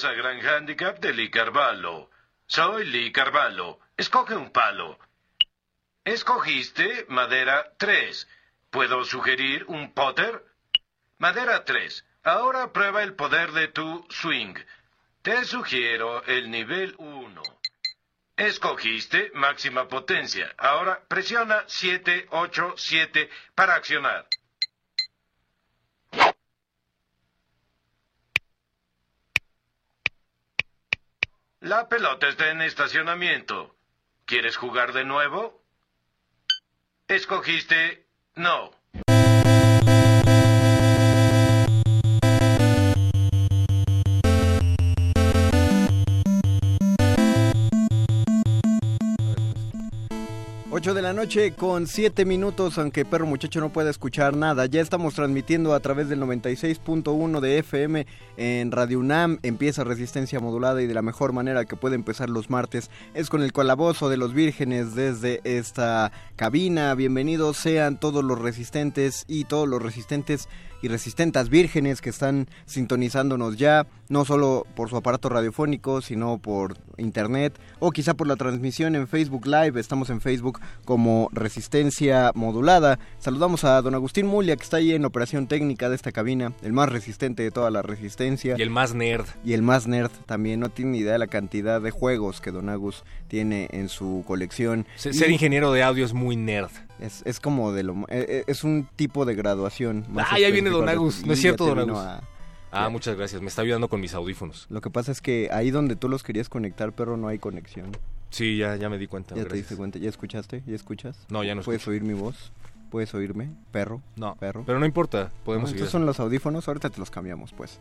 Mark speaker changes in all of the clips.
Speaker 1: Bienvenidos a Gran Handicap de Lee Carvalho. Soy Lee Carvalho. Escoge un palo. Escogiste madera 3. ¿Puedo sugerir un potter? Madera 3. Ahora prueba el poder de tu swing. Te sugiero el nivel 1. Escogiste máxima potencia. Ahora presiona 7, 8, 7 para accionar. La pelota está en estacionamiento. ¿Quieres jugar de nuevo? Escogiste no.
Speaker 2: 8 de la noche con 7 minutos, aunque perro muchacho no pueda escuchar nada. Ya estamos transmitiendo a través del 96.1 de FM en Radio UNAM. Empieza resistencia modulada y de la mejor manera que puede empezar los martes es con el calabozo de los vírgenes desde esta cabina. Bienvenidos sean todos los resistentes y todos los resistentes y resistentas vírgenes que están sintonizándonos ya, no solo por su aparato radiofónico, sino por internet o quizá por la transmisión en Facebook Live. Estamos en Facebook como Resistencia Modulada. Saludamos a don Agustín Mulia, que está ahí en operación técnica de esta cabina, el más resistente de toda la resistencia.
Speaker 3: Y el más nerd.
Speaker 2: Y el más nerd también. No tiene ni idea de la cantidad de juegos que don Agus tiene en su colección.
Speaker 3: Ser, ingeniero de audio es muy nerd.
Speaker 2: Es, es como de lo... Eh, eh, es un tipo de graduación.
Speaker 3: ah, ya viene Don Agus. No es cierto, Don Agus. Ah, muchas gracias. Me está ayudando con mis audífonos.
Speaker 2: Lo que pasa es que ahí donde tú los querías conectar, pero no hay conexión.
Speaker 3: Sí, ya, ya me di cuenta.
Speaker 2: Ya te diste cuenta. ¿Ya escuchaste? ¿Ya escuchas?
Speaker 3: No, ya no
Speaker 2: ¿Puedes oír mi voz? ¿Puedes oírme? Perro.
Speaker 3: No.
Speaker 2: Perro.
Speaker 3: Pero no importa. Podemos
Speaker 2: Estos son los audífonos. Ahorita te los cambiamos, pues.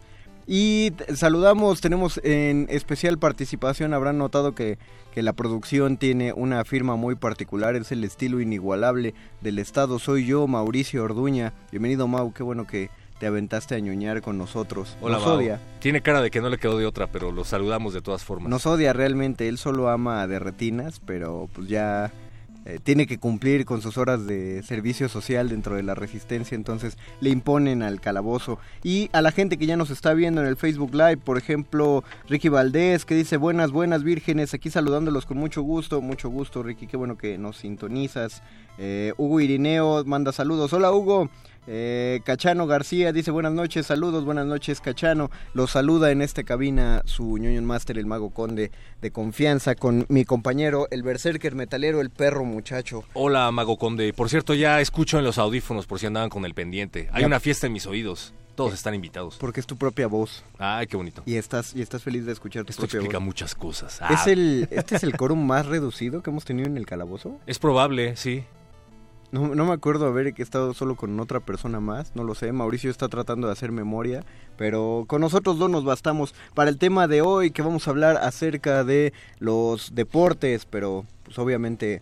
Speaker 2: Y saludamos, tenemos en especial participación, habrán notado que, que, la producción tiene una firma muy particular, es el estilo inigualable del Estado. Soy yo, Mauricio Orduña. Bienvenido, Mau, qué bueno que te aventaste a ñoñar con nosotros.
Speaker 3: Hola, Nos odia. Tiene cara de que no le quedó de otra, pero lo saludamos de todas formas.
Speaker 2: Nos odia realmente, él solo ama de retinas, pero pues ya eh, tiene que cumplir con sus horas de servicio social dentro de la resistencia, entonces le imponen al calabozo. Y a la gente que ya nos está viendo en el Facebook Live, por ejemplo, Ricky Valdés, que dice buenas, buenas vírgenes, aquí saludándolos con mucho gusto, mucho gusto Ricky, qué bueno que nos sintonizas. Eh, Hugo Irineo manda saludos, hola Hugo. Eh, Cachano García dice buenas noches, saludos, buenas noches Cachano. Los saluda en esta cabina su ñoño master, el mago conde de confianza, con mi compañero, el berserker metalero, el perro muchacho.
Speaker 3: Hola mago conde, por cierto ya escucho en los audífonos por si andaban con el pendiente. Hay una fiesta en mis oídos. Todos están invitados.
Speaker 2: Porque es tu propia voz.
Speaker 3: Ay, qué bonito.
Speaker 2: Y estás, y estás feliz de escuchar tu
Speaker 3: Esto explica muchas cosas.
Speaker 2: ¿Es ah. el, ¿Este es el quórum más reducido que hemos tenido en el calabozo?
Speaker 3: Es probable, sí.
Speaker 2: No, no me acuerdo haber estado solo con otra persona más, no lo sé. Mauricio está tratando de hacer memoria, pero con nosotros dos nos bastamos para el tema de hoy, que vamos a hablar acerca de los deportes, pero pues obviamente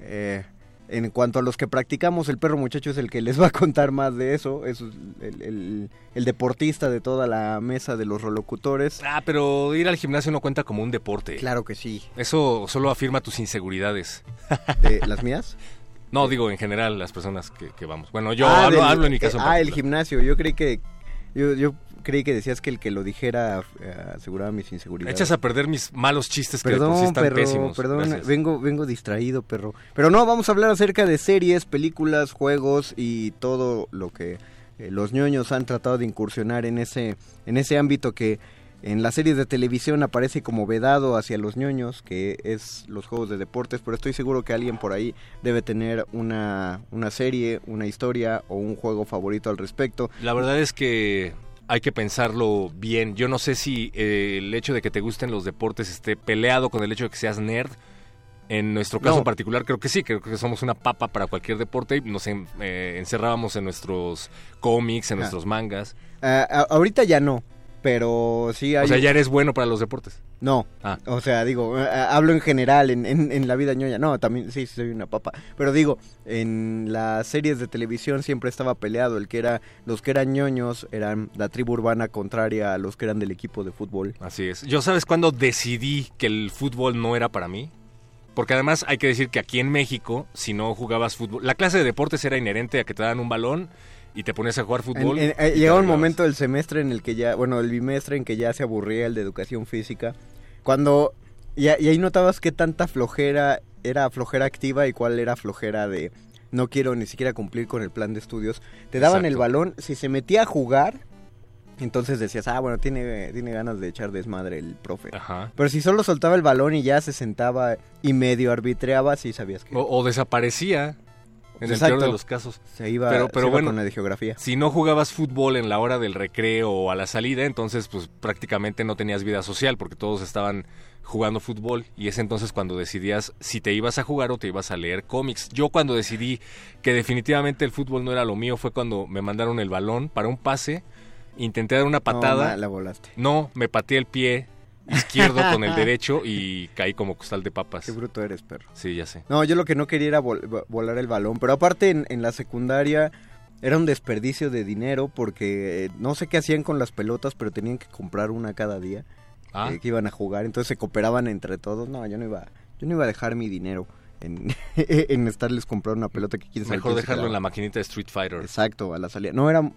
Speaker 2: eh, en cuanto a los que practicamos, el perro muchacho es el que les va a contar más de eso. Es el, el, deportista de toda la mesa de los rolocutores.
Speaker 3: Ah, pero ir al gimnasio no cuenta como un deporte.
Speaker 2: Claro que sí.
Speaker 3: Eso solo afirma tus inseguridades.
Speaker 2: ¿De ¿Las mías?
Speaker 3: No, digo en general las personas que, vamos. Bueno, yo ah, hablo, en mi caso.
Speaker 2: ah, el gimnasio. Yo creí que yo, yo creí que decías que el que lo dijera eh, aseguraba mis inseguridades.
Speaker 3: Echas a perder mis malos chistes perdón, que están pésimos.
Speaker 2: Perdón, vengo vengo distraído, perro. Pero no, vamos a hablar acerca de series, películas, juegos y todo lo que eh, los ñoños han tratado de incursionar en ese en ese ámbito que en las series de televisión aparece como vedado hacia los ñoños, que es los juegos de deportes, pero estoy seguro que alguien por ahí debe tener una, una serie, una historia o un juego favorito al respecto.
Speaker 3: La verdad es que hay que pensarlo bien. Yo no sé si eh, el hecho de que te gusten los deportes esté peleado con el hecho de que seas nerd. En nuestro caso en particular creo que sí, creo que somos una papa para cualquier deporte y nos eh, encerrábamos en nuestros cómics, en ah. nuestros mangas.
Speaker 2: Ah, ahorita ya no, pero sí hay...
Speaker 3: O sea, ya eres bueno para los deportes.
Speaker 2: No, ah. o sea, digo, eh, eh, hablo en general, en, en, la vida ñoña. No, también sí, soy una papa. Pero digo, en las series de televisión siempre estaba peleado. El que era, los que eran ñoños eran la tribu urbana contraria a los que eran del equipo de fútbol.
Speaker 3: Así es. Yo, ¿sabes cuándo decidí que el fútbol no era para mí? Porque además hay que decir que aquí en México, si no jugabas fútbol, la clase de deportes era inherente a que te dan un balón y te pones a jugar fútbol.
Speaker 2: Eh, llegó un momento del semestre en el que ya, bueno, el bimestre en que ya se aburría el de educación física. Cuando, y, ahí notabas qué tanta flojera era flojera activa y cuál era flojera de no quiero ni siquiera cumplir con el plan de estudios. Te daban el balón, si se metía a jugar, entonces decías, ah, bueno, tiene, tiene ganas de echar desmadre el profe. Pero si solo soltaba el balón y ya se sentaba y medio arbitreaba, sí sabías que...
Speaker 3: o desaparecía. En el peor de los casos.
Speaker 2: Se iba, pero, bueno, con la de geografía.
Speaker 3: Si no jugabas fútbol en la hora del recreo o a la salida, entonces pues prácticamente no tenías vida social porque todos estaban jugando fútbol y es entonces cuando decidías si te ibas a jugar o te ibas a leer cómics. Yo cuando decidí que definitivamente el fútbol no era lo mío fue cuando me mandaron el balón para un pase, intenté dar una patada.
Speaker 2: No, la volaste.
Speaker 3: No, me pateé el pie izquierdo con el derecho y caí como costal de papas.
Speaker 2: Qué bruto eres, perro.
Speaker 3: Sí, ya sé.
Speaker 2: No, yo lo que no quería era vol- vo- volar el balón, pero aparte en, en la secundaria era un desperdicio de dinero porque eh, no sé qué hacían con las pelotas, pero tenían que comprar una cada día
Speaker 3: Ah,
Speaker 2: eh, que iban a jugar, entonces se cooperaban entre todos. No, yo no iba, yo no iba a dejar mi dinero en, en estarles comprando una pelota que quién sabe
Speaker 3: mejor dejarlo en la maquinita de Street Fighter.
Speaker 2: Exacto, a la salida. No era,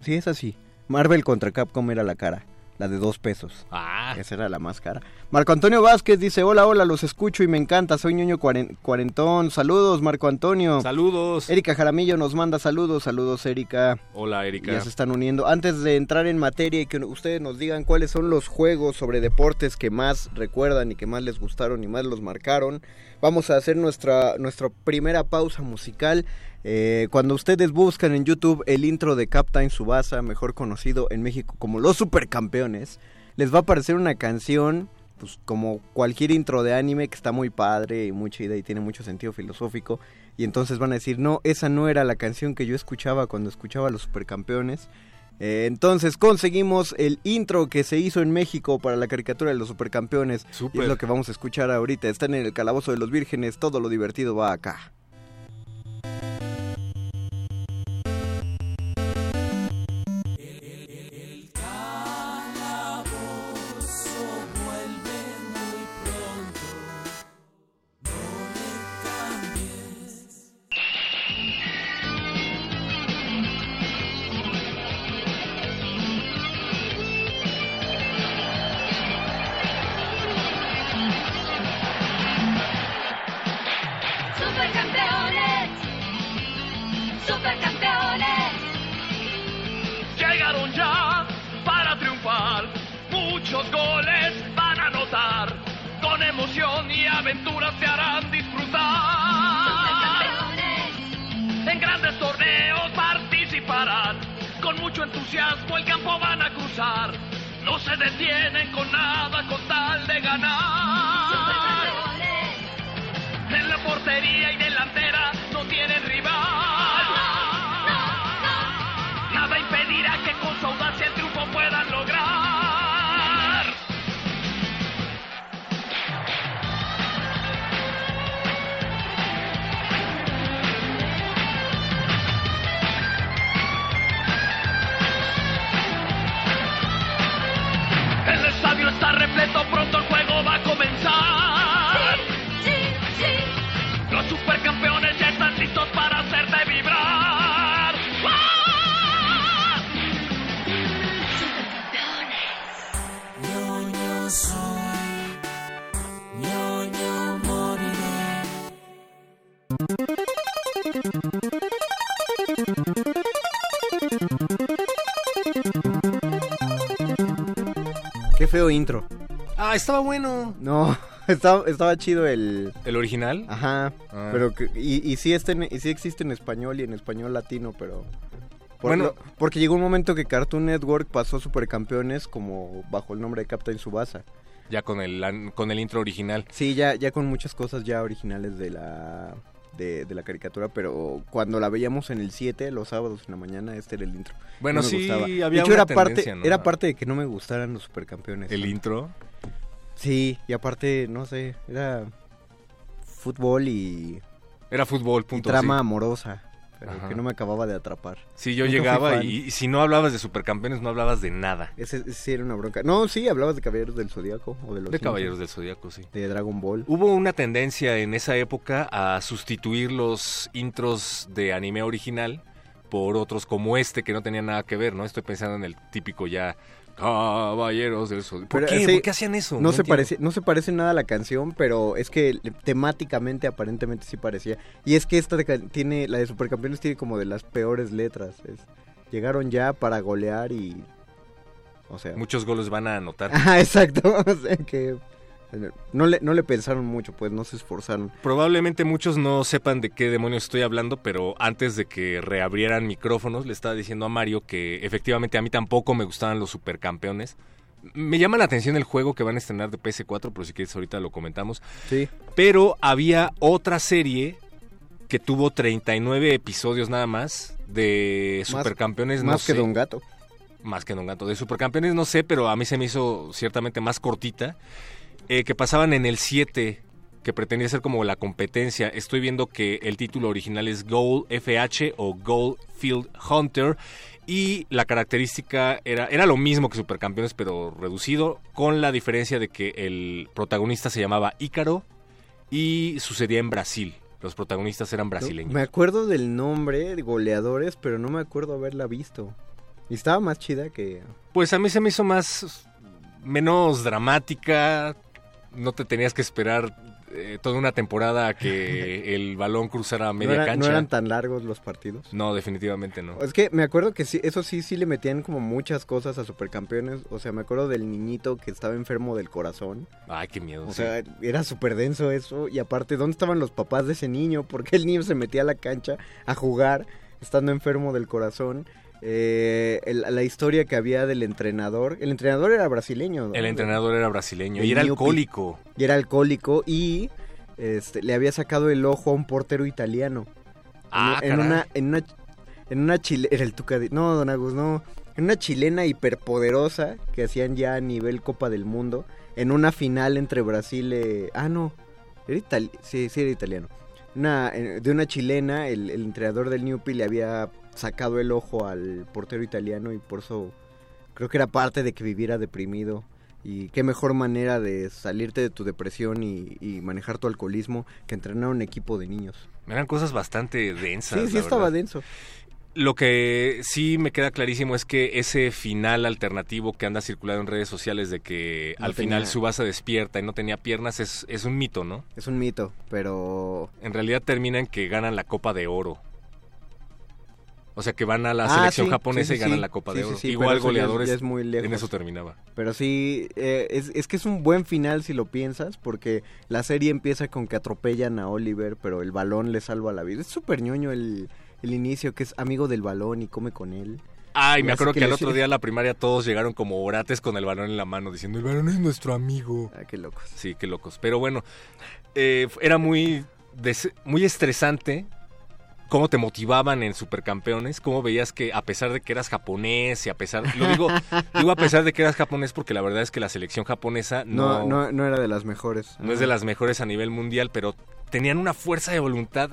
Speaker 2: sí es así. Marvel contra Capcom era la cara, la de dos pesos.
Speaker 3: Ah,
Speaker 2: Esa era la más cara. Marco Antonio Vázquez dice, hola, hola, los escucho y me encanta, soy ñoño cuaren- cuarentón. Saludos, Marco Antonio.
Speaker 3: saludos.
Speaker 2: Erika Jaramillo nos manda saludos, saludos Erika.
Speaker 3: Hola, Erika.
Speaker 2: Ya se están uniendo. Antes de entrar en materia y que ustedes nos digan cuáles son los juegos sobre deportes que más recuerdan y que más les gustaron y más los marcaron, vamos a hacer nuestra, nuestra primera pausa musical. Eh, cuando ustedes buscan en YouTube el intro de Captain Subasa, mejor conocido en México como Los Supercampeones, les va a aparecer una canción, pues como cualquier intro de anime que está muy padre y muy chida y tiene mucho sentido filosófico. Y entonces van a decir, no, esa no era la canción que yo escuchaba cuando escuchaba a los Supercampeones. Eh, entonces conseguimos el intro que se hizo en México para la caricatura de los Supercampeones. Y
Speaker 3: Súper.
Speaker 2: es lo que vamos a escuchar ahorita. Están en el Calabozo de los Vírgenes, todo lo divertido va acá. Feo intro.
Speaker 3: Ah, estaba bueno.
Speaker 2: No, estaba, estaba chido el...
Speaker 3: ¿El original?
Speaker 2: Ajá,
Speaker 3: Ah.
Speaker 2: pero que, y, y sí está en- y sí existe en español y en español latino, pero... por
Speaker 3: Bueno.
Speaker 2: lo- porque llegó un momento que Cartoon Network pasó Supercampeones como bajo el nombre de Captain Subasa.
Speaker 3: Ya con el, an- con el intro original.
Speaker 2: Sí, ya, ya con muchas cosas ya originales de la de, de la caricatura, pero cuando la veíamos en el 7, los sábados en la mañana, este era el intro.
Speaker 3: Bueno,
Speaker 2: No
Speaker 3: sí, había
Speaker 2: de hecho,
Speaker 3: una
Speaker 2: era parte, era parte de que no me gustaran los supercampeones.
Speaker 3: El
Speaker 2: ¿no?
Speaker 3: intro.
Speaker 2: Sí, y aparte, no sé, era fútbol y,
Speaker 3: Era fútbol,
Speaker 2: y
Speaker 3: punto.
Speaker 2: trama
Speaker 3: sí.
Speaker 2: amorosa, pero
Speaker 3: Ajá.
Speaker 2: que no me acababa de atrapar.
Speaker 3: Sí, yo
Speaker 2: Nunca
Speaker 3: llegaba y, y si no hablabas de supercampeones, no hablabas de nada.
Speaker 2: Ese, ese sí era una bronca. No, sí, hablabas de Caballeros del Zodíaco o de los
Speaker 3: De
Speaker 2: Simpsons,
Speaker 3: Caballeros del Zodíaco, sí.
Speaker 2: de Dragon Ball.
Speaker 3: Hubo una tendencia en esa época a sustituir los intros de anime original por otros como este que no tenían nada que ver, ¿no? Estoy pensando en el típico ya Caballeros del Zodíaco. ¿Por
Speaker 2: Pero,
Speaker 3: qué?
Speaker 2: sí,
Speaker 3: ¿Por qué hacían eso?
Speaker 2: No, se
Speaker 3: entiendo.
Speaker 2: parece, no se parece nada a la canción, pero es que temáticamente aparentemente sí parecía. Y es que esta de tiene, la de Supercampeones tiene como de las peores letras. es, llegaron ya para golear y... O sea...
Speaker 3: Muchos goles van a anotar.
Speaker 2: Ajá, exacto. O sea que... No le, no le pensaron mucho, pues no se esforzaron.
Speaker 3: Probablemente muchos no sepan de qué demonios estoy hablando, pero antes de que reabrieran micrófonos, le estaba diciendo a Mario que efectivamente a mí tampoco me gustaban los supercampeones. Me llama la atención el juego que van a estrenar de PS4, pero si quieres ahorita lo comentamos.
Speaker 2: Sí.
Speaker 3: Pero había otra serie que tuvo 39 episodios nada más de
Speaker 2: Más-
Speaker 3: supercampeones. no
Speaker 2: Más que
Speaker 3: sé.
Speaker 2: Don Gato.
Speaker 3: Más que Nonganto. De Supercampeones no sé, pero a mí se me hizo ciertamente más cortita. Eh, que pasaban en el 7, que pretendía ser como la competencia. Estoy viendo que el título original es Goal FH o Goal Field Hunter. Y la característica era, era lo mismo que Supercampeones, pero reducido, con la diferencia de que el protagonista se llamaba Ícaro y sucedía en Brasil. Los protagonistas eran brasileños.
Speaker 2: Me acuerdo del nombre de goleadores, pero no me acuerdo haberla visto. Y estaba más chida que...
Speaker 3: Pues a mí se me hizo más menos dramática. No te tenías que esperar eh, toda una temporada a que el balón cruzara
Speaker 2: No,
Speaker 3: media
Speaker 2: era-
Speaker 3: cancha.
Speaker 2: no eran tan largos los partidos.
Speaker 3: No, definitivamente no.
Speaker 2: Es que me acuerdo que sí, eso sí, sí le metían como muchas cosas a Supercampeones. O sea, me acuerdo del niñito que estaba enfermo del corazón.
Speaker 3: Ay, qué miedo.
Speaker 2: O
Speaker 3: sí.
Speaker 2: sea, era súper denso eso. Y aparte, ¿dónde estaban los papás de ese niño? Porque el niño se metía a la cancha a jugar estando enfermo del corazón. Eh, el- la historia que había del entrenador. El entrenador era brasileño. ¿no?
Speaker 3: el entrenador era brasileño
Speaker 2: El
Speaker 3: y era alcohólico.
Speaker 2: Y era alcohólico y este, le había sacado el ojo a un portero italiano.
Speaker 3: Ah,
Speaker 2: en, una en una en una chile era el Tuca de- no don Agus no en una chilena hiperpoderosa que hacían ya a nivel Copa del Mundo en una final entre Brasil e- ah no era itali- sí sí era italiano una eh, de una chilena el, el entrenador del Newpi le había sacado el ojo al portero italiano y por eso creo que era parte de que viviera deprimido y qué mejor manera de salirte de tu depresión y, y manejar tu alcoholismo que entrenar a un equipo de niños.
Speaker 3: Eran cosas bastante densas.
Speaker 2: Sí, sí estaba
Speaker 3: verdad.
Speaker 2: denso.
Speaker 3: Lo que sí me queda clarísimo es que ese final alternativo que anda circulando en redes sociales de que
Speaker 2: No
Speaker 3: al
Speaker 2: tenía-
Speaker 3: final Subasa despierta y no tenía piernas es, es un mito, ¿no?
Speaker 2: Es un mito, pero...
Speaker 3: En realidad termina en que ganan la Copa de Oro. O sea que van a la
Speaker 2: Ah,
Speaker 3: selección
Speaker 2: sí,
Speaker 3: japonesa
Speaker 2: sí,
Speaker 3: y ganan la Copa de Oro. Igual
Speaker 2: eso ya es-
Speaker 3: goleadores.
Speaker 2: ya es muy lejos.
Speaker 3: En eso terminaba.
Speaker 2: Pero sí, eh, es, es que es un buen final si lo piensas, porque la serie empieza con que atropellan a Oliver, pero el balón le salva la vida. Es súper ñoño el, el inicio, que es amigo del balón y come con él.
Speaker 3: Ay, me acuerdo que,
Speaker 2: que
Speaker 3: al otro día en la primaria todos llegaron como orates con el balón en la mano diciendo, el balón es nuestro amigo.
Speaker 2: Ah, qué locos.
Speaker 3: Sí, qué locos. Pero bueno, eh, era muy, muy estresante cómo te motivaban en Supercampeones, cómo veías que a pesar de que eras japonés y a pesar, lo digo, digo a pesar de que eras japonés porque la verdad es que la selección japonesa
Speaker 2: No,
Speaker 3: no,
Speaker 2: no, no era de las mejores.
Speaker 3: no es de las mejores a nivel mundial, pero tenían una fuerza de voluntad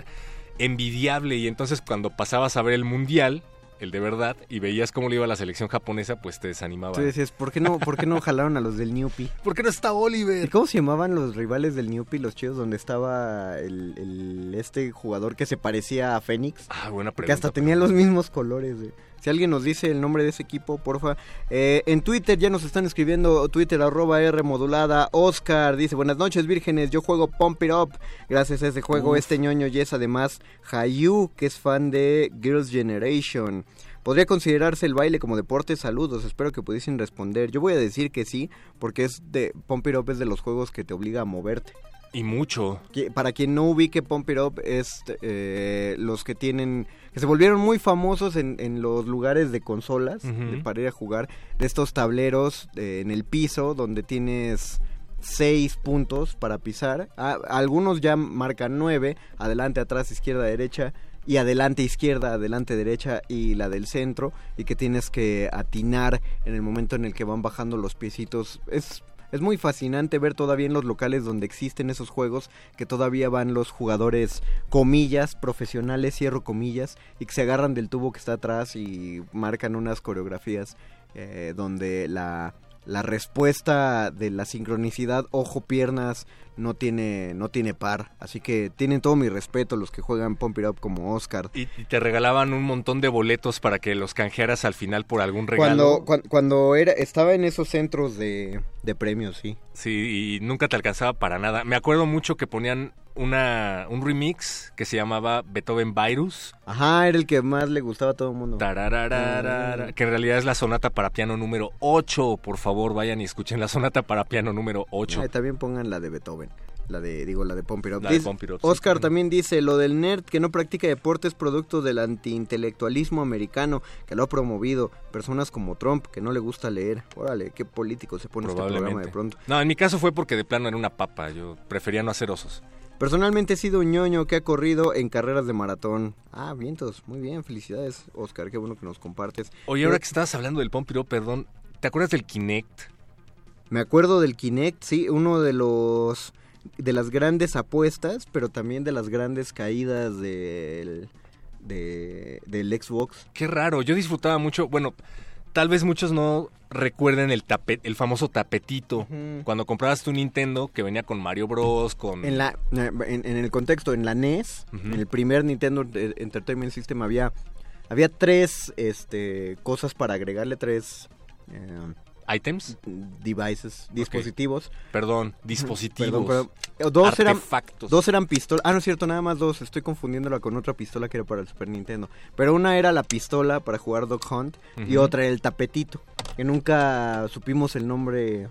Speaker 3: envidiable y entonces cuando pasabas a ver el mundial, el de verdad, y veías cómo le iba a la selección japonesa, pues te desanimaba.
Speaker 2: Tú decías, ¿por qué no, por qué no jalaron a los del Newpi?
Speaker 3: ¿Por qué no está
Speaker 2: ¿Y
Speaker 3: Oliver?
Speaker 2: cómo se llamaban los rivales del Newpi, los chidos, donde estaba el, el- este jugador que se parecía a Fénix?
Speaker 3: Ah, buena pregunta.
Speaker 2: Que hasta tenía los mismos colores. güey. Si alguien nos dice el nombre de ese equipo, porfa. Eh, en Twitter ya nos están escribiendo, Twitter arroba R modulada. Oscar dice, buenas noches vírgenes, yo juego Pump It Up. Gracias a ese juego,
Speaker 3: Uf.
Speaker 2: este ñoño y es además Hayu, que es fan de Girls' Generation. ¿Podría considerarse el baile como deporte? Saludos, espero que pudiesen responder. Yo voy a decir que sí, porque es de Pump It Up es de los juegos que te obliga a moverte.
Speaker 3: Y mucho.
Speaker 2: Para quien no ubique Pump It Up es eh, los que tienen que se volvieron muy famosos en, en los lugares de consolas de- para ir a jugar de estos tableros eh, en el piso donde tienes seis puntos para pisar. Algunos ya marcan nueve adelante atrás izquierda derecha y adelante izquierda adelante derecha y la del centro y que tienes que atinar en el momento en el que van bajando los piecitos. Es es muy fascinante ver todavía en los locales donde existen esos juegos que todavía van los jugadores comillas, profesionales, cierro comillas, y que se agarran del tubo que está atrás y marcan unas coreografías eh, donde la, la respuesta de la sincronicidad ojo-piernas no tiene, no tiene par. Así que tienen todo mi respeto los que juegan Pump It Up como Oscar.
Speaker 3: Y, y te regalaban un montón de boletos para que los canjearas al final por algún regalo.
Speaker 2: Cuando, cuan- cuando era, estaba en esos centros de, de premios, sí.
Speaker 3: Sí, y nunca te alcanzaba para nada. Me acuerdo mucho que ponían una, un remix que se llamaba Beethoven Virus.
Speaker 2: Ajá, era el que más le gustaba a todo el mundo. Mm.
Speaker 3: que en realidad es la sonata para piano número 8. Por favor, vayan y escuchen la sonata para piano número 8.
Speaker 2: Ay, también pongan la de Beethoven. La de, digo, la de Pump It Up.
Speaker 3: La de
Speaker 2: Dice-
Speaker 3: Pump It Up, sí,
Speaker 2: Oscar
Speaker 3: también.
Speaker 2: también dice, lo del nerd que no practica deportes producto del antiintelectualismo americano que lo ha promovido. Personas como Trump, que no le gusta leer. Órale, qué político se pone este programa de pronto.
Speaker 3: No, en mi caso fue porque de plano era una papa. Yo prefería no hacer osos.
Speaker 2: Personalmente he sido un ñoño que ha corrido en carreras de maratón. Ah, vientos, muy bien, felicidades, Oscar, qué bueno que nos compartes.
Speaker 3: Oye, ahora que estabas hablando del Pompiro, perdón, ¿te acuerdas del Kinect?
Speaker 2: Me acuerdo del Kinect, sí, uno de los de las grandes apuestas, pero también de las grandes caídas del de, del Xbox.
Speaker 3: Qué raro, yo disfrutaba mucho, bueno, tal vez muchos no recuerden el tapet, el famoso tapetito. Cuando comprabas tu Nintendo que venía con Mario Bros, con
Speaker 2: En la en, en el contexto en la NES, en el primer Nintendo Entertainment System había había tres este cosas para agregarle tres eh,
Speaker 3: items,
Speaker 2: devices, dispositivos.
Speaker 3: perdón, dispositivos,
Speaker 2: Perdón, perdón. Dos eran, dos eran pistolas. Ah, no es cierto, nada más dos. Estoy confundiéndola con otra pistola que era para el Super Nintendo. Pero una era la pistola para jugar Dog Hunt y otra era el tapetito. Que nunca supimos el nombre.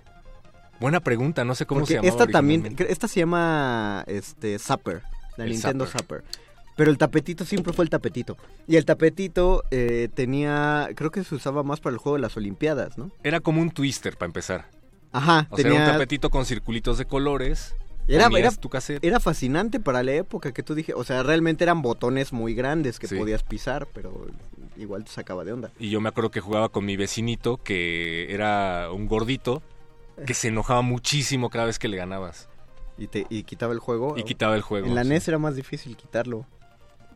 Speaker 3: Buena pregunta, no sé cómo
Speaker 2: Porque
Speaker 3: se llama.
Speaker 2: esta también, esta se llama este Zapper, la
Speaker 3: El
Speaker 2: Nintendo
Speaker 3: Zapper.
Speaker 2: Zapper. Pero el tapetito siempre fue el tapetito. Y el tapetito eh, tenía, creo que se usaba más para el juego de las Olimpiadas, ¿no?
Speaker 3: Era como un twister para empezar.
Speaker 2: Ajá,
Speaker 3: O sea,
Speaker 2: tenía,
Speaker 3: era un tapetito con circulitos de colores.
Speaker 2: Era- era-
Speaker 3: tu
Speaker 2: era fascinante para la época que tú dije, o sea, realmente eran botones muy grandes que
Speaker 3: Sí.
Speaker 2: podías pisar, pero igual te sacaba de onda.
Speaker 3: Y yo me acuerdo que jugaba con mi vecinito, que era un gordito, que se enojaba muchísimo cada vez que le ganabas.
Speaker 2: Y te y quitaba el juego.
Speaker 3: Y quitaba el juego.
Speaker 2: En la
Speaker 3: sí.
Speaker 2: NES era más difícil quitarlo.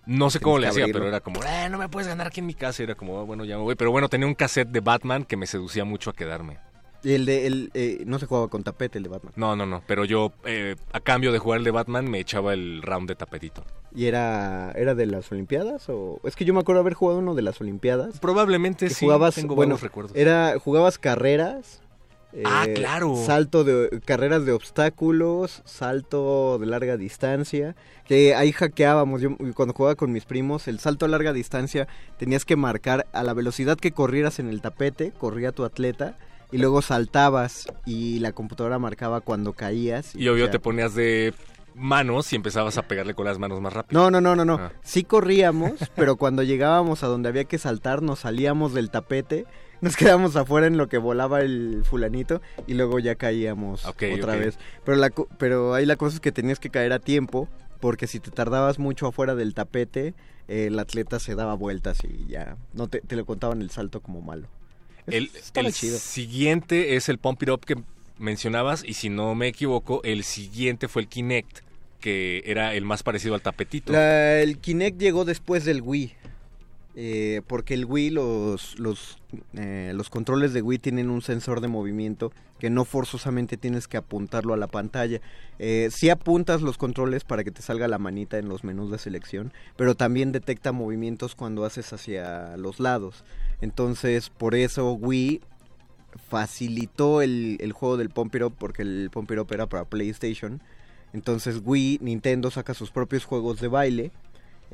Speaker 3: No sé cómo le hacía,
Speaker 2: abrirlo.
Speaker 3: pero era como, eh, no me puedes ganar aquí en mi casa. Y era como, "Ah, bueno, ya me voy. Pero bueno, tenía un cassette de Batman que me seducía mucho a quedarme.
Speaker 2: Y el de el, eh, no se jugaba con tapete el de Batman.
Speaker 3: No, no, no. Pero yo, eh, a cambio de jugar el de Batman, me echaba el round de tapetito.
Speaker 2: ¿Y era era de las Olimpiadas o es que yo me acuerdo haber jugado uno de las Olimpiadas?
Speaker 3: Probablemente
Speaker 2: que
Speaker 3: sí.
Speaker 2: jugabas,
Speaker 3: tengo
Speaker 2: bueno,
Speaker 3: buenos recuerdos.
Speaker 2: era jugabas carreras.
Speaker 3: Ah,
Speaker 2: eh,
Speaker 3: claro.
Speaker 2: Salto de carreras de obstáculos, salto de larga distancia, que ahí hackeábamos. Yo cuando jugaba con mis primos, el salto a larga distancia tenías que marcar a la velocidad que corrieras en el tapete, corría tu atleta y luego saltabas y la computadora marcaba cuando caías.
Speaker 3: Y obvio
Speaker 2: sea,
Speaker 3: te ponías de manos y empezabas a pegarle con las manos más rápido.
Speaker 2: No, no, no, no, no.
Speaker 3: Ah.
Speaker 2: Sí corríamos, pero cuando llegábamos a donde había que saltar, nos salíamos del tapete, nos quedábamos afuera en lo que volaba el fulanito y luego ya caíamos otra vez. Pero, la, pero ahí la cosa es que tenías que caer a tiempo, porque si te tardabas mucho afuera del tapete, eh, el atleta se daba vueltas y ya no te, te lo contaban el salto como malo.
Speaker 3: El, el
Speaker 2: chido.
Speaker 3: siguiente es el Pump It Up que mencionabas y si no me equivoco, el siguiente fue el Kinect, que era el más parecido al tapetito.
Speaker 2: La- el Kinect llegó después del Wii. Eh, porque el Wii, los, los, eh, los controles de Wii tienen un sensor de movimiento que no forzosamente tienes que apuntarlo a la pantalla. Eh, sí apuntas los controles para que te salga la manita en los menús de selección, pero también detecta movimientos cuando haces hacia los lados. Entonces, por eso Wii facilitó el, el juego del Pump It Up porque el Pump It Up era para PlayStation. Entonces Wii, Nintendo saca sus propios juegos de baile,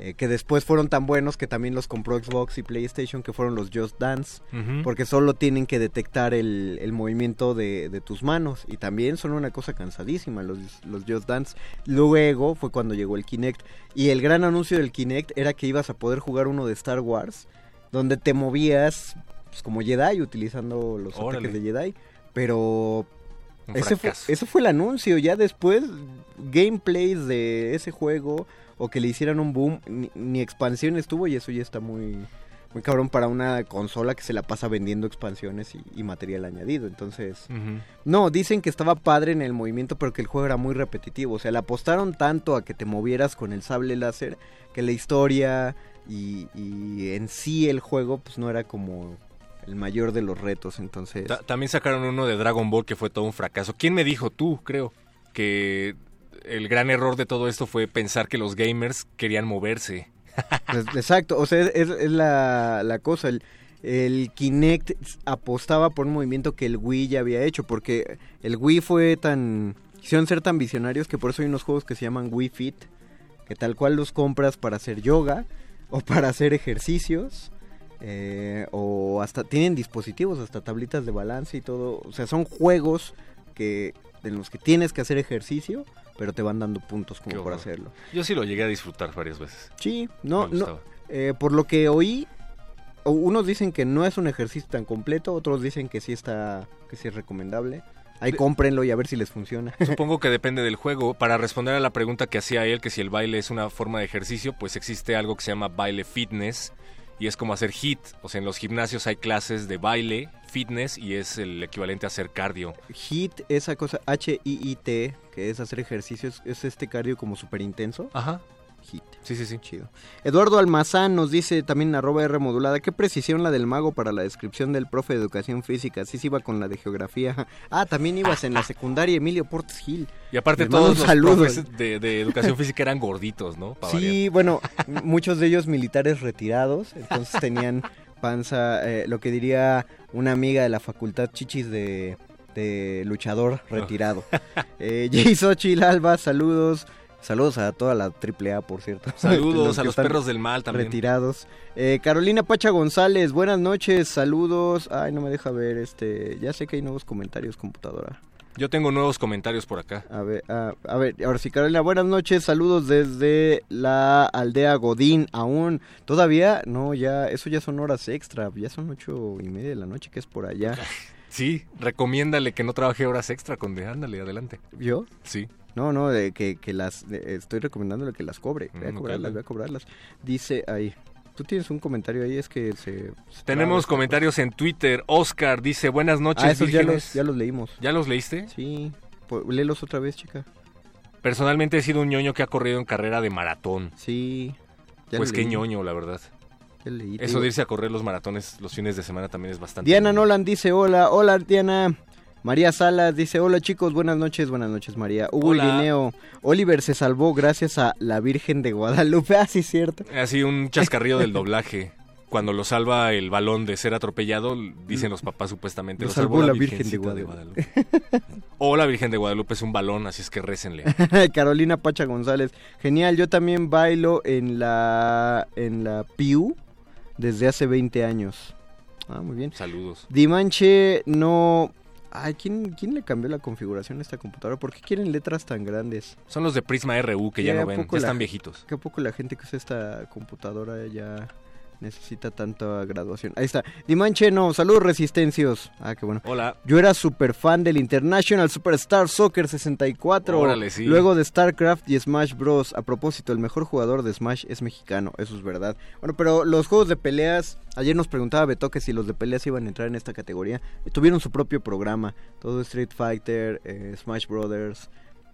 Speaker 2: eh, que después fueron tan buenos que también los compró Xbox y PlayStation, que fueron los Just Dance, porque solo tienen que detectar el, el movimiento de, de tus manos. Y también son una cosa cansadísima los, los Just Dance. Luego fue cuando llegó el Kinect. Y el gran anuncio del Kinect era que ibas a poder jugar uno de Star Wars, donde te movías pues, como Jedi, utilizando los
Speaker 3: Órale.
Speaker 2: ataques de Jedi. Pero ese fue, ese fue el anuncio. Ya después, gameplays de ese juego o que le hicieran un boom, ni, ni expansiones tuvo y eso ya está muy, muy cabrón para una consola que se la pasa vendiendo expansiones y, y material añadido. Entonces, no, dicen que estaba padre en el movimiento, pero que el juego era muy repetitivo. O sea, le apostaron tanto a que te movieras con el sable láser que la historia y, y en sí el juego, pues no era como el mayor de los retos. Entonces,
Speaker 3: Ta- también sacaron uno de Dragon Ball que fue todo un fracaso. ¿Quién me dijo? Tú, creo. Que el gran error de todo esto fue pensar que los gamers querían moverse.
Speaker 2: Pues, Exacto, o sea, es, la, la cosa. El, el Kinect apostaba por un movimiento que el Wii ya había hecho, porque el Wii fue tan. Quisieron ser tan visionarios que por eso hay unos juegos que se llaman Wii Fit, que tal cual los compras para hacer yoga o para hacer ejercicios. eh, o hasta tienen dispositivos, hasta tablitas de balance y todo. O sea, son juegos que en los que tienes que hacer ejercicio, pero te van dando puntos como por hacerlo.
Speaker 3: Yo sí lo llegué a disfrutar varias veces.
Speaker 2: Sí, no, no, eh, por lo que oí, unos dicen que no es un ejercicio tan completo, otros dicen que sí está, que sí es recomendable. Ahí cómprenlo y a ver si les funciona.
Speaker 3: Supongo que depende del juego. Para responder a la pregunta que hacía él, que si el baile es una forma de ejercicio, pues existe algo que se llama baile fitness y es como hacer hit. O sea, en los gimnasios hay clases de baile, fitness y es el equivalente a hacer cardio.
Speaker 2: HIT, esa cosa, H-I-I-T, que es hacer ejercicios, es este cardio como súper intenso.
Speaker 3: Ajá.
Speaker 2: HIT.
Speaker 3: Sí, sí, sí.
Speaker 2: Chido. Eduardo Almazán nos dice también arroba R modulada, qué precisión la del mago para la descripción del profe de educación física. Sí, sí iba con la de geografía. Ah, también ibas en la secundaria Emilio Portes Gil.
Speaker 3: Y aparte todos los profes de, de educación física eran gorditos, ¿no? Pa'
Speaker 2: Sí, bueno, muchos de ellos militares retirados, entonces tenían panza, eh, lo que diría una amiga de la facultad chichis de, de luchador retirado. Eh, Jay Xochitl Alba, saludos. Saludos a toda la AAA, por cierto.
Speaker 3: Saludos a los perros del mal también.
Speaker 2: Retirados. Eh, Carolina Pacha González, buenas noches, saludos. Ay, no me deja ver, este, ya sé que hay nuevos comentarios, computadora.
Speaker 3: Yo tengo nuevos comentarios por acá.
Speaker 2: A ver, a, a ver, ahora sí, Carolina, buenas noches, saludos desde la aldea Godín, aún, todavía, no, ya, eso ya son horas extra, ya son ocho y media de la noche, que es por allá.
Speaker 3: Sí, recomiéndale que no trabaje horas extra con de ándale, adelante.
Speaker 2: ¿Yo?
Speaker 3: Sí.
Speaker 2: No, no, de que, que las, de- estoy recomendándole que las cobre, voy a
Speaker 3: Mm,
Speaker 2: cobrarlas, voy a cobrarlas. Dice ahí, tú tienes un comentario ahí, es que se... se
Speaker 3: Tenemos comentarios en Twitter. Oscar dice, buenas
Speaker 2: esta
Speaker 3: noches.
Speaker 2: Ah, esos ya
Speaker 3: vírgenes".
Speaker 2: los, ya los leímos.
Speaker 3: ¿Ya los leíste?
Speaker 2: Sí, pues, léelos otra vez, chica.
Speaker 3: Personalmente he sido un ñoño que ha corrido en carrera de maratón.
Speaker 2: Sí. ya
Speaker 3: pues qué
Speaker 2: leí,
Speaker 3: ñoño, la verdad.
Speaker 2: leí,
Speaker 3: Eso de irse a correr los maratones los fines de semana también es bastante...
Speaker 2: Diana Nolan dice hola, hola Diana. María Salas dice hola chicos, buenas noches, buenas noches María. Hugo. Irineo, Oliver se salvó gracias a la Virgen de Guadalupe, ah sí cierto.
Speaker 3: Así un chascarrillo del doblaje. Cuando lo salva el balón de ser atropellado, dicen los papás supuestamente.
Speaker 2: Lo salvó la Virgen de Guadalupe.
Speaker 3: o la Virgen de Guadalupe es un balón, así es que récenle.
Speaker 2: Carolina Pacha González, genial, yo también bailo en la en la Piu desde hace 20 años. Ah, muy bien.
Speaker 3: Saludos.
Speaker 2: Dimanche no Ay, ¿quién, ¿quién le cambió la configuración a esta computadora? ¿Por qué quieren letras tan grandes?
Speaker 3: Son los de Prisma RU que ya
Speaker 2: ¿Y a
Speaker 3: no ven, ya
Speaker 2: la-
Speaker 3: están viejitos.
Speaker 2: ¿Qué poco la gente que usa esta computadora ya necesita tanta graduación? Ahí está. Dimanche, no, saludos resistencios. Ah, qué bueno.
Speaker 3: Hola.
Speaker 2: Yo era súper fan del International Superstar Soccer 64.
Speaker 3: Órale, sí.
Speaker 2: Luego de StarCraft y Smash Bros. A propósito, el mejor jugador de Smash es mexicano, eso es verdad. Bueno, pero los juegos de peleas, ayer nos preguntaba Beto que si los de peleas iban a entrar en esta categoría. Tuvieron su propio programa. Todo Street Fighter, eh, Smash Brothers,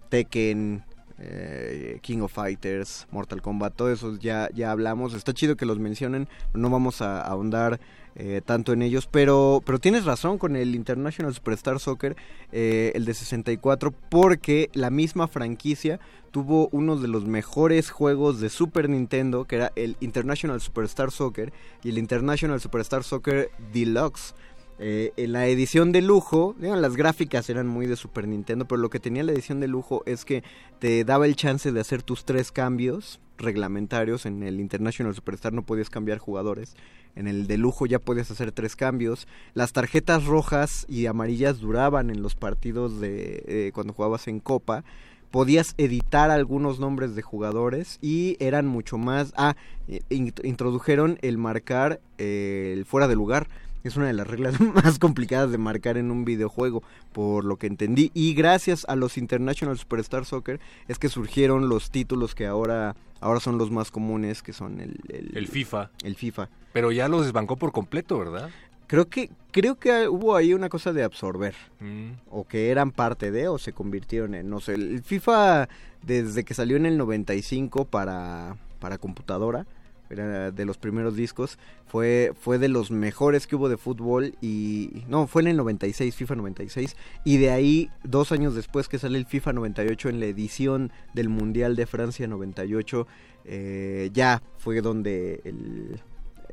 Speaker 2: Tekken, eh, King of Fighters, Mortal Kombat, todo eso ya, ya hablamos. Está chido que los mencionen, no vamos a ahondar eh, tanto en ellos, pero, pero tienes razón con el International Superstar Soccer, eh, el de 64, porque la misma franquicia tuvo uno de los mejores juegos de Super Nintendo, que era el International Superstar Soccer y el International Superstar Soccer Deluxe. Eh, en la edición de lujo, digan, las gráficas eran muy de Super Nintendo, pero lo que tenía la edición de lujo es que te daba el chance de hacer tus tres cambios reglamentarios. En el International Superstar no podías cambiar jugadores. En el de lujo ya podías hacer tres cambios. Las tarjetas rojas y amarillas duraban en los partidos de eh, cuando jugabas en Copa. Podías editar algunos nombres de jugadores y eran mucho más... Ah, eh, int- introdujeron el marcar eh, el fuera de lugar. Es una de las reglas más complicadas de marcar en un videojuego, por lo que entendí. Y gracias a los International Superstar Soccer es que surgieron los títulos que ahora, ahora son los más comunes, que son el, el,
Speaker 3: El FIFA.
Speaker 2: el FIFA.
Speaker 3: Pero ya los desbancó por completo, ¿verdad?
Speaker 2: Creo que, creo que hubo ahí una cosa de absorber.
Speaker 3: Mm.
Speaker 2: O que eran parte de, o se convirtieron en, no sé, el FIFA desde que salió en el 95 para, para computadora, era de los primeros discos, fue, fue de los mejores que hubo de fútbol y, no, fue en el 96, FIFA 96, y de ahí, dos años después que sale el FIFA 98 en la edición del Mundial de Francia 98, eh, ya fue donde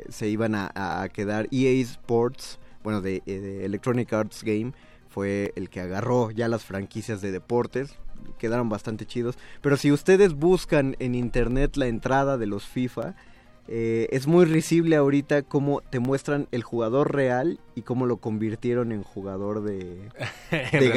Speaker 2: se iban a, a quedar EA Sports, bueno, de, eh, de Electronic Arts Game, fue el que agarró ya las franquicias de deportes, quedaron bastante chidos. Pero si ustedes buscan en internet la entrada de los FIFA, eh, es muy risible ahorita cómo te muestran el jugador real y cómo lo convirtieron en jugador de, de?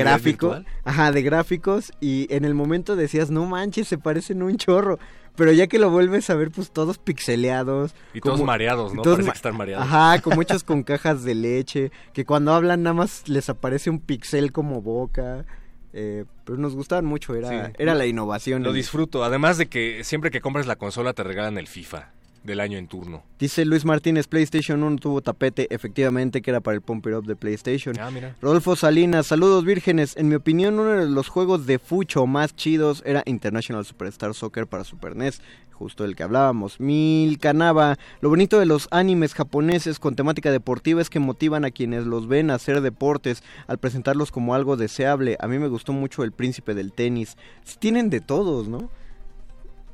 Speaker 2: Ajá, de gráficos. Y en el momento decías, no manches, se parecen un chorro. pero ya que lo vuelves a ver, pues todos pixeleados.
Speaker 3: Y todos mareados, ¿no?
Speaker 2: todos
Speaker 3: Parece que están mareados.
Speaker 2: Ajá, con muchos con cajas de leche, que cuando hablan nada más les aparece un pixel como boca. eh, pero nos gustaban mucho, era,
Speaker 3: Sí.
Speaker 2: era la innovación.
Speaker 3: Lo disfruto. Además de que siempre que compras la consola te regalan el FIFA del año en turno.
Speaker 2: Dice Luis Martínez, PlayStation 1 tuvo tapete, efectivamente, que era para el Pump It Up de PlayStation.
Speaker 3: Ah, mira.
Speaker 2: Rodolfo Salinas, saludos vírgenes. En mi opinión, uno de los juegos de fucho más chidos era International Superstar Soccer para Super NES, justo el que hablábamos. Mil Canava, lo bonito de los animes japoneses con temática deportiva es que motivan a quienes los ven a hacer deportes al presentarlos como algo deseable. A mí me gustó mucho el príncipe del tenis. Tienen de todos, ¿no?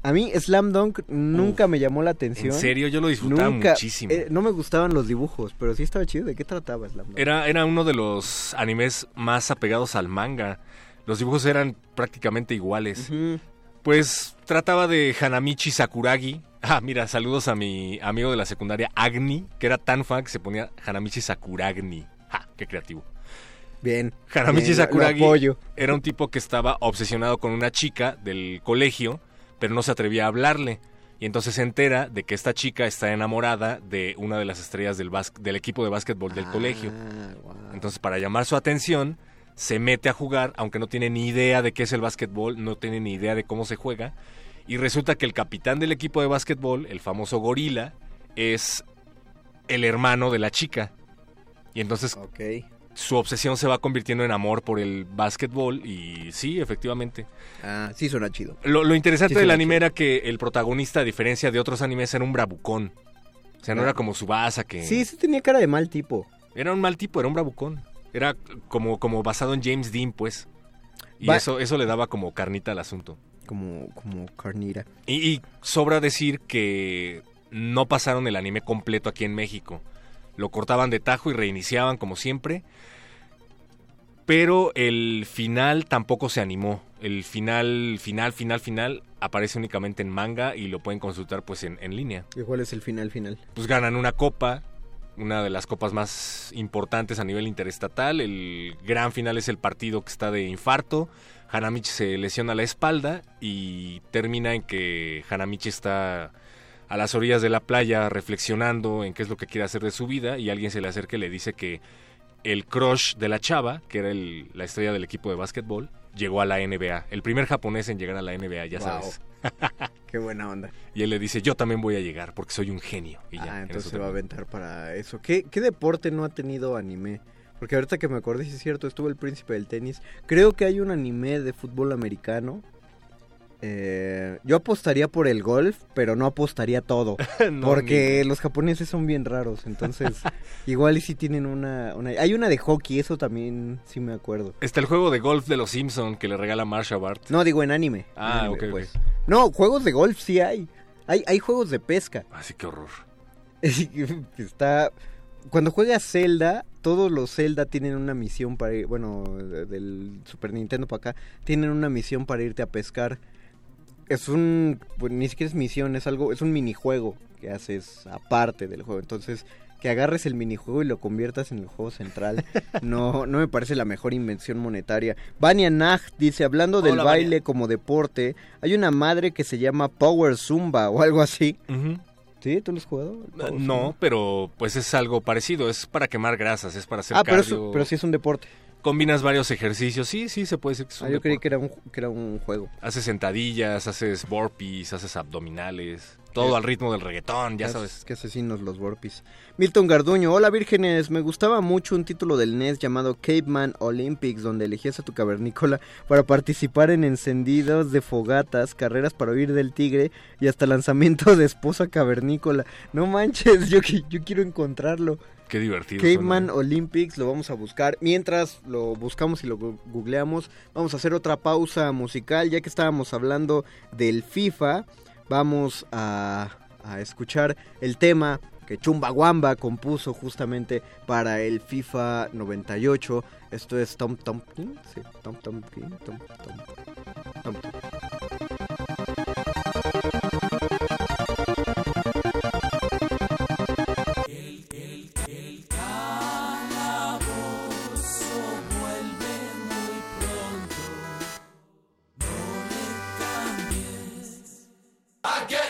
Speaker 2: A mí Slam Dunk nunca me llamó la atención.
Speaker 3: En serio, yo lo disfrutaba
Speaker 2: Nunca,
Speaker 3: muchísimo.
Speaker 2: eh, no me gustaban los dibujos, pero sí estaba chido. ¿De qué trataba Slam Dunk?
Speaker 3: Era, era uno de los animes más apegados al manga. Los dibujos eran prácticamente iguales. Pues trataba de Hanamichi Sakuragi. Ah, mira, saludos a mi amigo de la secundaria Agni, que era tan fan que se ponía Hanamichi Sakuragni. Ja, qué creativo.
Speaker 2: Bien.
Speaker 3: Hanamichi
Speaker 2: bien, lo- lo
Speaker 3: Sakuragi
Speaker 2: apoyo.
Speaker 3: era un tipo que estaba obsesionado con una chica del colegio, pero no se atrevía a hablarle. Y entonces se entera de que esta chica está enamorada de una de las estrellas del, equipo de básquetbol del colegio.
Speaker 2: Ah, guau.
Speaker 3: Entonces, para llamar su atención, se mete a jugar, aunque no tiene ni idea de qué es el básquetbol, no tiene ni idea de cómo se juega. Y resulta que el capitán del equipo de básquetbol, el famoso Gorila, es el hermano de la chica. Y entonces. Su obsesión se va convirtiendo en amor por el básquetbol y sí, efectivamente.
Speaker 2: Ah, sí suena chido.
Speaker 3: Lo, lo interesante
Speaker 2: Sí,
Speaker 3: del anime era que el protagonista, a diferencia de otros animes, era un bravucón. O sea, no
Speaker 2: Ah.
Speaker 3: era como Subasa que...
Speaker 2: Sí, sí tenía cara de mal tipo.
Speaker 3: Era un mal tipo, era un bravucón. Era como, como basado en James Dean, pues. Y
Speaker 2: Va-
Speaker 3: eso, eso le daba como carnita al asunto.
Speaker 2: Como, como carnira.
Speaker 3: Y, y sobra decir que no pasaron el anime completo aquí en México. Lo cortaban de tajo y reiniciaban como siempre. Pero el final tampoco se animó. El final, final, final, final aparece únicamente en manga y lo pueden consultar pues en, en línea.
Speaker 2: ¿Y cuál es el final final?
Speaker 3: Pues ganan una copa, una de las copas más importantes a nivel interestatal. El gran final es el partido que está de infarto. Hanamichi se lesiona la espalda y termina en que Hanamichi está a las orillas de la playa reflexionando en qué es lo que quiere hacer de su vida y alguien se le acerca y le dice que el crush de la chava, que era el- la estrella del equipo de básquetbol, llegó a la NBA. El primer japonés en llegar a la NBA, ya
Speaker 2: Wow.
Speaker 3: sabes.
Speaker 2: Qué buena onda.
Speaker 3: Y él le dice, yo también voy a llegar porque soy un genio. Y ya,
Speaker 2: ah,
Speaker 3: en
Speaker 2: entonces se va a aventar para eso. ¿Qué, ¿Qué deporte no ha tenido anime? Porque ahorita que me acordé, si es cierto, estuvo el príncipe del tenis. Creo que hay un anime de fútbol americano. Eh, yo apostaría por el golf, pero no apostaría todo.
Speaker 3: No,
Speaker 2: porque los japoneses son bien raros. Entonces, igual y si tienen una, una... Hay una de hockey, eso también sí me acuerdo.
Speaker 3: Está el juego de golf de los Simpson que le regala Marsha Bart.
Speaker 2: No, digo en anime.
Speaker 3: Ah,
Speaker 2: En anime,
Speaker 3: ok, ok.
Speaker 2: pues. No, juegos de golf sí hay. Hay, hay juegos de pesca.
Speaker 3: Así que horror.
Speaker 2: Está. Cuando juegas Zelda, todos los Zelda tienen una misión para ir. Bueno, de- del Super Nintendo para acá, tienen una misión para irte a pescar. Es un. Pues, ni siquiera es misión, es algo. Es un minijuego que haces aparte del juego. Entonces, que agarres el minijuego y lo conviertas en el juego central. no, no me parece la mejor invención monetaria. Vania Nag dice: hablando del
Speaker 3: Hola,
Speaker 2: baile como deporte, hay una madre que se llama Power Zumba o algo así. ¿Sí? ¿Tú lo has jugado? Zumba?
Speaker 3: No, pero pues es algo parecido. Es para quemar grasas, es para hacer
Speaker 2: Ah, pero sí es un deporte.
Speaker 3: Combinas varios ejercicios. Sí, sí, se puede decir que es un
Speaker 2: Ah, yo creí
Speaker 3: deporte.
Speaker 2: que era, un, que era un juego.
Speaker 3: Haces sentadillas, haces burpees, haces abdominales. Todo
Speaker 2: ¿Qué?
Speaker 3: al ritmo del reggaetón, ya sabes.
Speaker 2: Qué asesinos los Burpees. Milton Garduño, hola vírgenes, me gustaba mucho un título del NES llamado Caveman Olympics, donde elegías a tu cavernícola para participar en encendidos de fogatas, carreras para huir del tigre y hasta lanzamiento de esposa cavernícola. No manches, yo, qui- yo quiero encontrarlo.
Speaker 3: Qué divertido.
Speaker 2: Caveman
Speaker 3: suena.
Speaker 2: Olympics, lo vamos a buscar. Mientras lo buscamos y lo googleamos, vamos a hacer otra pausa musical, ya que estábamos hablando del FIFA. Vamos a, a escuchar el tema que Chumbawamba compuso justamente para el FIFA 98. Esto es Tom Tom King. Sí, Tom Tom King. Tom Tom. Tom, Tom.
Speaker 4: I
Speaker 5: He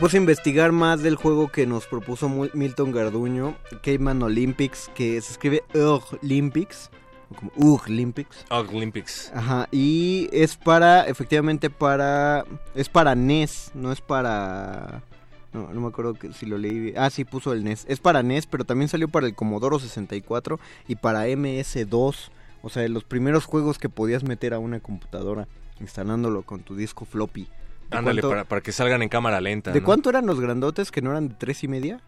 Speaker 2: puse a investigar más del juego que nos propuso Milton Garduño, Caveman Olympics, que se escribe Olympics, como UG Olympics.
Speaker 3: Olympics.
Speaker 2: Ajá, y es para, efectivamente para, es para NES, no es para, no, no me acuerdo que si lo leí. Ah, sí, puso el NES. Es para NES, pero también salió para el Commodore 64 y para MS2. O sea, los primeros juegos que podías meter a una computadora instalándolo con tu disco floppy. ¿De
Speaker 3: Ándale,
Speaker 2: cuánto-
Speaker 3: para, para que salgan en cámara lenta.
Speaker 2: ¿De
Speaker 3: ¿no?
Speaker 2: cuánto eran los grandotes que no eran de tres y media?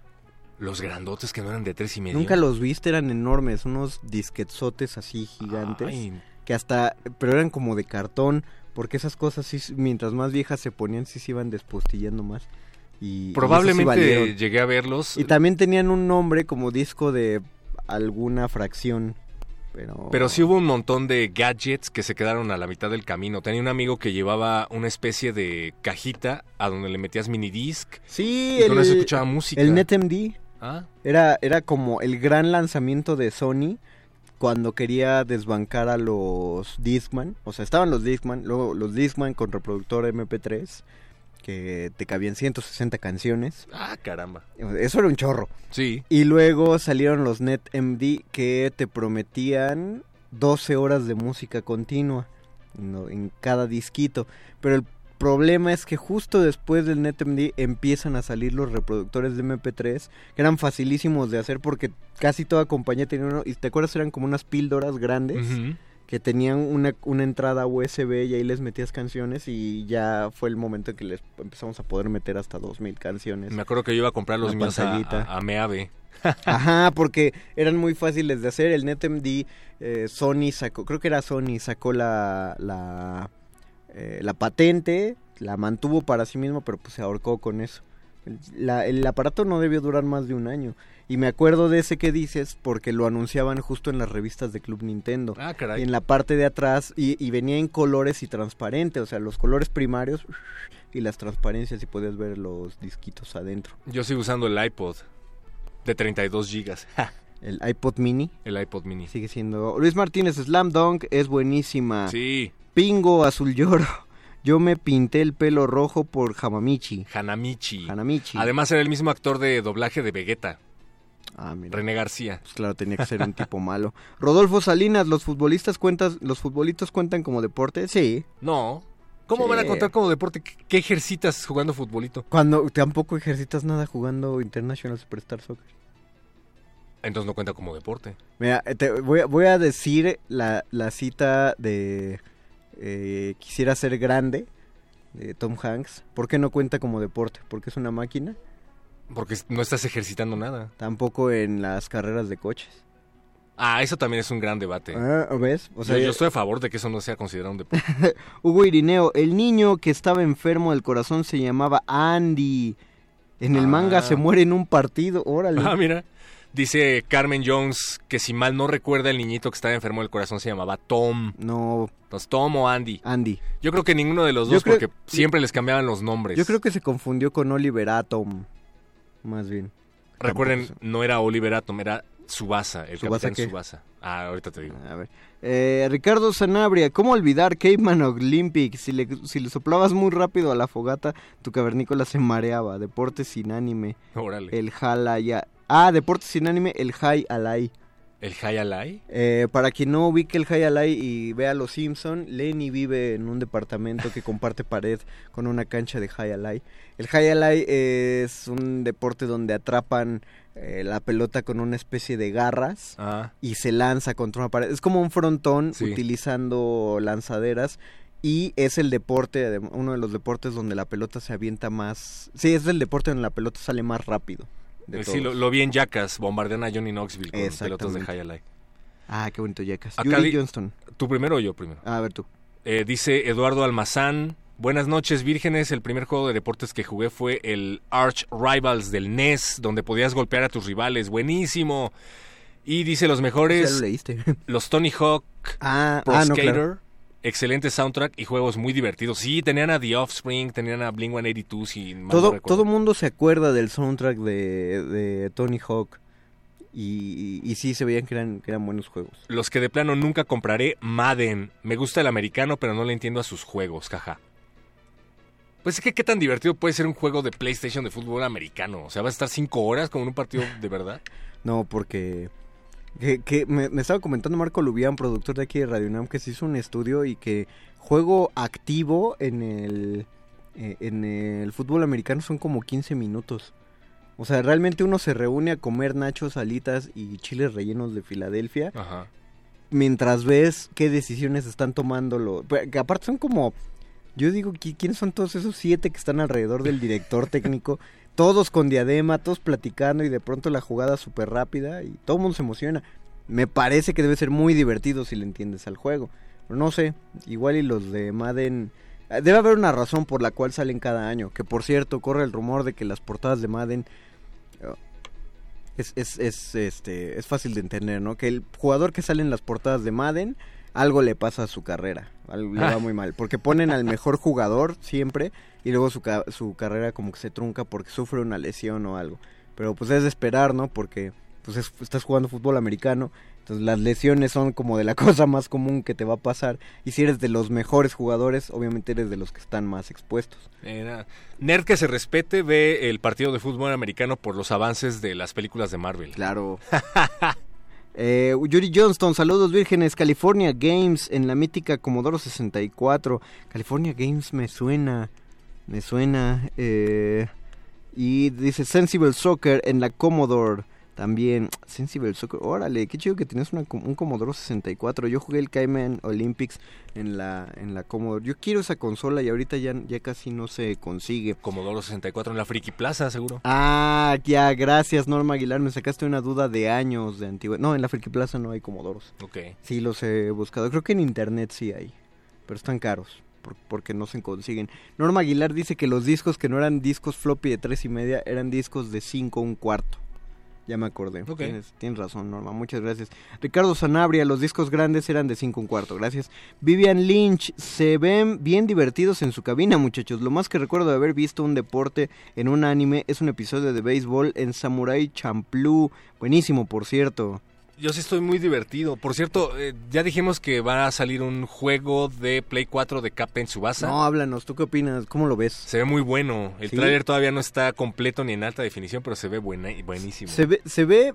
Speaker 3: Los grandotes que no eran de tres y medio.
Speaker 2: Nunca los viste, eran enormes, unos disquetzotes así gigantes.
Speaker 3: Ay.
Speaker 2: Que hasta, pero eran como de cartón, porque esas cosas sí, mientras más viejas se ponían, sí se iban despostillando más. Y, y esos sí
Speaker 3: Probablemente llegué a verlos.
Speaker 2: Y también tenían un nombre como disco de alguna fracción. Pero,
Speaker 3: Pero sí hubo un montón de gadgets que se quedaron a la mitad del camino. Tenía un amigo que llevaba una especie de cajita a donde le metías minidisc.
Speaker 2: Sí,
Speaker 3: y
Speaker 2: el-
Speaker 3: escuchaba música.
Speaker 2: El NetMD
Speaker 3: Ah.
Speaker 2: era, era como el gran lanzamiento de Sony cuando quería desbancar a los Discman, o sea, estaban los Discman, luego los Discman con reproductor MP3, que te cabían 160 canciones.
Speaker 3: Ah, caramba.
Speaker 2: Eso era un chorro.
Speaker 3: Sí.
Speaker 2: Y luego salieron los NetMD que te prometían 12 horas de música continua ¿no? en cada disquito. Pero el problema es que justo después del NetMD empiezan a salir los reproductores de MP3 que eran facilísimos de hacer porque casi toda compañía tenía uno. Y te acuerdas, eran como unas píldoras grandes. Que tenían una, una entrada USB y ahí les metías canciones y ya fue el momento en que les empezamos a poder meter hasta 2000 canciones.
Speaker 3: Me acuerdo que yo iba a comprar los míos a, a Meave.
Speaker 2: Ajá, porque eran muy fáciles de hacer. El NetMD, eh, Sony sacó, creo que era Sony, sacó la, la, eh, la patente, la mantuvo para sí mismo, pero pues se ahorcó con eso. El, la- el aparato no debió durar más de un año. Y me acuerdo de ese que dices porque lo anunciaban justo en las revistas de Club Nintendo.
Speaker 3: Ah, caray.
Speaker 2: Y en la parte de atrás, y, y venía en colores y transparente, o sea, los colores primarios y las transparencias y podías ver los disquitos adentro.
Speaker 3: Yo sigo usando el iPod de 32 gigas.
Speaker 2: El iPod mini.
Speaker 3: el iPod mini.
Speaker 2: Sigue siendo. Luis Martínez, Slam Dunk es buenísima.
Speaker 3: Sí.
Speaker 2: Pingo Azul Lloro. Yo me pinté el pelo rojo por Hamamichi.
Speaker 3: Hanamichi.
Speaker 2: Hanamichi.
Speaker 3: Además era el mismo actor de doblaje de Vegeta,
Speaker 2: Ah, mira.
Speaker 3: René García.
Speaker 2: Pues claro, tenía que ser un tipo malo. Rodolfo Salinas, ¿los futbolistas cuentas, los futbolitos cuentan como deporte? Sí.
Speaker 3: No. ¿Cómo
Speaker 2: Sí.
Speaker 3: van a contar como deporte? ¿Qué- ¿Qué ejercitas jugando futbolito?
Speaker 2: Cuando tampoco ejercitas nada jugando International Superstar Soccer.
Speaker 3: Entonces no cuenta como deporte.
Speaker 2: Mira, te voy, a- voy a decir la, la cita de eh, Quisiera ser grande de Tom Hanks. ¿Por qué no cuenta como deporte? ¿Porque es una máquina?
Speaker 3: Porque no estás ejercitando nada.
Speaker 2: Tampoco en las carreras de coches.
Speaker 3: Ah, eso también es un gran debate.
Speaker 2: Ah, ¿Ves? O sea,
Speaker 3: yo, estoy a favor de que eso no sea considerado un deporte.
Speaker 2: Hugo Irineo, el niño que estaba enfermo del corazón se llamaba Andy. En el
Speaker 3: Ah.
Speaker 2: manga se muere en un partido. Órale.
Speaker 3: ah, mira. Dice Carmen Jones que si mal no recuerda el niñito que estaba enfermo del corazón se llamaba Tom.
Speaker 2: No,
Speaker 3: Entonces, Tom o Andy.
Speaker 2: Andy.
Speaker 3: Yo creo que ninguno de los dos
Speaker 2: creo-
Speaker 3: porque siempre les cambiaban los nombres.
Speaker 2: Yo creo que se confundió con Oliver Atom. Más bien.
Speaker 3: Recuerden, no era Oliver Atom, era Subasa, el
Speaker 2: ¿Tsubasa
Speaker 3: capitán
Speaker 2: qué?
Speaker 3: Subasa. Ah, ahorita te digo.
Speaker 2: A ver. Eh, Ricardo Sanabria, ¿cómo olvidar Caveman Olympic? Si le, si le soplabas muy rápido a la fogata, tu cavernícola se mareaba. Deporte sin anime.
Speaker 3: Órale.
Speaker 2: El Halaya. Ah, deporte sin anime, el High Alai.
Speaker 3: ¿El Hayalai?
Speaker 2: Eh, para quien no ubique el High Alai y vea Los Simpson, Lenny vive en un departamento que comparte pared con una cancha de High Alai. El High Alai es un deporte donde atrapan eh, la pelota con una especie de garras
Speaker 3: Ah,
Speaker 2: y se lanza contra una pared. Es como un frontón
Speaker 3: Sí.
Speaker 2: utilizando lanzaderas y es el deporte, uno de los deportes donde la pelota se avienta más... Sí, es el deporte donde la pelota sale más rápido. De
Speaker 3: sí, lo, vi en Jackass, bombardean a Johnny Knoxville con pelotas de. Hayalai.
Speaker 2: Ah, qué bonito, Jackass.
Speaker 3: Di-
Speaker 2: Johnston.
Speaker 3: ¿Tú primero o yo primero?
Speaker 2: Ah, a ver tú.
Speaker 3: Eh, dice Eduardo Almazán. Buenas noches, vírgenes. El primer juego de deportes que jugué fue el Arch Rivals del NES, donde podías golpear a tus rivales. Buenísimo. Y dice los
Speaker 2: Ya
Speaker 3: mejores,
Speaker 2: lo leíste.
Speaker 3: los Tony Hawk
Speaker 2: Ah,
Speaker 3: Pro
Speaker 2: ah, no,
Speaker 3: Skater.
Speaker 2: claro.
Speaker 3: Excelente soundtrack y juegos muy divertidos. Sí, tenían a The Offspring, tenían a Blink 182, si no
Speaker 2: Todo,
Speaker 3: recuerdo.
Speaker 2: todo mundo se acuerda del soundtrack de, de Tony Hawk. Y, y sí se veían que eran, que eran buenos juegos.
Speaker 3: Los que de plano nunca compraré, Madden. Me gusta el americano, pero no le entiendo a sus juegos, jaja. Pues es que qué tan divertido puede ser un juego de PlayStation de fútbol americano. O sea, vas a estar cinco horas como en un partido de verdad.
Speaker 2: No, porque... Que, que me, me estaba comentando Marco Lubián, productor de aquí de Radio UNAM, que se hizo un estudio y que juego activo en el, eh, en el fútbol americano son como 15 minutos. O sea, realmente uno se reúne a comer nachos, alitas y chiles rellenos de Filadelfia
Speaker 3: Ajá.
Speaker 2: mientras ves qué decisiones están tomando. Lo, que aparte son como, yo digo, ¿qui- ¿quiénes son todos esos siete que están alrededor del director técnico? todos con diadema, todos platicando y de pronto la jugada súper rápida y todo el mundo se emociona. Me parece que debe ser muy divertido si le entiendes al juego. Pero no sé, igual y los de Madden... eh, Debe haber una razón por la cual salen cada año. Que por cierto, corre el rumor de que las portadas de Madden eh, es, es, es, este, es fácil de entender, ¿no? Que el jugador que sale en las portadas de Madden, algo le pasa a su carrera, algo le va
Speaker 3: Ah.
Speaker 2: muy mal, porque ponen al mejor jugador siempre y luego su, ca- su carrera como que se trunca porque sufre una lesión o algo. Pero pues es de esperar, ¿no? Porque pues es- estás jugando fútbol americano, entonces las lesiones son como de la cosa más común que te va a pasar. Y si eres de los mejores jugadores, obviamente eres de los que están más expuestos.
Speaker 3: Era- Nerd que se respete ve el partido de fútbol americano por los avances de las películas de Marvel.
Speaker 2: Claro. Eh, Yuri Johnston, saludos vírgenes. California Games en la mítica Commodore 64. California Games me suena. Me suena. eh, y dice Sensible Soccer en la Commodore. También. Sensible Soccer. Órale, qué chido que una, com- un Commodore 64. Yo jugué el Cayman Olympics en la, en la Commodore. Yo quiero esa consola y ahorita ya, ya casi no se consigue.
Speaker 3: Commodore 64 en la Friki Plaza, seguro.
Speaker 2: Ah, ya, gracias Norma Aguilar, me sacaste una duda de años de antigüedad. No, en la Friki Plaza no hay comodoros.
Speaker 3: Ok.
Speaker 2: Sí, los he buscado. Creo que en internet sí hay, pero están caros por- porque no se consiguen. Norma Aguilar dice que los discos que no eran discos floppy de tres y media eran discos de cinco un cuarto. Ya me acordé. Tienes, tienes razón, Norma. Muchas gracias. Ricardo Sanabria, los discos grandes eran de 5 un cuarto. Gracias. Vivian Lynch, se ven bien divertidos en su cabina, muchachos. Lo más que recuerdo de haber visto un deporte en un anime es un episodio de béisbol en Samurai Champloo. Buenísimo, por cierto.
Speaker 3: Yo sí estoy muy divertido. Por cierto, eh, ya dijimos que va a salir un juego de Play 4 de Captain Subasa.
Speaker 2: No, háblanos. ¿Tú qué opinas? ¿Cómo lo ves?
Speaker 3: Se ve muy bueno. El
Speaker 2: ¿Sí?
Speaker 3: tráiler todavía no está completo ni en alta definición, pero se ve buena, buenísimo.
Speaker 2: Se ve, se ve,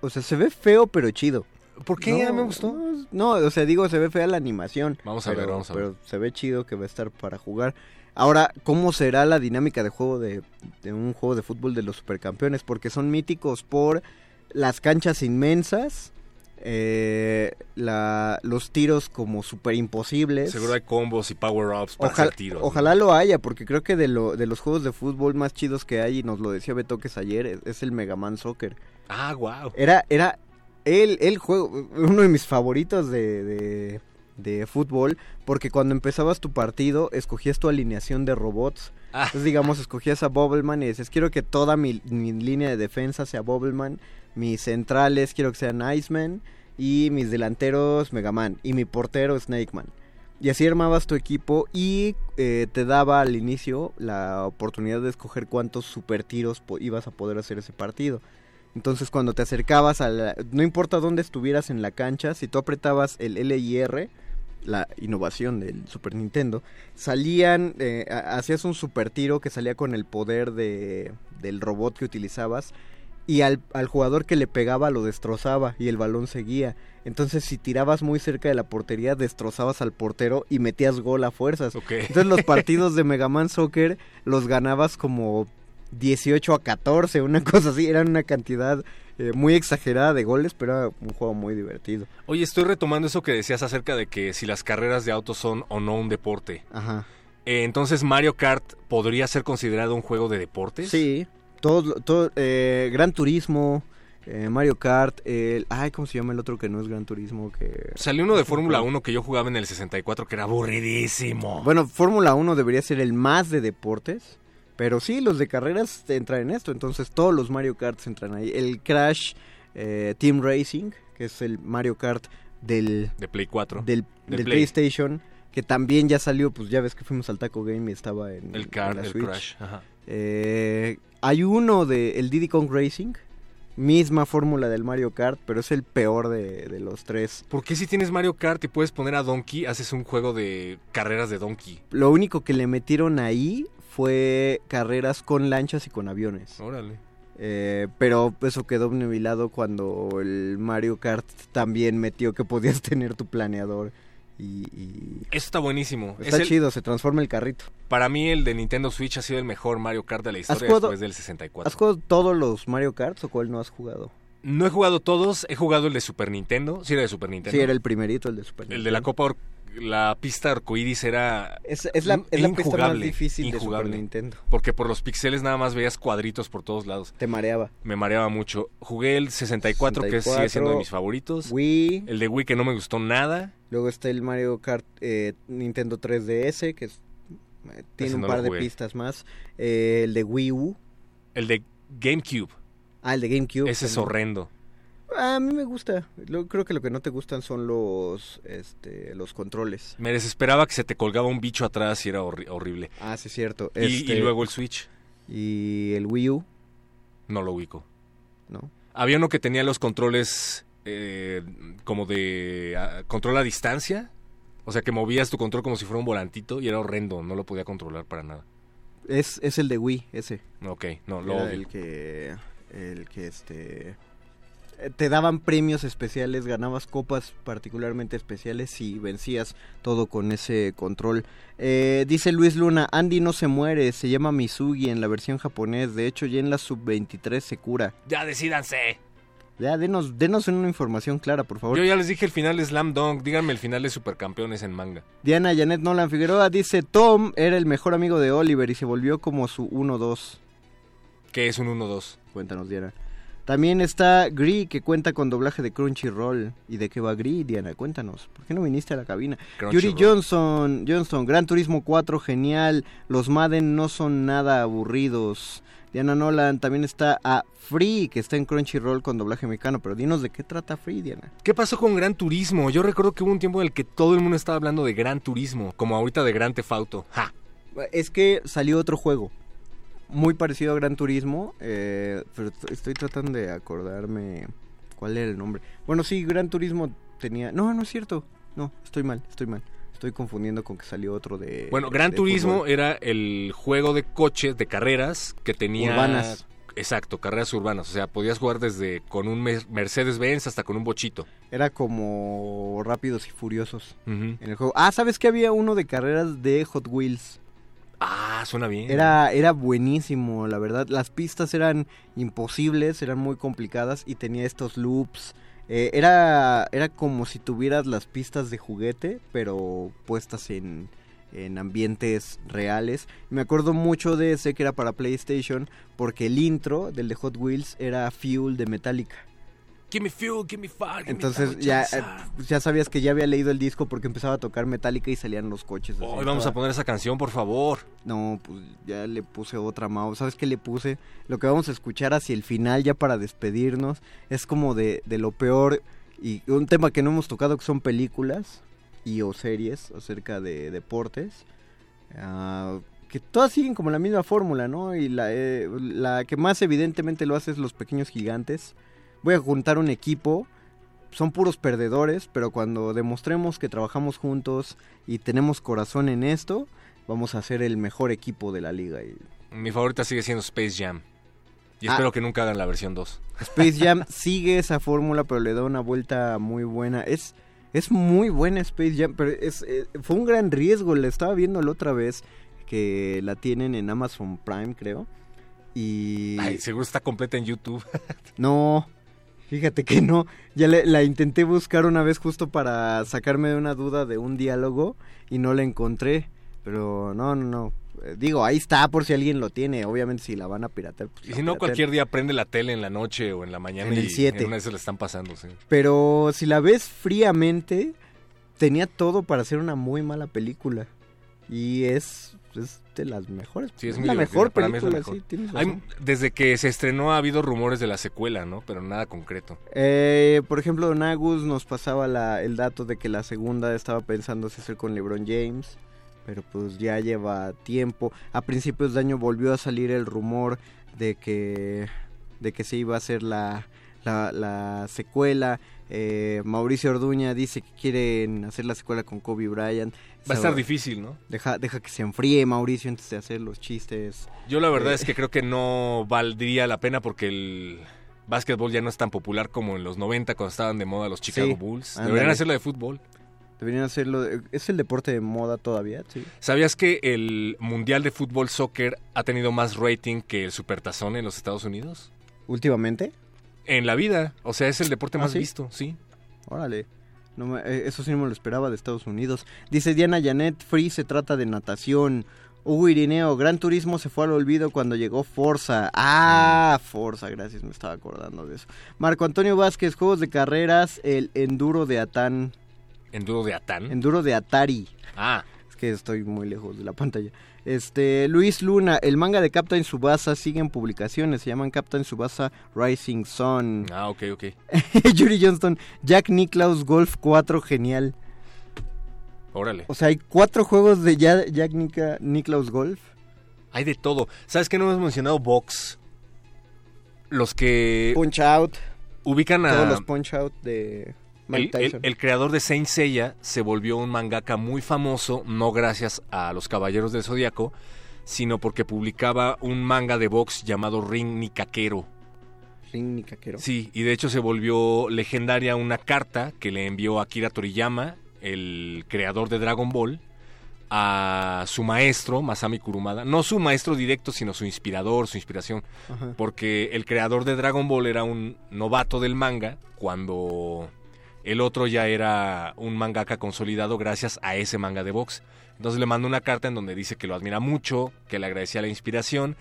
Speaker 2: o sea, se ve feo pero chido.
Speaker 3: ¿Por qué? Ah, me gustó.
Speaker 2: No, no, o sea, digo, se ve fea la animación.
Speaker 3: Vamos a
Speaker 2: pero-
Speaker 3: ver, vamos a ver.
Speaker 2: Pero se ve chido que va a estar para jugar. Ahora, ¿cómo será la dinámica de juego de, de un juego de fútbol de los supercampeones? Porque son míticos por las canchas inmensas, eh, la, los tiros como super imposibles.
Speaker 3: Seguro hay combos y power-ups para
Speaker 2: Ojalá,
Speaker 3: hacer tiros.
Speaker 2: ojalá lo haya, porque creo que de, lo, de los juegos de fútbol más chidos que hay, y nos lo decía Betoques ayer, es, es el Mega Man Soccer.
Speaker 3: Ah, wow.
Speaker 2: Era, era el, el juego, uno de mis favoritos de, de, de fútbol, porque cuando empezabas tu partido, escogías tu alineación de robots.
Speaker 3: Ah.
Speaker 2: Entonces, digamos, escogías a Bobbleman y dices, quiero que toda mi, mi línea de defensa sea Bobbleman, mis centrales quiero que sean Iceman, y mis delanteros Megaman, y mi portero Snakeman. Y así armabas tu equipo y eh, te daba al inicio la oportunidad de escoger cuántos super tiros ibas a poder hacer ese partido. Entonces cuando te acercabas a la... No importa dónde estuvieras en la cancha, si tú apretabas el L y R, la innovación del Super Nintendo, salían, eh, ha- hacías un super tiro que salía con el poder de, del robot que utilizabas y al, al jugador que le pegaba lo destrozaba y el balón seguía. Entonces si tirabas muy cerca de la portería destrozabas al portero y metías gol a fuerzas. Entonces los partidos de Mega Man Soccer los ganabas como 18 a 14, una cosa así, eran una cantidad eh, muy exagerada de goles, pero era un juego muy divertido.
Speaker 3: Oye, estoy retomando eso que decías acerca de que si las carreras de autos son o no un deporte.
Speaker 2: Ajá.
Speaker 3: Eh, entonces, Mario Kart podría ser considerado un juego de deportes.
Speaker 2: Sí, todo, todo eh, Gran Turismo, eh, Mario Kart, el, ay, ¿cómo se llama el otro que no es Gran Turismo? Que
Speaker 3: Salió uno de Fórmula 1 que yo jugaba en el 64 que era aburridísimo.
Speaker 2: Bueno, Fórmula 1 debería ser el más de deportes, pero sí, los de carreras entran en esto, entonces todos los Mario Kart entran ahí. El Crash eh, Team Racing, que es el Mario Kart del,
Speaker 3: De Play 4.
Speaker 2: del,
Speaker 3: Del
Speaker 2: del
Speaker 3: Play.
Speaker 2: PlayStation, que también ya salió, pues ya ves que fuimos al Taco Game y estaba en,
Speaker 3: El
Speaker 2: en
Speaker 3: Kart,
Speaker 2: la
Speaker 3: el
Speaker 2: Switch.
Speaker 3: Crash. Ajá.
Speaker 2: Eh, hay uno de el Diddy Kong Racing, misma fórmula del Mario Kart, pero es el peor de, de los tres.
Speaker 3: ¿Por qué si tienes Mario Kart y puedes poner a Donkey, haces un juego de carreras de Donkey?
Speaker 2: Lo único que le metieron ahí fue carreras con lanchas y con aviones.
Speaker 3: Órale.
Speaker 2: Eh, pero eso quedó obnubilado cuando el Mario Kart también metió que podías tener tu planeador. Y, y
Speaker 3: Eso está buenísimo.
Speaker 2: está
Speaker 3: Es el-
Speaker 2: chido, se transforma el carrito.
Speaker 3: Para mí el de Nintendo Switch ha sido el mejor Mario Kart de la historia
Speaker 2: jugado-
Speaker 3: después del 64.
Speaker 2: ¿Has jugado todos los Mario Karts o cuál no has jugado?
Speaker 3: No he jugado todos, he jugado el de Super Nintendo. Sí, era de Super Nintendo.
Speaker 2: Sí, era el primerito, el de Super
Speaker 3: El de la
Speaker 2: Nintendo.
Speaker 3: Copa, or- la pista arcoíris era.
Speaker 2: Es, es la, es la pista más
Speaker 3: injugable,
Speaker 2: difícil de. Super Nintendo.
Speaker 3: Porque por los pixeles nada más veías cuadritos por todos lados.
Speaker 2: Te mareaba.
Speaker 3: Me mareaba mucho. Jugué el 64, que
Speaker 2: 64,
Speaker 3: sigue siendo de mis favoritos.
Speaker 2: Wii.
Speaker 3: El de Wii que no me gustó nada.
Speaker 2: Luego está el Mario Kart eh, Nintendo 3DS, que es- eh, tiene
Speaker 3: Ese
Speaker 2: un
Speaker 3: no
Speaker 2: par de pistas más. Eh, el de Wii U.
Speaker 3: El de GameCube.
Speaker 2: Ah, el de GameCube.
Speaker 3: Ese es horrendo.
Speaker 2: A mí me gusta. Creo que lo que no te gustan son los este, los controles.
Speaker 3: Me desesperaba que se te colgaba un bicho atrás y era horri- horrible.
Speaker 2: Ah, sí, es cierto.
Speaker 3: Y,
Speaker 2: Este,
Speaker 3: y luego el Switch.
Speaker 2: Y el Wii U,
Speaker 3: No lo ubico.
Speaker 2: ¿no?
Speaker 3: Había uno que tenía los controles eh, como de ah, control a distancia. O sea, que movías tu control como si fuera un volantito y era horrendo, no lo podía controlar para nada.
Speaker 2: Es, es el de Wii, ese.
Speaker 3: Ok, no, lo
Speaker 2: Era el que el que este te daban premios especiales, ganabas copas particularmente especiales y vencías todo con ese control. Eh, dice Luis Luna, Andy no se muere, se llama Misugi en la versión japonés, de hecho ya en la sub-23 se cura.
Speaker 3: Ya decídanse.
Speaker 2: Ya, denos, denos una información clara, por favor.
Speaker 3: Yo ya les dije el final de Slam Dunk, díganme el final de Supercampeones en manga.
Speaker 2: Diana Janet Nolan Figueroa dice, Tom era el mejor amigo de Oliver y se volvió como su 1-2.
Speaker 3: Que es un 1-2.
Speaker 2: Cuéntanos, Diana. También está Gris, que cuenta con doblaje de Crunchyroll. ¿Y de qué va Gris, Diana? Cuéntanos. ¿Por qué no viniste a la cabina? Yuri. Johnson, Johnson, Gran Turismo 4, genial. Los Madden no son nada aburridos. Diana Nolan, también está a Free, que está en Crunchyroll con doblaje mexicano. Pero dinos de qué trata Free, Diana.
Speaker 3: ¿Qué pasó con Gran Turismo? Yo recuerdo que hubo un tiempo en el que todo el mundo estaba hablando de Gran Turismo, como ahorita de Gran Tefauto. ¡Ja!
Speaker 2: Es que salió otro juego. Muy parecido a Gran Turismo. eh, pero estoy tratando de acordarme cuál era el nombre. Bueno, sí, Gran Turismo tenía... No, no es cierto. No, estoy mal, estoy mal. Estoy confundiendo con que salió otro de...
Speaker 3: Bueno, Gran
Speaker 2: de
Speaker 3: Turismo
Speaker 2: fútbol.
Speaker 3: era el juego de coches, de carreras, que tenía...
Speaker 2: Urbanas.
Speaker 3: Exacto, carreras urbanas. O sea, podías jugar desde con un Mer- Mercedes-Benz hasta con un bochito.
Speaker 2: Era como Rápidos y Furiosos en el juego. Ah, ¿sabes que había uno de carreras de Hot Wheels?
Speaker 3: Ah, suena bien.
Speaker 2: Era, era buenísimo, la verdad. Las pistas eran imposibles, eran muy complicadas y tenía estos loops. Eh, era, era como si tuvieras las pistas de juguete, pero puestas en, en ambientes reales. Me acuerdo mucho de ese que era para PlayStation, porque el intro del de Hot Wheels era Fuel de Metallica.
Speaker 3: Give me fuel, give me fire, give
Speaker 2: Entonces ya, eh, ya sabías que ya había leído el disco porque empezaba a tocar Metallica y salían los coches.
Speaker 3: Hoy vamos
Speaker 2: toda-
Speaker 3: a poner esa canción, por favor.
Speaker 2: no, pues ya le puse otra mouse. ¿Sabes qué le puse? Lo que vamos a escuchar hacia el final, ya para despedirnos, es como de, de lo peor y un tema que no hemos tocado que son películas y o series acerca de deportes. Ah, que todas siguen como la misma fórmula, ¿no? Y la, eh, la que más evidentemente lo hace es Los Pequeños Gigantes. Voy a juntar un equipo son puros perdedores, pero cuando demostremos que trabajamos juntos y tenemos corazón en esto, vamos a ser el mejor equipo de la liga.
Speaker 3: Mi favorita sigue siendo Space Jam. Y
Speaker 2: Ah.
Speaker 3: espero que nunca hagan la versión 2.
Speaker 2: Space Jam sigue esa fórmula, pero le da una vuelta muy buena. Es, es muy buena Space Jam, pero es, eh, fue un gran riesgo. La estaba viendo la otra vez que la tienen en Amazon Prime, creo. Y
Speaker 3: Ay, seguro está completa en YouTube.
Speaker 2: no, fíjate que no. Ya le- la intenté buscar una vez justo para sacarme de una duda de un diálogo y no la encontré. Pero no, no, no. Eh, Digo, ahí está por si alguien lo tiene. Obviamente si la van a piratear. pues
Speaker 3: Y
Speaker 2: la
Speaker 3: si no, cualquier día prende la tele en la noche o en la mañana
Speaker 2: En el
Speaker 3: y
Speaker 2: 7.
Speaker 3: en una de esas le están pasando, sí.
Speaker 2: Pero si la ves fríamente, tenía todo para ser una muy mala película. Y es, es de las mejores.
Speaker 3: Sí, es
Speaker 2: es
Speaker 3: muy
Speaker 2: la mejor
Speaker 3: Para mí es la
Speaker 2: película,
Speaker 3: mejor.
Speaker 2: sí,
Speaker 3: Hay- desde que se estrenó ha habido rumores de la secuela, ¿no? Pero nada concreto.
Speaker 2: Eh, por ejemplo, Don Agus nos pasaba la- el dato de que la segunda estaba pensándose hacer con LeBron James, pero pues ya lleva tiempo. A principios de año volvió a salir el rumor de que, de que se iba a hacer la, la, la secuela. Eh, Mauricio Orduña dice que quieren hacer la secuela con Kobe Bryant.
Speaker 3: Va a estar difícil, ¿no?
Speaker 2: Deja, deja que se enfríe Mauricio antes de hacer los chistes.
Speaker 3: Yo la verdad
Speaker 2: Eh.
Speaker 3: es que creo que no valdría la pena porque el básquetbol ya no es tan popular como en los 90 cuando estaban de moda los Chicago
Speaker 2: Sí,
Speaker 3: Bulls.
Speaker 2: ándale.
Speaker 3: Deberían hacerlo de fútbol.
Speaker 2: Deberían hacerlo. Es el deporte de moda todavía, sí.
Speaker 3: ¿Sabías que el Mundial de Fútbol Soccer ha tenido más rating que el Supertazón en los Estados Unidos?
Speaker 2: Últimamente.
Speaker 3: En la vida, o sea, es el deporte
Speaker 2: ¿Ah,
Speaker 3: más
Speaker 2: sí?
Speaker 3: visto, sí.
Speaker 2: Órale. No eh, eso sí no me lo esperaba de Estados Unidos. Dice Diana Janet, Free se trata de natación. Hugo Irineo, Gran Turismo se fue al olvido cuando llegó Forza. Ah, Forza, gracias, me estaba acordando de eso. Marco Antonio Vázquez, juegos de carreras, el Enduro de Atán.
Speaker 3: Enduro de Atán.
Speaker 2: Enduro de Atari.
Speaker 3: Ah,
Speaker 2: que estoy muy lejos de la pantalla. Este, Luis Luna, el manga de Captain Subasa sigue en publicaciones, se llaman Captain Subasa Rising Sun.
Speaker 3: ah, ok, ok.
Speaker 2: Yuri Johnston, Jack Nicklaus Golf 4, genial.
Speaker 3: Órale.
Speaker 2: O sea, hay cuatro juegos de Jack Nica- Nicklaus Golf.
Speaker 3: Hay de todo. ¿Sabes qué no hemos mencionado? Box. Los que...
Speaker 2: Punch Out.
Speaker 3: Ubican a...
Speaker 2: Todos los punch out de
Speaker 3: El, el-
Speaker 2: Tyson.
Speaker 3: el creador de Saint Seiya se volvió un mangaka muy famoso, no gracias a los Caballeros del Zodiaco, sino porque publicaba un manga de box llamado Ring Nikakero.
Speaker 2: Ring Nikakero.
Speaker 3: Sí, y de hecho se volvió legendaria una carta que le envió Akira Toriyama, el creador de Dragon Ball, a su maestro, Masami Kurumada. No su maestro directo, sino su inspirador, su inspiración.
Speaker 2: Ajá.
Speaker 3: Porque el creador de Dragon Ball era un novato del manga cuando el otro ya era un mangaka consolidado gracias a ese manga de box. Entonces le manda una carta en donde dice que lo admira mucho, que le agradecía la inspiración,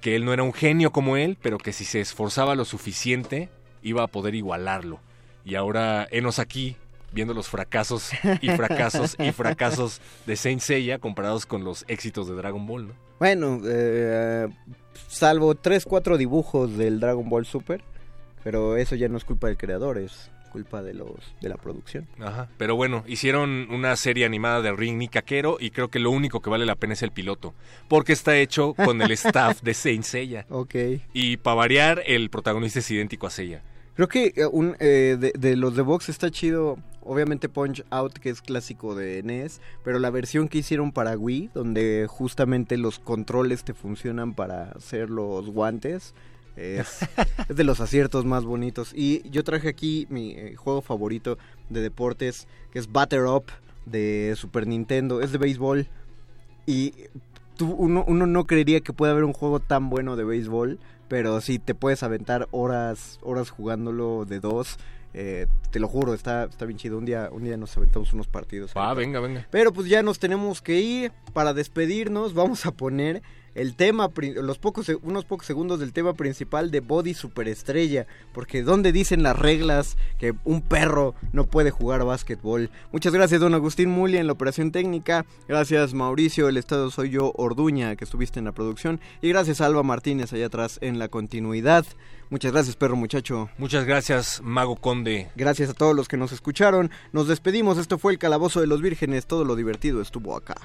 Speaker 3: que él no era un genio como él, pero que si se esforzaba lo suficiente iba a poder igualarlo. Y ahora enos aquí viendo los fracasos y fracasos y fracasos de Saint Seiya comparados con los éxitos de Dragon Ball, ¿no?
Speaker 2: Bueno, eh, salvo 3, 4 dibujos del Dragon Ball Super, pero eso ya no es culpa del creador, es culpa de los de la producción.
Speaker 3: Ajá. Pero bueno, hicieron una serie animada de Ring Nikakero y creo que lo único que vale la pena es el piloto. Porque está hecho con el staff de Saint Seiya.
Speaker 2: Ok.
Speaker 3: Y para variar, el protagonista es idéntico a Seiya.
Speaker 2: Creo que eh, un, eh, de, de los de Box está chido, obviamente Punch Out, que es clásico de NES, pero la versión que hicieron para Wii, donde justamente los controles te funcionan para hacer los guantes, es, es de los aciertos más bonitos. Y yo traje aquí mi eh, juego favorito de deportes, que es Batter Up de Super Nintendo, es de béisbol. Y tú- uno, uno no creería que puede haber un juego tan bueno de béisbol, pero sí te puedes aventar horas, horas jugándolo de dos. eh, te lo juro, está, está bien chido. Un día, un día nos aventamos unos partidos.
Speaker 3: Va,
Speaker 2: ahorita.
Speaker 3: venga, venga.
Speaker 2: Pero pues ya nos tenemos que ir. Para despedirnos, vamos a poner el tema, los pocos, unos pocos segundos del tema principal de Body Superestrella. Porque donde dicen las reglas que un perro no puede jugar básquetbol. Muchas gracias, don Agustín Muli en la operación técnica. Gracias, Mauricio, el estado soy yo, Orduña, que estuviste en la producción. Y gracias, Alba Martínez, allá atrás en la continuidad. Muchas gracias, perro muchacho.
Speaker 3: Muchas gracias, Mago Conde.
Speaker 2: Gracias a todos los que nos escucharon. Nos despedimos. Esto fue el Calabozo de los Vírgenes. Todo lo divertido estuvo acá.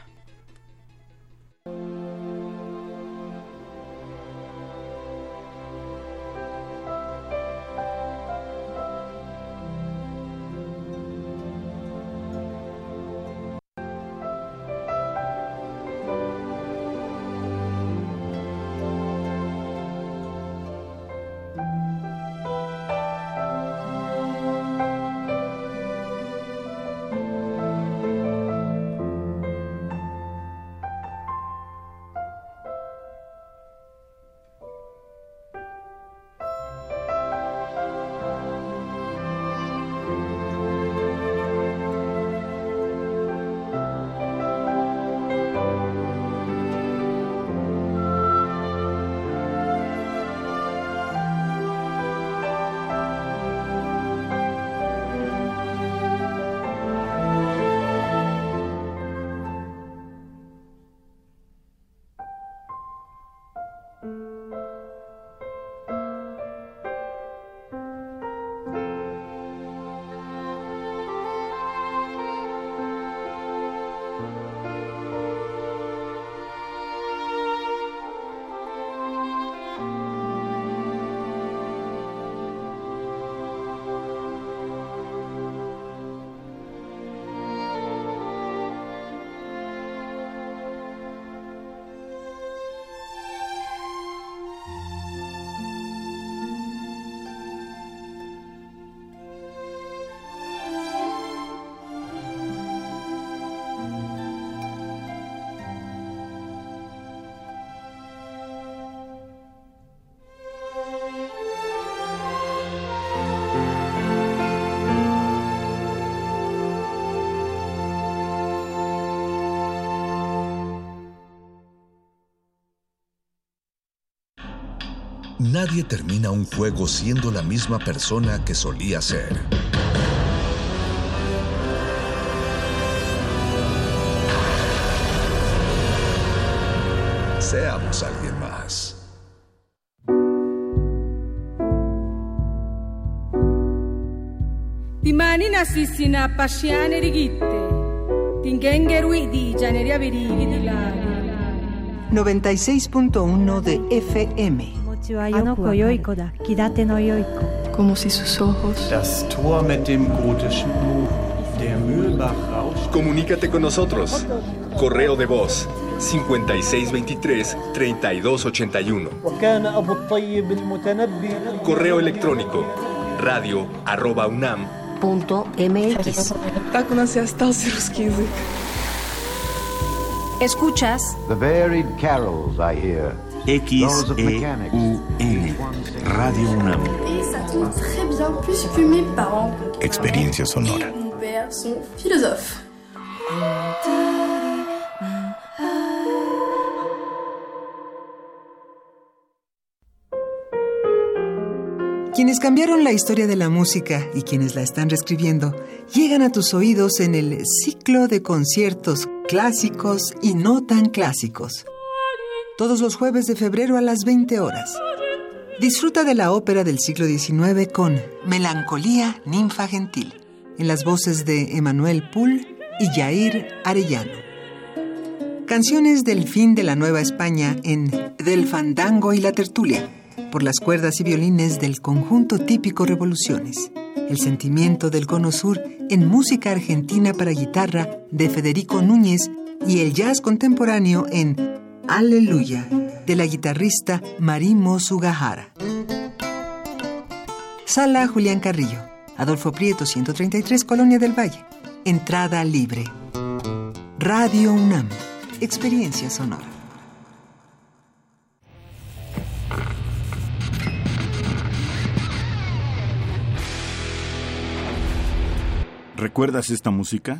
Speaker 6: Nadie termina un juego siendo la misma persona que solía ser. Seamos alguien más.
Speaker 7: Dimani nasissina pasciane rigitte, tingengerui di verighi di lari.
Speaker 8: 96.1 de FM. Como si sus ojos.
Speaker 9: Comunícate con nosotros. Correo de voz 5623-3281. Correo electrónico radio arroba unam
Speaker 10: punto mx. Escuchas.
Speaker 11: The varied carols I hear.
Speaker 12: X-E-U-N. Radio UNAM. Experiencia sonora.
Speaker 13: Quienes cambiaron la historia de la música y quienes la están reescribiendo llegan a tus oídos en el ciclo de conciertos clásicos y no tan clásicos. Todos los jueves de febrero a las 20 horas. Disfruta de la ópera del siglo XIX con Melancolía Ninfa Gentil, en las voces de Emanuel Poul y Jair Arellano. Canciones del fin de la Nueva España en Del Fandango y la Tertulia, por las cuerdas y violines del conjunto típico Revoluciones. El sentimiento del Cono Sur en música argentina para guitarra de Federico Núñez y el jazz contemporáneo en Aleluya de la guitarrista Marimo Sugahara. Sala Julián Carrillo, Adolfo Prieto 133, Colonia del Valle. Entrada libre. Radio UNAM, experiencia sonora.
Speaker 14: ¿Recuerdas esta música?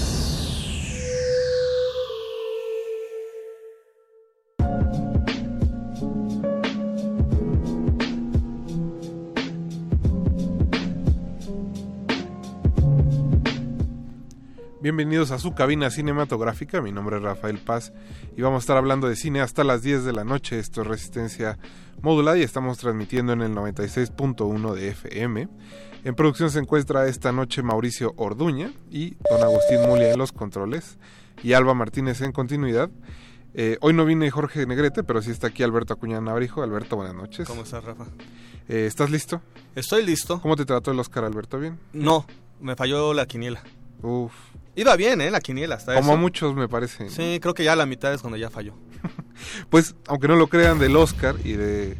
Speaker 15: Bienvenidos a su cabina cinematográfica, mi nombre es Rafael Paz y vamos a estar hablando de cine hasta las 10 de la noche, esto es Resistencia Modulada y estamos transmitiendo en el 96.1 de FM. En producción se encuentra esta noche Mauricio Orduña y don Agustín Mulia en los controles y Alba Martínez en continuidad. Eh, hoy no viene Jorge Negrete, pero sí está aquí Alberto Acuña Navarijo. Alberto, buenas noches.
Speaker 16: ¿Cómo estás, Rafa?
Speaker 15: Eh, ¿Estás listo?
Speaker 16: Estoy listo.
Speaker 15: ¿Cómo te trató el Oscar, Alberto? ¿Bien?
Speaker 16: No, me falló la quiniela.
Speaker 15: Uf.
Speaker 16: Iba bien, ¿eh? La quiniela hasta
Speaker 15: Como
Speaker 16: eso.
Speaker 15: a muchos, me parece.
Speaker 16: Sí, creo que ya la mitad es cuando ya falló.
Speaker 15: Pues, aunque no lo crean, del Oscar y de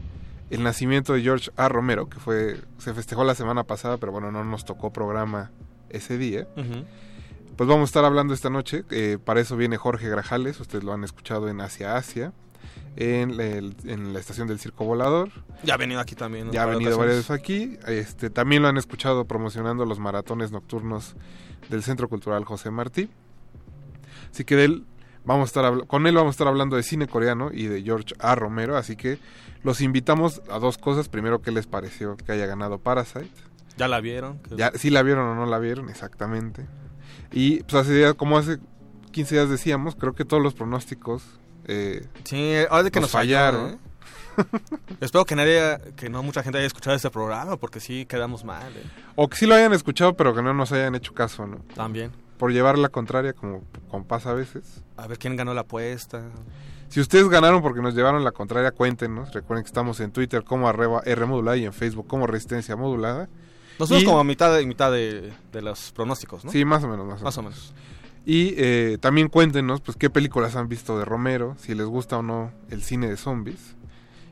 Speaker 15: el nacimiento de George A. Romero, que fue se festejó la semana pasada, pero bueno, no nos tocó programa ese día. Pues vamos a estar hablando esta noche. eh, para eso viene Jorge Grajales, ustedes lo han escuchado en Asia Asia, en, la estación del Circo Volador.
Speaker 16: Ya ha venido aquí también.
Speaker 15: Ya ha venido varias veces aquí. Este, también lo han escuchado promocionando los maratones nocturnos del Centro Cultural José Martí. Así que de él vamos a estar con él vamos a estar hablando de cine coreano y de George A. Romero. Así que los invitamos a dos cosas. Primero, ¿qué les pareció que haya ganado Parasite?
Speaker 16: ¿Ya la vieron?
Speaker 15: Ya, si la vieron o no la vieron, exactamente. Y pues hace días, como hace 15 días decíamos, creo que todos los pronósticos eh,
Speaker 16: Sí, ahora de que nos,
Speaker 15: fallaron.
Speaker 16: ¿eh? Espero que nadie, que no mucha gente haya escuchado este programa, porque sí quedamos mal. ¿eh?
Speaker 15: O que sí lo hayan escuchado, pero que no nos hayan hecho caso, ¿no?
Speaker 16: También.
Speaker 15: por llevar la contraria, como, como pasa a veces.
Speaker 16: A ver quién ganó la apuesta.
Speaker 15: Si ustedes ganaron porque nos llevaron la contraria, cuéntenos. Recuerden que estamos en Twitter como arroba R modulada y en Facebook como Resistencia Modulada.
Speaker 16: Nosotros
Speaker 15: Y-
Speaker 16: como a mitad de mitad de, de los pronósticos, ¿no?
Speaker 15: Sí, más o menos, más o
Speaker 16: Más o
Speaker 15: menos. Y eh, también cuéntenos pues qué películas han visto de Romero, si les gusta o no el cine de zombies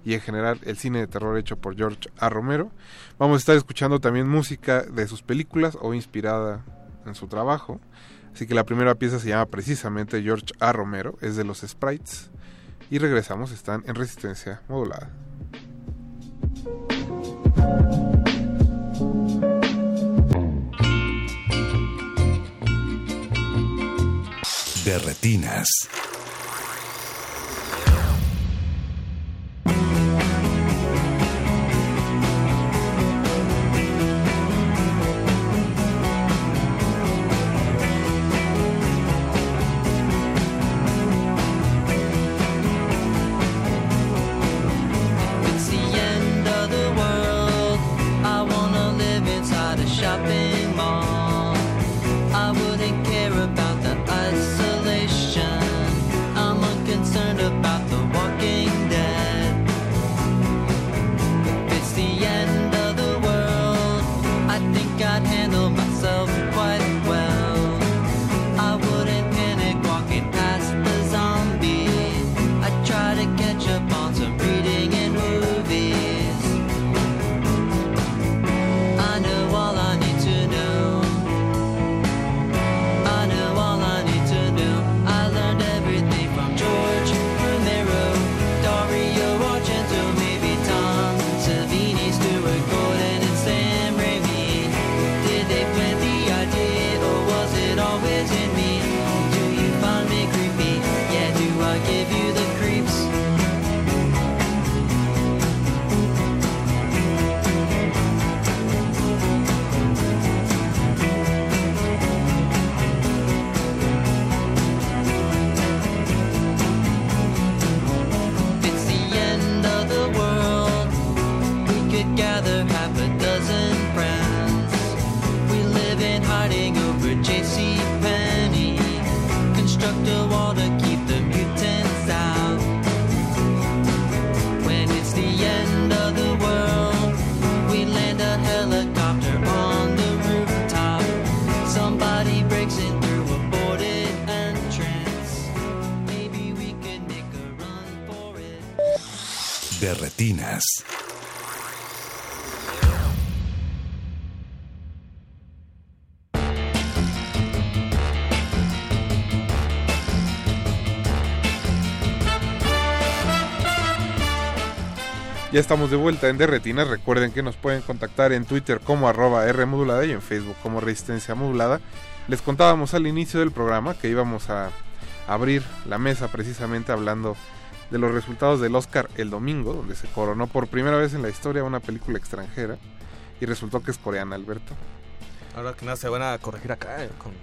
Speaker 15: y en general el cine de terror hecho por George A. Romero. Vamos a estar escuchando también música de sus películas o inspirada en su trabajo. Así que la primera pieza se llama precisamente George A. Romero, es de los Sprites. Y regresamos, están en resistencia modulada.
Speaker 17: De retinas.
Speaker 15: Ya estamos de vuelta en Derretinas. Recuerden que nos pueden contactar en Twitter como arroba R modulada y en Facebook como Resistencia Modulada. Les contábamos al inicio del programa que íbamos a abrir la mesa precisamente hablando de los resultados del Oscar el domingo, donde se coronó por primera vez en la historia una película extranjera y resultó que es coreana, Alberto.
Speaker 16: Ahora que nada se van a corregir acá, eh, con-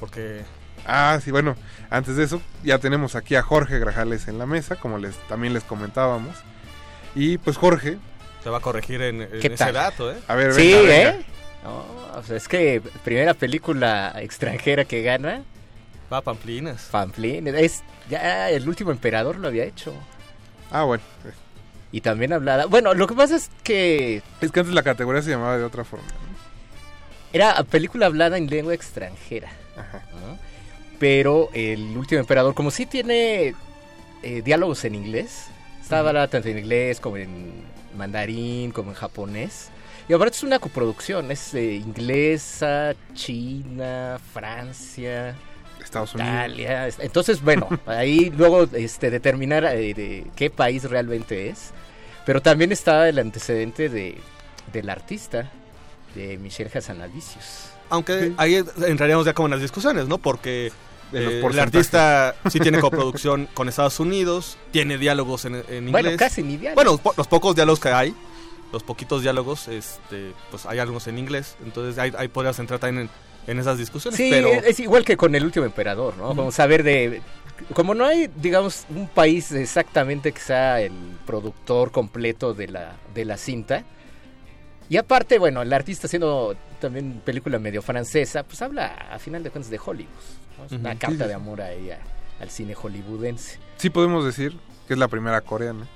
Speaker 16: porque
Speaker 15: Ah, sí, bueno, antes de eso ya tenemos aquí a Jorge Grajales en la mesa, como les también les comentábamos. Y pues Jorge,
Speaker 16: se va a corregir en, en
Speaker 18: ¿Qué
Speaker 16: ese
Speaker 18: tal?
Speaker 16: dato, ¿eh?
Speaker 15: a ver,
Speaker 18: Sí,
Speaker 15: venga, venga.
Speaker 18: ¿eh? No, o sea, es que primera película extranjera que gana.
Speaker 16: Va Pamplinas.
Speaker 18: Pamplín. Es, ya el último emperador lo había hecho.
Speaker 15: Ah, bueno.
Speaker 18: Y también hablada. Bueno, lo que pasa es que
Speaker 15: Es que antes la categoría se llamaba de otra forma. ¿no?
Speaker 18: era película hablada en lengua extranjera. ¿no? Pero el último emperador, como sí tiene eh, diálogos en inglés, está hablada tanto en inglés como en mandarín, como en japonés. Y aparte es una coproducción, es eh, inglesa, China, Francia,
Speaker 15: Estados Unidos.
Speaker 18: Italia. es- Entonces, bueno, ahí luego este, determinar eh, de qué país realmente es. Pero también está el antecedente de, del artista, de Michel Hazanavicius.
Speaker 16: Aunque ahí entraríamos ya como en las discusiones, ¿no? Porque eh, el artista sí tiene coproducción con Estados Unidos, tiene diálogos en, en inglés.
Speaker 18: Bueno, casi ni diálogos.
Speaker 16: Bueno, po- los pocos diálogos que hay, los poquitos diálogos, este, pues hay algunos en inglés. Entonces ahí, ahí podrías entrar también en, en esas discusiones.
Speaker 18: Sí,
Speaker 16: pero
Speaker 18: es igual que con el último emperador, ¿no? Vamos a ver de... Como no hay, digamos, un país exactamente que sea el productor completo de la, de la cinta, Y aparte, bueno, el artista haciendo también película medio francesa, pues habla a final de cuentas de Hollywood. ¿No? Es una carta
Speaker 15: Sí, sí,
Speaker 18: de amor ahí a- al cine hollywoodense.
Speaker 15: Sí podemos decir que es la primera coreana.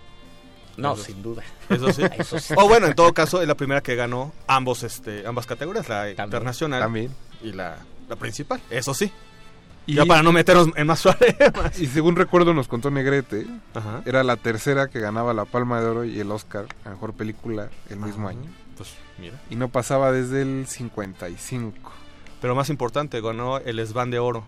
Speaker 18: No,
Speaker 16: Eso-
Speaker 18: sin duda.
Speaker 16: Eso sí.
Speaker 18: Eso sí.
Speaker 16: O bueno, en todo caso, es la primera que ganó ambos, este, ambas categorías, la internacional
Speaker 15: También.
Speaker 16: y la, la principal. Eso sí.
Speaker 15: Y-
Speaker 16: ya para no meternos en más problemas.
Speaker 15: Y según recuerdo nos contó Negrete,
Speaker 16: Ajá.
Speaker 15: era la tercera que ganaba la Palma de Oro y el Oscar a Mejor Película el mismo
Speaker 16: Ajá.
Speaker 15: año.
Speaker 16: Pues mira.
Speaker 15: Y no pasaba desde el 55.
Speaker 16: Pero más importante, ganó el Esban de Oro.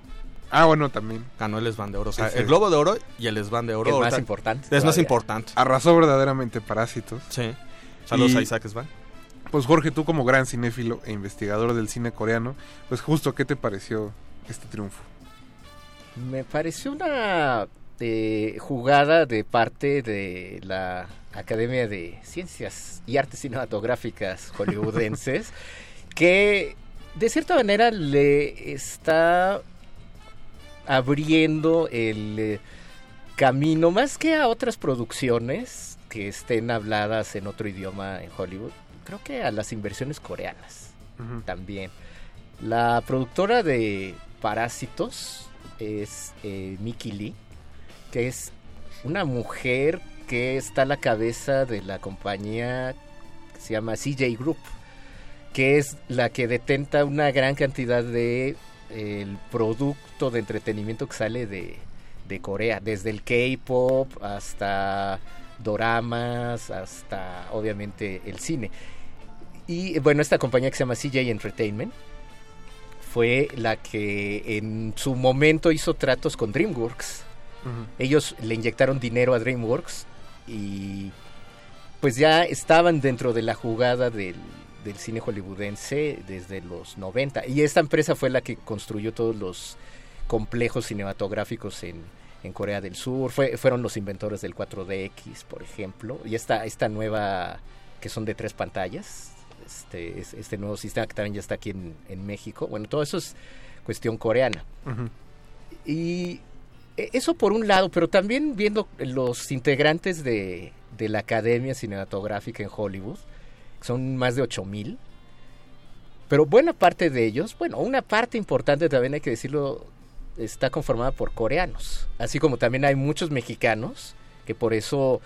Speaker 15: Ah, bueno, también.
Speaker 16: Ganó el Esban de Oro. O sea,
Speaker 15: Sí, sí.
Speaker 16: el Globo de Oro y el Esban de Oro.
Speaker 18: Es más importante
Speaker 16: Es más importante.
Speaker 15: Arrasó verdaderamente Parásitos.
Speaker 16: Sí. Saludos
Speaker 15: Y-
Speaker 16: a Isaac Esban.
Speaker 15: Pues Jorge, tú como gran cinéfilo e investigador del cine coreano, pues justo, ¿qué te pareció este triunfo?
Speaker 18: Me pareció una eh, jugada de parte de la Academia de Ciencias y Artes Cinematográficas hollywoodenses que de cierta manera le está abriendo el eh, camino más que a otras producciones que estén habladas en otro idioma en Hollywood, creo que a las inversiones coreanas también. La productora de Parásitos es eh, Mickey Lee, que es una mujer que está a la cabeza de la compañía que se llama CJ Group, que es la que detenta una gran cantidad de el producto de entretenimiento que sale de, de Corea, desde el K-pop hasta doramas, hasta obviamente el cine. Y bueno, esta compañía que se llama CJ Entertainment fue la que en su momento hizo tratos con DreamWorks. Ellos le inyectaron dinero a DreamWorks y pues ya estaban dentro de la jugada del, del cine hollywoodense desde los 90. Y esta empresa fue la que construyó todos los complejos cinematográficos en, en Corea del Sur. Fue, fueron los inventores del 4DX, por ejemplo. Y esta, esta nueva, que son de tres pantallas, este, es- este nuevo sistema que también ya está aquí en, en México. Bueno, todo eso es cuestión coreana. Y e- eso por un lado, pero también viendo los integrantes de, de la Academia Cinematográfica en Hollywood, son más de 8000, pero buena parte de ellos, bueno, una parte importante también hay que decirlo, está conformada por coreanos, así como también hay muchos mexicanos, que por eso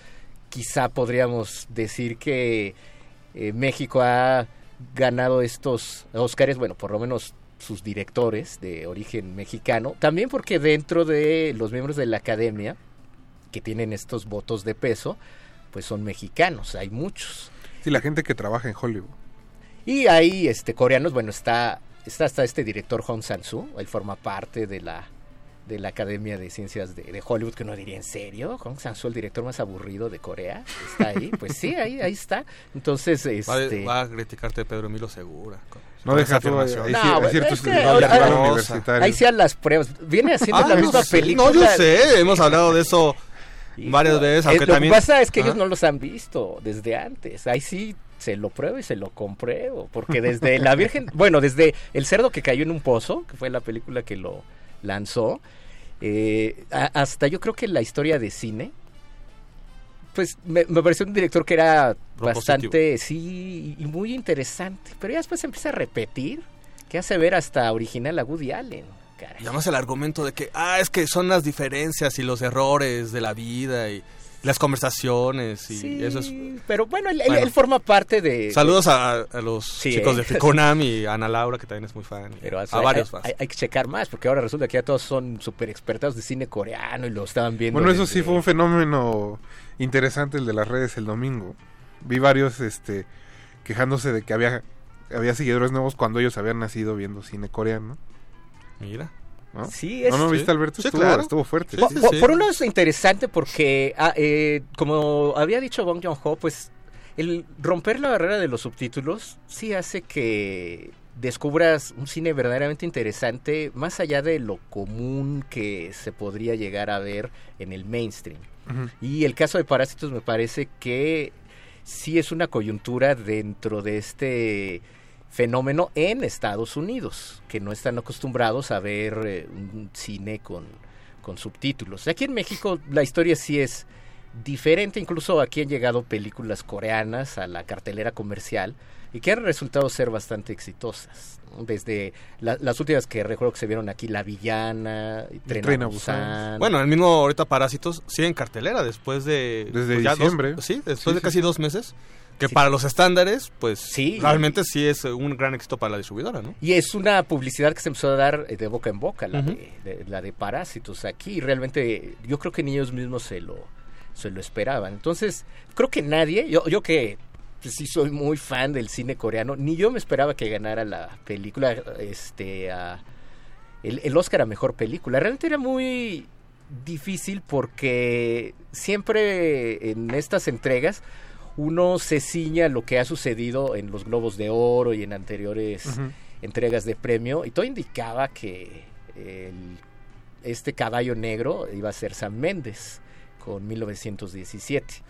Speaker 18: quizá podríamos decir que eh, México ha ganado estos Óscares, bueno, por lo menos sus directores de origen mexicano, también porque dentro de los miembros de la academia que tienen estos votos de peso, pues son mexicanos, hay muchos.
Speaker 15: Sí, la gente que trabaja en Hollywood.
Speaker 18: Y hay este coreanos, bueno, está está hasta este director Hong Sang-soo, él forma parte de la de la Academia de Ciencias de, de Hollywood, que uno diría, ¿en serio? Hong Sang-soo, el director más aburrido de Corea, está ahí. Pues sí, ahí ahí está. Entonces,
Speaker 16: Va, a-
Speaker 18: este
Speaker 16: va a criticarte Pedro Emilio Segura.
Speaker 15: No deja
Speaker 16: afirmación.
Speaker 18: No,
Speaker 15: hay ciertos
Speaker 18: que
Speaker 15: universitarios.
Speaker 18: ahí sean las pruebas. Viene haciendo
Speaker 16: Ah,
Speaker 18: la
Speaker 16: no
Speaker 18: misma
Speaker 16: sé,
Speaker 18: película.
Speaker 16: No, yo sé, hemos hablado de eso varias veces, aunque
Speaker 18: lo
Speaker 16: también...
Speaker 18: que pasa es que ellos no los han visto desde antes. Ahí sí se lo pruebo y se lo compruebo. Porque desde La Virgen, bueno, desde El cerdo que cayó en un pozo, que fue la película que lo lanzó, eh, hasta yo creo que la historia de cine, pues me, me pareció un director que era bastante, sí, y muy interesante. Pero ya después se empieza a repetir, que hace ver hasta original a Woody Allen. Caray.
Speaker 16: Y además el argumento de que, ah, es que son las diferencias y los errores de la vida y las conversaciones y
Speaker 18: Sí,
Speaker 16: eso es...
Speaker 18: Pero bueno, él, él-
Speaker 16: Bueno.
Speaker 18: él forma parte de...
Speaker 16: Saludos a, a los
Speaker 18: Sí,
Speaker 16: chicos
Speaker 18: eh.
Speaker 16: de Ficonam y a Ana Laura, que también es muy fan.
Speaker 18: Pero
Speaker 16: a varios
Speaker 18: hay-
Speaker 16: más.
Speaker 18: hay- hay que checar más, porque ahora resulta que ya todos son súper expertos de cine coreano y lo estaban viendo.
Speaker 15: Bueno, eso
Speaker 18: desde-
Speaker 15: sí fue un fenómeno interesante el de las redes el domingo. Vi varios este quejándose de que había había seguidores nuevos cuando ellos habían nacido viendo cine coreano.
Speaker 16: Mira.
Speaker 15: ¿no?
Speaker 18: Sí, es-
Speaker 15: ¿No, no viste Alberto?
Speaker 18: Sí,
Speaker 15: estuvo,
Speaker 18: claro.
Speaker 15: estuvo fuerte.
Speaker 18: Por, por- por uno es interesante porque, ah, eh, como había dicho Bong Joon-ho, pues el romper la barrera de los subtítulos sí hace que descubras un cine verdaderamente interesante más allá de lo común que se podría llegar a ver en el mainstream. Y el caso de Parásitos me parece que sí es una coyuntura dentro de este fenómeno en Estados Unidos, que no están acostumbrados a ver eh, un cine con, con subtítulos. Aquí en México la historia sí es diferente, incluso aquí han llegado películas coreanas a la cartelera comercial y que han resultado ser bastante exitosas. ¿no? Desde la- las últimas que recuerdo que se vieron aquí, La Villana, Tren,
Speaker 15: Tren
Speaker 18: a
Speaker 15: a
Speaker 18: Busan.
Speaker 16: Bueno, el mismo ahorita Parásitos sigue en cartelera después de...
Speaker 15: Desde
Speaker 16: pues, dos-
Speaker 15: diciembre.
Speaker 16: sí, después
Speaker 15: Sí,
Speaker 16: de
Speaker 15: sí,
Speaker 16: casi
Speaker 15: sí.
Speaker 16: dos meses. Que
Speaker 18: Sí.
Speaker 16: para los estándares, pues
Speaker 18: Sí.
Speaker 16: realmente sí es un gran éxito para la distribuidora, ¿no?
Speaker 18: Y es una publicidad que se empezó a dar eh, de boca en boca, la, de, de- la de Parásitos aquí. Y realmente yo creo que ni ellos mismos se lo, se lo esperaban. Entonces, creo que nadie, yo, yo que pues, sí soy muy fan del cine coreano, ni yo me esperaba que ganara la película, este, el, el Oscar a Mejor Película. Realmente era muy difícil porque siempre en estas entregas uno se ciña a lo que ha sucedido en los Globos de Oro y en anteriores entregas de premio y todo indicaba que el- este caballo negro iba a ser Sam Méndez con 1917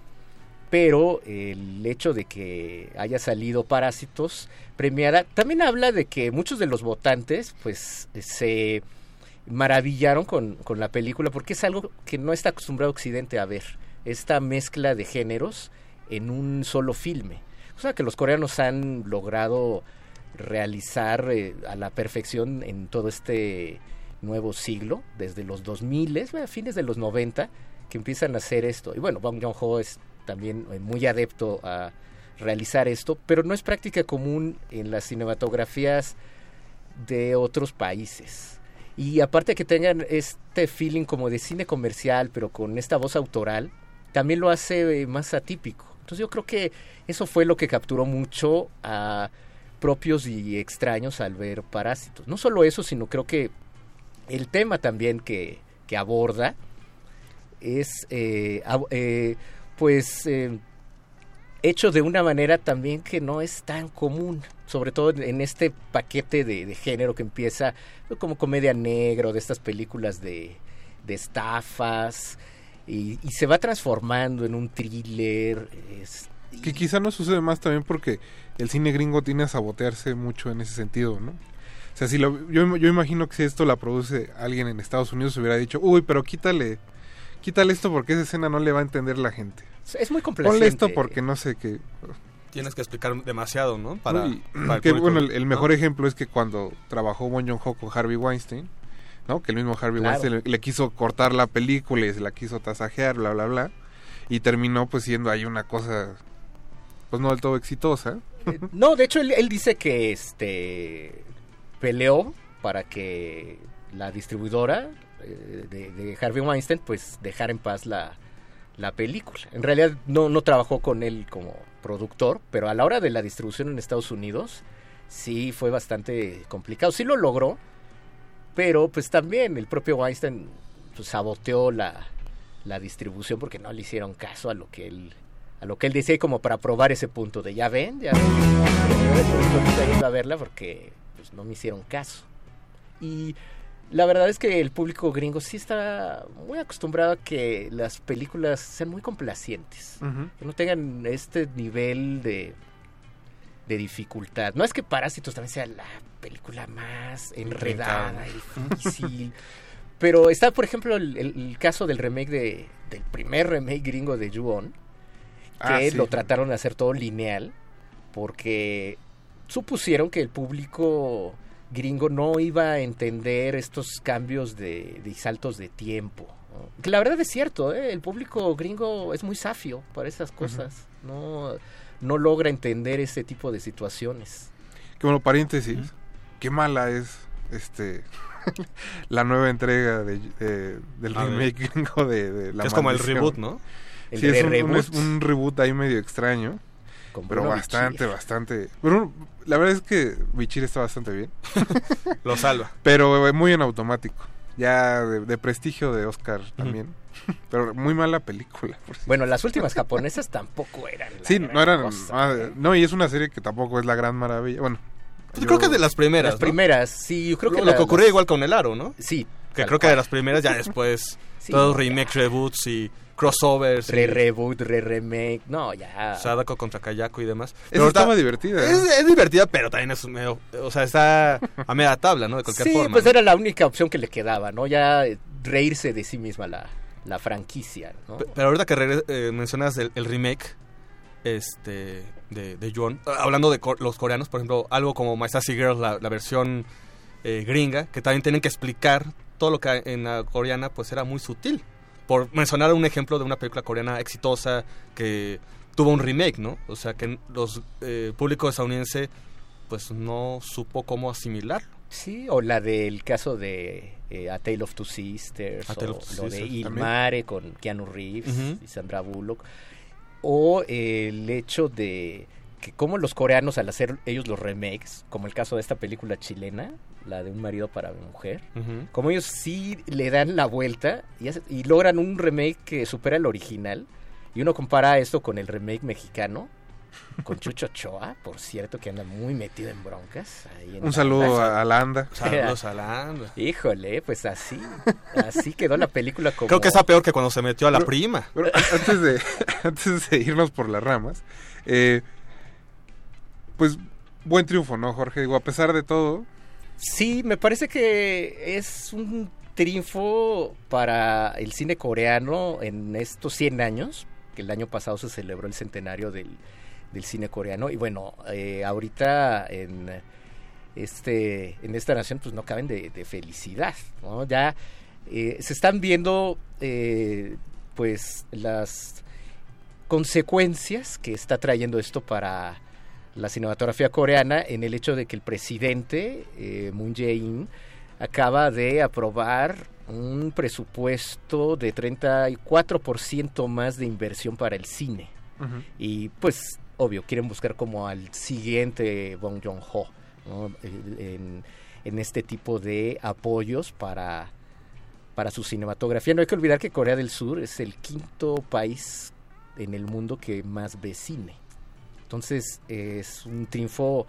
Speaker 18: pero el hecho de que haya salido Parásitos premiada también habla de que muchos de los votantes pues se maravillaron con, con la película porque es algo que no está acostumbrado Occidente a ver esta mezcla de géneros en un solo filme o sea que los coreanos han logrado realizar eh, a la perfección en todo este nuevo siglo desde los 2000 a fines de los 90 que empiezan a hacer esto y bueno Bong Joon-ho es también eh, muy adepto a realizar esto, pero no es práctica común en las cinematografías de otros países. Y aparte que tengan este feeling como de cine comercial, pero con esta voz autoral, también lo hace eh, más atípico. Entonces yo creo que eso fue lo que capturó mucho a propios y extraños al ver Parásitos. No solo eso, sino creo que el tema también que, que aborda es eh, eh, pues eh, hecho de una manera también que no es tan común, sobre todo en este paquete de, de género que empieza como comedia negro, de estas películas de, de estafas, y, y se va transformando en un thriller. es-
Speaker 15: Que quizá no sucede más también porque el cine gringo tiene a sabotearse mucho en ese sentido, ¿no? O sea, si lo, yo, yo imagino que si esto la produce alguien en Estados Unidos hubiera dicho, uy, pero quítale, quítale esto porque esa escena no le va a entender la gente.
Speaker 18: es muy complaciente.
Speaker 15: Ponle esto porque no sé qué.
Speaker 16: Tienes que explicar demasiado, ¿no? Para,
Speaker 15: Uy,
Speaker 16: para el
Speaker 15: que,
Speaker 16: público,
Speaker 15: bueno, el, el
Speaker 16: ¿no?
Speaker 15: mejor ejemplo es que cuando trabajó Bon Joon-ho con Harvey Weinstein, ¿no? Que el mismo Harvey
Speaker 18: Claro.
Speaker 15: Weinstein le, le quiso cortar la película y se la quiso tasajear, bla, bla, bla. Y terminó pues siendo ahí una cosa, pues no del todo exitosa.
Speaker 18: Eh, No, de hecho él, él dice que este peleó para que la distribuidora eh, de, de Harvey Weinstein pues dejara en paz la, la película. En realidad no, no trabajó con él como productor, pero a la hora de la distribución en Estados Unidos sí fue bastante complicado. Sí lo logró, pero pues también el propio Weinstein pues, saboteó la, la distribución porque no le hicieron caso a lo que él a lo que él decía y como para probar ese punto de ya ven, ya ven, a verla porque pues, no me hicieron caso. Y la verdad es que el público gringo sí está muy acostumbrado a que las películas sean muy complacientes, que no tengan este nivel de, de dificultad. No es que Parásitos también sea la película más enredada y difícil. Pero está, por ejemplo, el, el- caso del remake de, del primer remake gringo de Ju-On, que
Speaker 15: Ah, sí.
Speaker 18: lo trataron de hacer todo lineal, porque supusieron que el público gringo no iba a entender estos cambios de, de saltos de tiempo. ¿no? Que la verdad es cierto, ¿eh? el público gringo es muy safio para esas cosas. no, no logra entender ese tipo de situaciones.
Speaker 15: Que bueno, paréntesis, qué mala es este la nueva entrega de, de- del
Speaker 16: A
Speaker 15: remake gringo de, de La
Speaker 16: es como el reboot, ¿no?
Speaker 18: El
Speaker 15: Sí, es un, un-
Speaker 18: reboot.
Speaker 15: es un reboot ahí medio extraño.
Speaker 18: Con
Speaker 15: Pero bastante,
Speaker 18: Bichir.
Speaker 15: bastante. Pero la verdad es que Bichir está bastante bien.
Speaker 16: Lo salva.
Speaker 15: Pero eh, muy en automático. Ya de, de prestigio de Oscar también. Pero muy mala película.
Speaker 18: Bueno, las últimas japonesas tampoco eran. la
Speaker 15: sí,
Speaker 18: gran
Speaker 15: no eran.
Speaker 18: cosa, ¿eh?
Speaker 15: no, y es una serie que tampoco es la gran maravilla. Bueno,
Speaker 16: Yo creo que de las primeras.
Speaker 18: Las
Speaker 16: ¿no?
Speaker 18: primeras, sí, yo creo
Speaker 16: Lo-
Speaker 18: que
Speaker 16: lo
Speaker 18: la-
Speaker 16: que ocurrió
Speaker 18: las-
Speaker 16: igual con el aro, ¿no?
Speaker 18: Sí.
Speaker 16: Que creo que de las primeras ya después
Speaker 18: Sí,
Speaker 16: todos remakes, reboots y crossovers.
Speaker 18: Re reboot, re remake, no, ya.
Speaker 16: Sadako contra Kayako y demás.
Speaker 15: Esa
Speaker 16: ahorita-
Speaker 15: estaba divertida. ¿eh?
Speaker 16: Es, es divertida, pero también es medio, o sea, está a media tabla, ¿no? De cualquier
Speaker 18: sí,
Speaker 16: forma.
Speaker 18: pues
Speaker 16: ¿no?
Speaker 18: era la única opción que le quedaba, ¿no? Ya reírse de sí misma la, la franquicia, ¿no?
Speaker 16: Pe- Pero ahorita que eh, mencionas el, remake, este de. Ah, Hablando de los coreanos, por ejemplo, algo como My Sassy Girls, la, versión eh, gringa, que también tienen que explicar todo lo que en la coreana pues era muy sutil. Por mencionar un ejemplo de una película coreana exitosa que tuvo un remake, ¿no? O sea, que los eh, público estadounidense pues no supo cómo asimilar.
Speaker 18: Sí, o la del caso de eh, A Tale of Two Sisters, o
Speaker 16: of Two
Speaker 18: lo de
Speaker 16: Sisters,
Speaker 18: Il
Speaker 16: también.
Speaker 18: Mare con Keanu Reeves y Sandra Bullock, o el hecho de que como los coreanos al hacer ellos los remakes, como el caso de esta película chilena, la de Un marido para mi mujer, como ellos sí le dan la vuelta y, hace- y logran un remake que supera el original, y uno compara esto con el remake mexicano, con Chucho Ochoa, por cierto, que anda muy metido en broncas. ahí en
Speaker 15: Un saludo a, a la ANDA.
Speaker 16: Saludos a la ANDA.
Speaker 18: Híjole, pues así, así quedó la película como...
Speaker 16: Creo que está peor que cuando se metió a la
Speaker 15: Pero-
Speaker 16: prima.
Speaker 15: pero antes de, antes de irnos por las ramas, eh, pues buen triunfo, ¿no, Jorge? Digo, a pesar de todo,
Speaker 18: Sí, me parece que es un triunfo para el cine coreano en estos 100 años, que el año pasado se celebró el centenario del, del cine coreano. Y bueno, eh, ahorita en, este, en esta nación pues no caben de, de felicidad, ¿no? Ya eh, se están viendo eh, pues las consecuencias que está trayendo esto para la cinematografía coreana en el hecho de que el presidente Moon Jae-in acaba de aprobar un presupuesto de 34% más de inversión para el cine. Y pues, obvio, quieren buscar como al siguiente Bong Joon-ho en este tipo de apoyos para, para su cinematografía. No hay que olvidar que Corea del Sur es el quinto país en el mundo que más ve cine. Entonces es un triunfo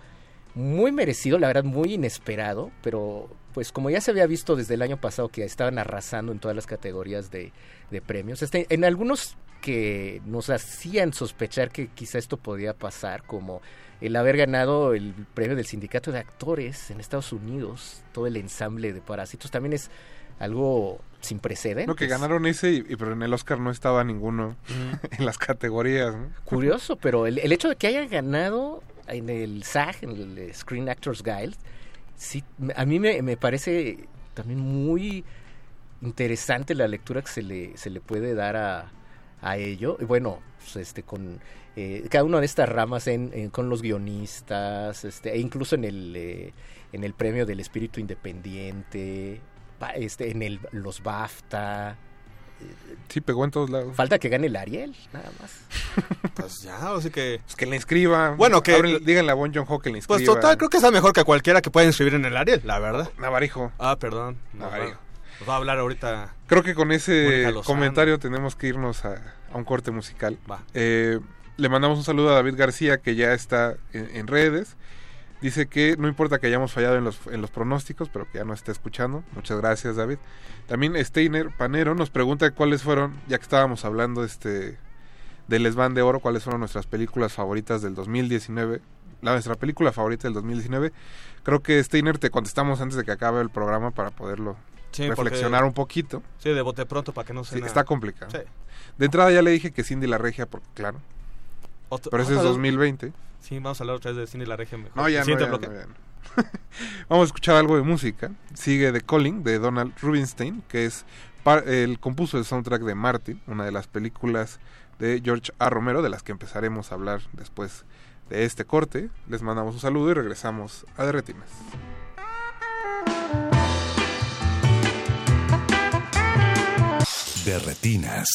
Speaker 18: muy merecido, la verdad muy inesperado, pero pues como ya se había visto desde el año pasado que estaban arrasando en todas las categorías de, de premios, este, en algunos que nos hacían sospechar que quizá esto podía pasar, como el haber ganado el premio del sindicato de actores en Estados Unidos, todo el ensamble de parásitos, también es algo sin precedentes.
Speaker 15: no que ganaron ese, y, pero en el Oscar no estaba ninguno en las categorías, ¿no?
Speaker 18: Curioso, pero el, el hecho de que haya ganado en el SAG, en el Screen Actors Guild, sí, a mí me, me parece también muy interesante la lectura que se le, se le puede dar a, a ello. Y bueno, pues, este, con eh, cada una de estas ramas en, en- con los guionistas, este, e incluso en el, eh, en el premio del espíritu independiente, este, en el, los BAFTA.
Speaker 15: Sí, pegó en todos lados.
Speaker 18: Falta que gane el Ariel, nada más.
Speaker 16: Pues ya, así que...
Speaker 15: Pues que le inscriba.
Speaker 16: Bueno, que-
Speaker 15: Abren- díganle a Bon Joon-ho que le inscriba.
Speaker 16: Pues total, creo que está mejor que cualquiera que pueda inscribir en el Ariel, la verdad.
Speaker 15: Navarijo.
Speaker 16: Ah, perdón.
Speaker 15: Navarijo.
Speaker 16: Nos va a hablar ahorita.
Speaker 15: Creo que con ese comentario tenemos que irnos a, a un corte musical.
Speaker 16: Va.
Speaker 15: Eh, le mandamos un saludo a David García, que ya está en, en redes. Dice que no importa que hayamos fallado en los, en los pronósticos, pero que ya nos está escuchando. Muchas gracias, David. También Steiner Panero nos pregunta cuáles fueron, ya que estábamos hablando este del Esban de Oro, cuáles fueron nuestras películas favoritas del 2019. La nuestra película favorita del 2019. Creo que Steiner te contestamos antes de que acabe el programa para poderlo
Speaker 16: Sí, porque-
Speaker 15: reflexionar un poquito.
Speaker 16: Sí, de bote pronto para que no se.
Speaker 15: Sí, está complicado.
Speaker 16: Sí.
Speaker 15: De entrada ya le dije que Cindy la Regia, porque claro.
Speaker 16: Otro-
Speaker 15: Pero ese es
Speaker 16: otra vez-
Speaker 15: 2020.
Speaker 16: Sí, vamos a hablar otra vez de cine y la regia mejor.
Speaker 15: No, ya no, ya ya. Vamos a escuchar algo de música. Sigue The Calling de Donald Rubinstein, que es par- el compuso el soundtrack de Martin, una de las películas de George A. Romero, de las que empezaremos a hablar después de este corte. Les mandamos un saludo y regresamos a De
Speaker 6: De retinas.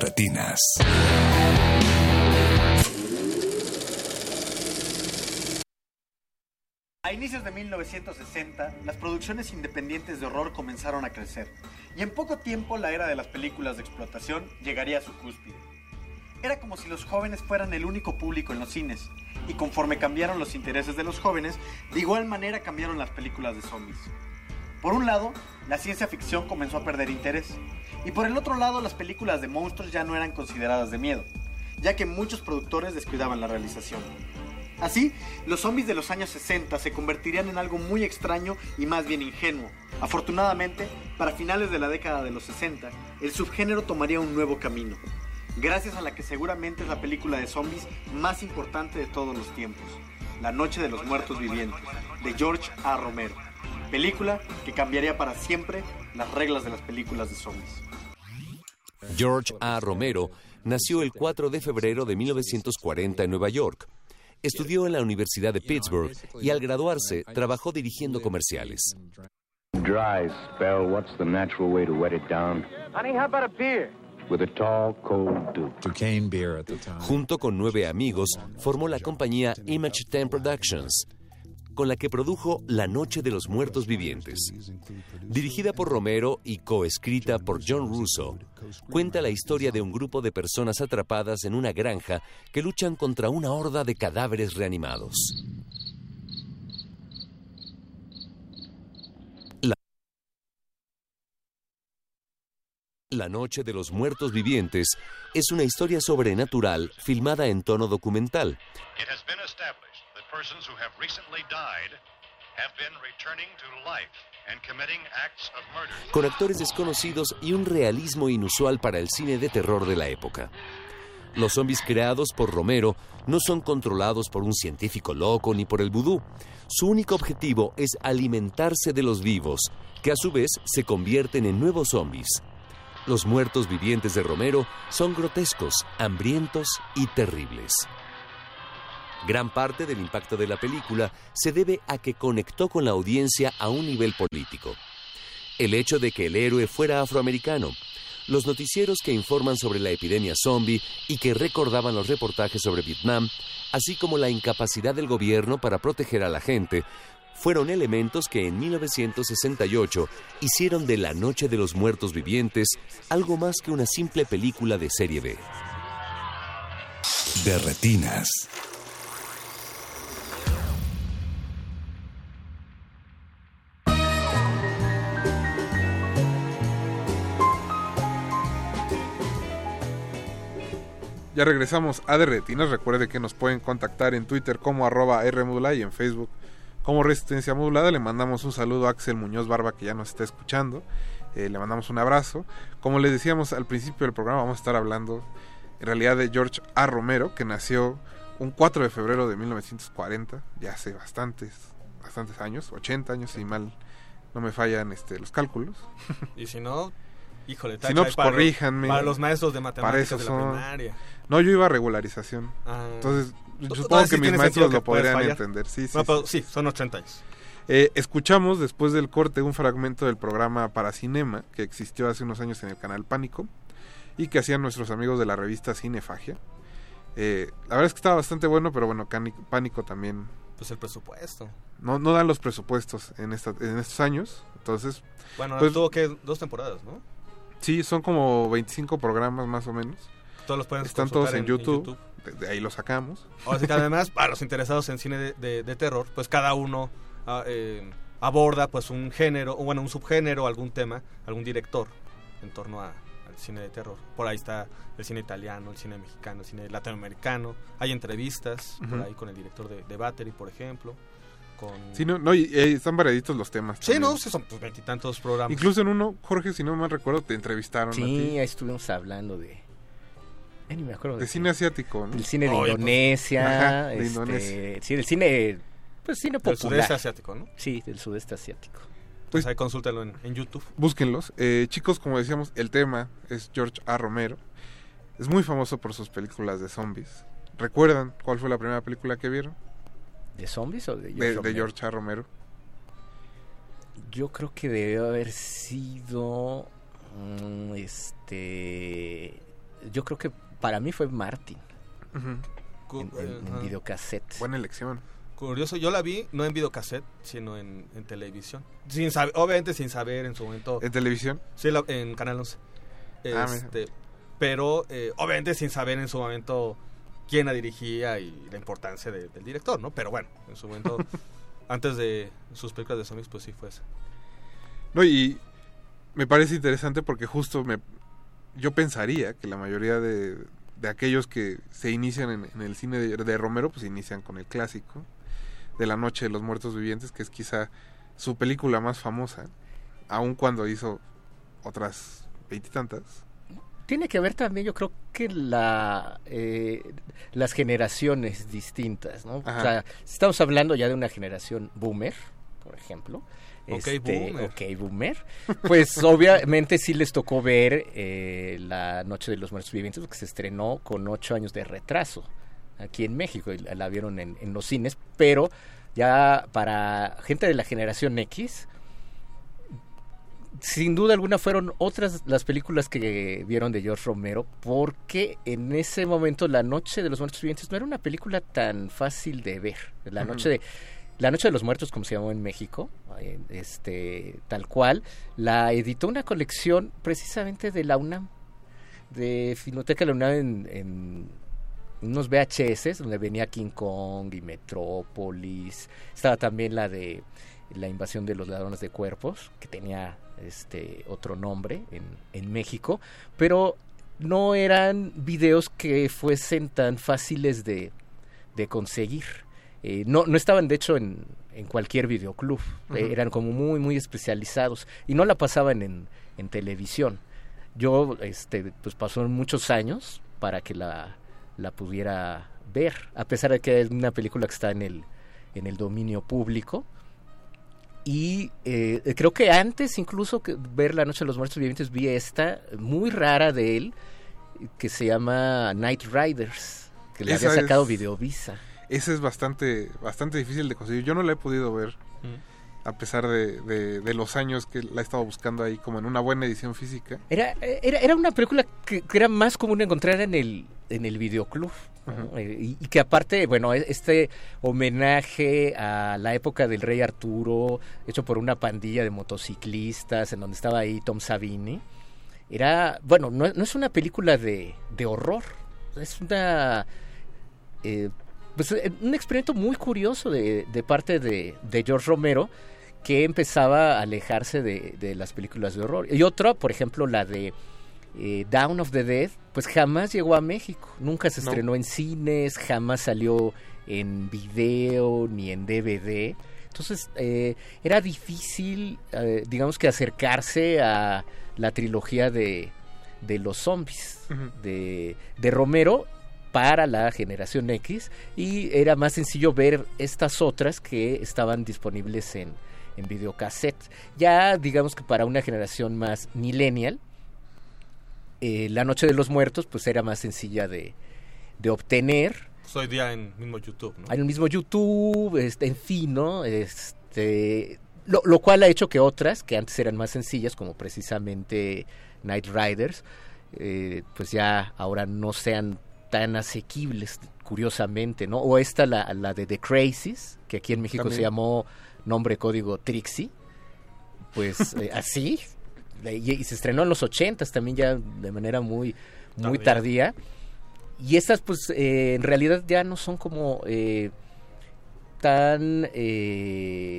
Speaker 6: Retinas.
Speaker 19: A inicios de 1960, las producciones independientes de horror comenzaron a crecer, y en poco tiempo la era de las películas de explotación llegaría a su cúspide. Era como si los jóvenes fueran el único público en los cines, y conforme cambiaron los intereses de los jóvenes, de igual manera cambiaron las películas de zombies. Por un lado, la ciencia ficción comenzó a perder interés, y por el otro lado, las películas de monstruos ya no eran consideradas de miedo, ya que muchos productores descuidaban la realización. Así, los zombies de los años 60 se convertirían en algo muy extraño y más bien ingenuo. Afortunadamente, para finales de la década de los 60, el subgénero tomaría un nuevo camino, gracias a la que seguramente es la película de zombies más importante de todos los tiempos, La Noche de los Muertos Vivientes, de George A. Romero. Película que cambiaría para siempre las reglas de las películas de zombies.
Speaker 20: George A. Romero nació el 4 de febrero de 1940 en Nueva York. Estudió en la Universidad de Pittsburgh y al graduarse trabajó dirigiendo comerciales.
Speaker 11: Dry spell, what's the natural way to wet it down?
Speaker 21: Honey, how about a beer?
Speaker 11: With a tall, cold duke.
Speaker 22: Duquesne beer at the time.
Speaker 20: Junto con nueve amigos, formó la compañía Image 10 Productions, con la que produjo La Noche de los Muertos Vivientes. Dirigida por Romero y coescrita por John Russo, cuenta la historia de un grupo de personas atrapadas en una granja que luchan contra una horda de cadáveres reanimados. La, Noche de los Muertos Vivientes es una historia sobrenatural filmada en tono documental. Con actores desconocidos y un realismo inusual para el cine de terror de la época. Los zombies creados por Romero no son controlados por un científico loco ni por el vudú. Su único objetivo es alimentarse de los vivos, que a su vez se convierten en nuevos zombies. Los muertos vivientes de Romero son grotescos, hambrientos y terribles. Gran parte del impacto de la película se debe a que conectó con la audiencia a un nivel político. El hecho de que el héroe fuera afroamericano, los noticieros que informan sobre la epidemia zombie y que recordaban los reportajes sobre Vietnam, así como la incapacidad del gobierno para proteger a la gente, fueron elementos que en 1968 hicieron de La Noche de los Muertos Vivientes algo más que una simple película de serie B.
Speaker 6: De retinas.
Speaker 15: Ya regresamos a De Retinas. Recuerde que nos pueden contactar en Twitter como arroba Rmodulada y en Facebook como Resistencia Modulada. Le mandamos un saludo a Axel Muñoz Barba que ya nos está escuchando. Eh, le mandamos un abrazo. Como les decíamos al principio del programa, vamos a estar hablando en realidad de George A. Romero, que nació un 4 de febrero de 1940, ya hace bastantes, bastantes años, 80 años si mal no me fallan este, los cálculos.
Speaker 16: Y si no, híjole,
Speaker 15: Si no, pues
Speaker 16: para,
Speaker 15: corríjanme.
Speaker 16: Para los maestros de matemáticas
Speaker 15: Para eso
Speaker 16: de la
Speaker 15: son.
Speaker 16: primaria.
Speaker 15: No, yo iba a regularización.
Speaker 16: Ah.
Speaker 15: Entonces, yo supongo que mis maestros lo podrían entender. Sí, sí,
Speaker 16: pero
Speaker 15: sí.
Speaker 16: son 80 años.
Speaker 15: Eh, escuchamos después del corte un fragmento del programa para cinema que existió hace unos años en el canal Pánico y que hacían nuestros amigos de la revista Cinefagia. Eh, la verdad es que estaba bastante bueno, pero bueno, Pánico también
Speaker 16: Pues el presupuesto.
Speaker 15: no, no dan los presupuestos en, esta, en estos años. Entonces,
Speaker 16: Bueno,
Speaker 15: pues,
Speaker 16: tuvo que dos temporadas, ¿no?
Speaker 15: sí, son como 25 programas más o menos.
Speaker 16: Todos los pueden
Speaker 15: Están todos en,
Speaker 16: en- en
Speaker 15: YouTube.
Speaker 16: YouTube.
Speaker 15: De, de ahí los sacamos.
Speaker 16: Ahora sí que además, para los interesados en cine de, de- de terror, pues cada uno ah, eh, aborda pues un género, o bueno, un subgénero, algún tema, algún director en torno a- al cine de terror. Por ahí está el cine italiano, el cine mexicano, el cine latinoamericano. Hay entrevistas por ahí con el director de, de Battery, por ejemplo. Con...
Speaker 15: Sí, no, no y, y están variaditos los temas.
Speaker 16: Sí,
Speaker 15: también.
Speaker 16: no, sí, son pues, veintitantos programas.
Speaker 15: Incluso en uno, Jorge, si no mal recuerdo, te entrevistaron a
Speaker 18: Sí,
Speaker 15: ti.
Speaker 18: ahí estuvimos hablando de. Ya ni me acuerdo
Speaker 15: De cine asiático, ¿no?
Speaker 18: Del cine de
Speaker 15: pues,
Speaker 18: Indonesia.
Speaker 15: ajá, de
Speaker 18: este,
Speaker 15: Indonesia.
Speaker 18: Sí, del cine. Pues cine
Speaker 16: Del
Speaker 18: popular.
Speaker 16: sudeste asiático, ¿no?
Speaker 18: Sí, del sudeste asiático.
Speaker 16: Pues ahí consúltalo en, en YouTube.
Speaker 15: Búsquenlos. Eh, chicos, como decíamos, el tema es George A. Romero. Es muy famoso por sus películas de zombies. ¿Recuerdan cuál fue la primera película que vieron?
Speaker 18: ¿De zombies o de George
Speaker 15: De, de? George A. Romero.
Speaker 18: Yo creo que debió haber sido. mm, Este. yo creo que para mí fue Martin. En, en- en
Speaker 16: Ajá.
Speaker 18: videocassette.
Speaker 15: Buena elección.
Speaker 16: Curioso, yo la vi no en videocassette, sino en, en televisión. Sin saber, obviamente sin saber en su momento.
Speaker 15: ¿En televisión?
Speaker 16: Sí, la- en Canal 11.
Speaker 15: Ah.
Speaker 16: Este, pero eh, obviamente sin saber en su momento quién la dirigía y la importancia de- del director, ¿no? Pero bueno, en su momento, antes de sus películas de zombies, pues sí fue esa.
Speaker 15: No, y me parece interesante porque justo me yo pensaría que la mayoría de, de aquellos que se inician en, en el cine de, de Romero, pues inician con el clásico de La Noche de los Muertos Vivientes, que es quizá su película más famosa, aun cuando hizo otras veintitantas.
Speaker 18: Tiene que ver también, yo creo que la eh, las generaciones distintas, ¿no?
Speaker 15: Ajá.
Speaker 18: O sea, estamos hablando ya de una generación boomer, por ejemplo.
Speaker 16: Ok,
Speaker 18: este,
Speaker 16: boomer.
Speaker 18: ok, boomer. Pues obviamente sí les tocó ver eh, La Noche de los Muertos Vivientes, porque se estrenó con ocho años de retraso aquí en México. y La, la vieron en, en los cines, pero ya para gente de la generación X, sin duda alguna fueron otras las películas que vieron de George Romero porque en ese momento La Noche de los Muertos Vivientes no era una película tan fácil de ver. La. Noche de La Noche de los Muertos, como se llamó en México, este tal cual, la editó una colección precisamente de la UNAM, de Filmoteca de la UNAM en, en unos VHS donde venía King Kong y Metrópolis. Estaba también la de la invasión de los ladrones de cuerpos, que tenía este otro nombre en, en México, pero no eran videos que fuesen tan fáciles de, de conseguir. Eh, no, no estaban de hecho en, en cualquier videoclub, eh, eran como muy, muy especializados y no la pasaban en, en televisión. Yo, este, pues pasaron muchos años para que la, la pudiera ver, a pesar de que es una película que está en el, en el dominio público. Y eh, creo que antes incluso que ver La Noche de los Muertos Vivientes vi esta muy rara de él que se llama Night Riders, que le
Speaker 15: Esa
Speaker 18: había sacado
Speaker 15: es-
Speaker 18: Videovisa.
Speaker 15: Esa es bastante, bastante difícil de conseguir. Yo no la he podido ver, a pesar de, de- de los años que la he estado buscando ahí como en una buena edición física.
Speaker 18: Era, era, era una película que, que era más común encontrar en el, en el videoclub. ¿no? Eh, y, y que aparte, bueno, e- este homenaje a la época del rey Arturo, hecho por una pandilla de motociclistas, en donde estaba ahí Tom Savini, era, bueno, no, no es una película de, de horror, es una... eh, pues, eh, un experimento muy curioso de, de parte de, de George Romero que empezaba a alejarse de, de las películas de horror. Y otra, por ejemplo, la de eh, Down of the Dead, pues jamás llegó a México. Nunca se
Speaker 15: No.
Speaker 18: estrenó en cines, jamás salió en video ni en DVD. Entonces eh, era difícil, eh, digamos que acercarse a la trilogía de, de los zombies de, de Romero para la generación X y era más sencillo ver estas otras que estaban disponibles en, en videocassette. Ya digamos que para una generación más millennial, eh, La Noche de los Muertos pues era más sencilla de, de obtener.
Speaker 16: Pues hoy día en mismo YouTube, ¿no?
Speaker 18: Hay el mismo YouTube, este, en fin, ¿no? Este, lo, lo cual ha hecho que otras, que antes eran más sencillas, como precisamente Night Riders, eh, pues ya ahora no sean tan asequibles, curiosamente, ¿no? O esta, la, la de The Crazies, que aquí en México se llamó nombre código Trixie, pues eh, así, y, y se estrenó en los ochentas también ya de manera muy, muy
Speaker 16: Tardía.
Speaker 18: tardía. Y estas, pues, eh, en realidad ya no son como eh, tan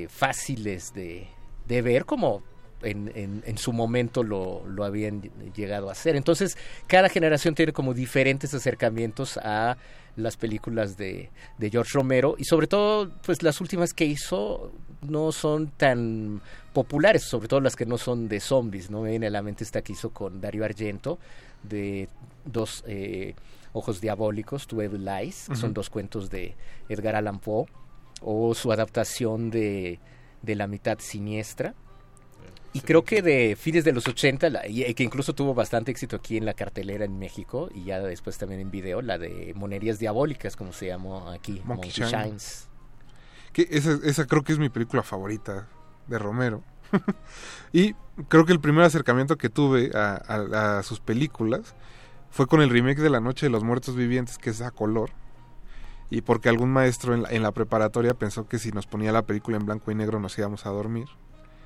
Speaker 18: fáciles de, de ver como en, en- en su momento lo, lo habían llegado a hacer. Entonces, cada generación tiene como diferentes acercamientos a las películas de, de George Romero y sobre todo, pues las últimas que hizo no son tan populares, sobre todo las que no son de zombies, ¿no? Me viene a la mente esta que hizo con Dario Argento de dos eh, ojos diabólicos, Two Evil Eyes, que son dos cuentos de Edgar Allan Poe, o su adaptación de, de La mitad siniestra. Y creo que de fines de los 80, la- y y que incluso tuvo bastante éxito aquí en la cartelera en México y ya después también en video, la de Monerías Diabólicas, como se llamó aquí,
Speaker 15: Monkey
Speaker 18: Monkey,
Speaker 15: Shine.
Speaker 18: Shines.
Speaker 15: Que esa, esa creo que es mi película favorita de Romero. y creo que el primer acercamiento que tuve a, a- a sus películas fue con el remake de La Noche de los Muertos Vivientes, que es a color. Y porque algún maestro en la, en la preparatoria pensó que si nos ponía la película en blanco y negro nos íbamos a dormir.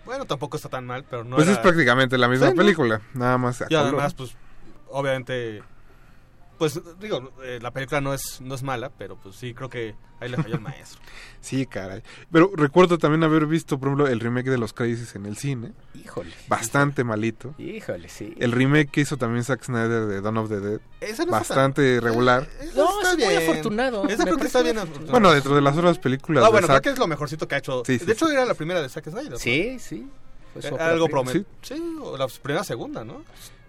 Speaker 16: Bueno, tampoco está tan mal, pero no
Speaker 15: pues
Speaker 16: era-
Speaker 15: es prácticamente la misma
Speaker 16: Sí, ¿no?
Speaker 15: película, nada más
Speaker 16: Y
Speaker 15: color.
Speaker 16: además, pues, obviamente, pues, digo, eh, la película no es, no es mala, pero pues sí, creo que ahí le falló el maestro.
Speaker 15: Sí, caray. Pero recuerdo también haber visto, por ejemplo, el remake de Los Crisis en el cine.
Speaker 18: Híjole.
Speaker 15: Bastante malito.
Speaker 18: Híjole, sí.
Speaker 15: El remake que hizo también Zack Snyder de Dawn of the Dead.
Speaker 16: Ese no está
Speaker 15: bastante regular.
Speaker 18: No,
Speaker 16: Está
Speaker 18: es muy afortunado.
Speaker 16: Creo que está bien afortunado.
Speaker 15: Bueno, dentro de las otras películas
Speaker 16: Ah,
Speaker 15: de
Speaker 16: bueno, creo que es lo mejorcito que ha hecho.
Speaker 15: Sí, sí,
Speaker 16: de hecho,
Speaker 15: sí.
Speaker 16: era la primera de Zack Snyder. ¿no?
Speaker 18: Sí, sí.
Speaker 16: Eh,
Speaker 18: ópera
Speaker 16: algo
Speaker 18: prima.
Speaker 16: promet. Sí. o la primera segunda, ¿no?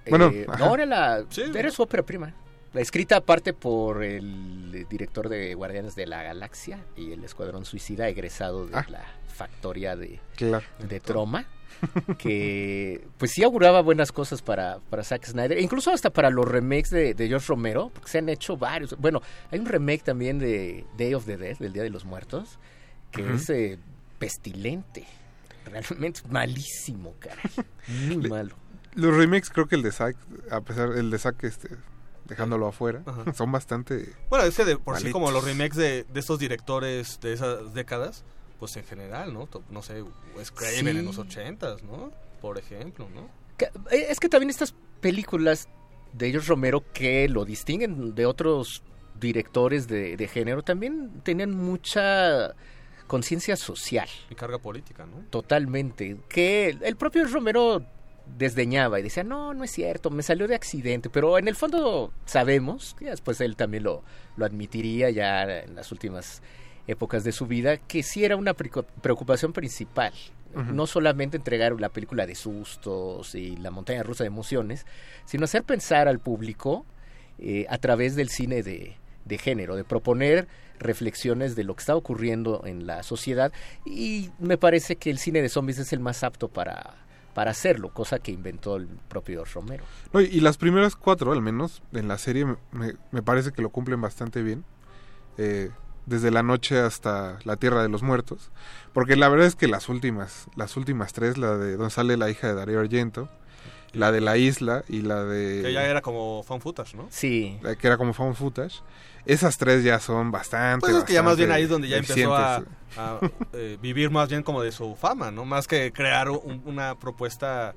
Speaker 15: Bueno,
Speaker 18: Eh,
Speaker 15: ajá.
Speaker 18: no, era, la,
Speaker 16: Sí.
Speaker 18: era su ópera prima. La escrita aparte por el director de Guardianes de la Galaxia y el Escuadrón Suicida, egresado de
Speaker 15: Ah.
Speaker 18: la factoría de,
Speaker 15: Claro.
Speaker 18: de Troma, que pues sí auguraba buenas cosas para, para Zack Snyder, e incluso hasta para los remakes de, de George Romero, porque se han hecho varios. Bueno, hay un remake también de Day of the Dead, del Día de los Muertos, que es eh, pestilente. Realmente malísimo, caray. Muy
Speaker 15: Le-
Speaker 18: malo.
Speaker 15: Los remakes creo que el de Zack, a pesar el de Zack este, dejándolo afuera,
Speaker 16: Ajá.
Speaker 15: son bastante
Speaker 16: Bueno, es que de por sí
Speaker 15: Malitos.
Speaker 16: como los remakes de, de estos directores de esas décadas, pues en general, ¿no? No sé, Wes Craven
Speaker 18: Sí.
Speaker 16: en los ochentas, ¿no? Por ejemplo, ¿no?
Speaker 18: Eh, Es que también estas películas de George Romero que lo distinguen de otros directores de, de género también tenían mucha conciencia social,
Speaker 16: Y carga política, ¿no?
Speaker 18: totalmente. Que el propio Romero desdeñaba y decía, no, no es cierto, me salió de accidente, pero en el fondo sabemos, que después él también lo, lo admitiría ya en las últimas épocas de su vida, que sí era una preocupación principal. No solamente entregar la película de sustos y la montaña rusa de emociones, sino hacer pensar al público eh, a través del cine de, de género, de proponer reflexiones de lo que está ocurriendo en la sociedad y me parece que el cine de zombies es el más apto para, para hacerlo, cosa que inventó el propio Romero.
Speaker 15: No, y, las primeras cuatro, al menos, en la serie me, me- me parece que lo cumplen bastante bien. Eh, desde la noche hasta la Tierra de los Muertos. Porque la verdad es que las últimas, las últimas tres, la de donde sale la hija de Darío Argento, la de la isla y la de...
Speaker 16: Que ya era como fan footage, ¿no?
Speaker 18: Sí.
Speaker 15: la que era como found footage. Esas tres ya son bastante.
Speaker 16: Pues es que ya más bien ahí es donde ya empezó a, eh, vivir más bien como de su fama, ¿no? Más que crear un- una propuesta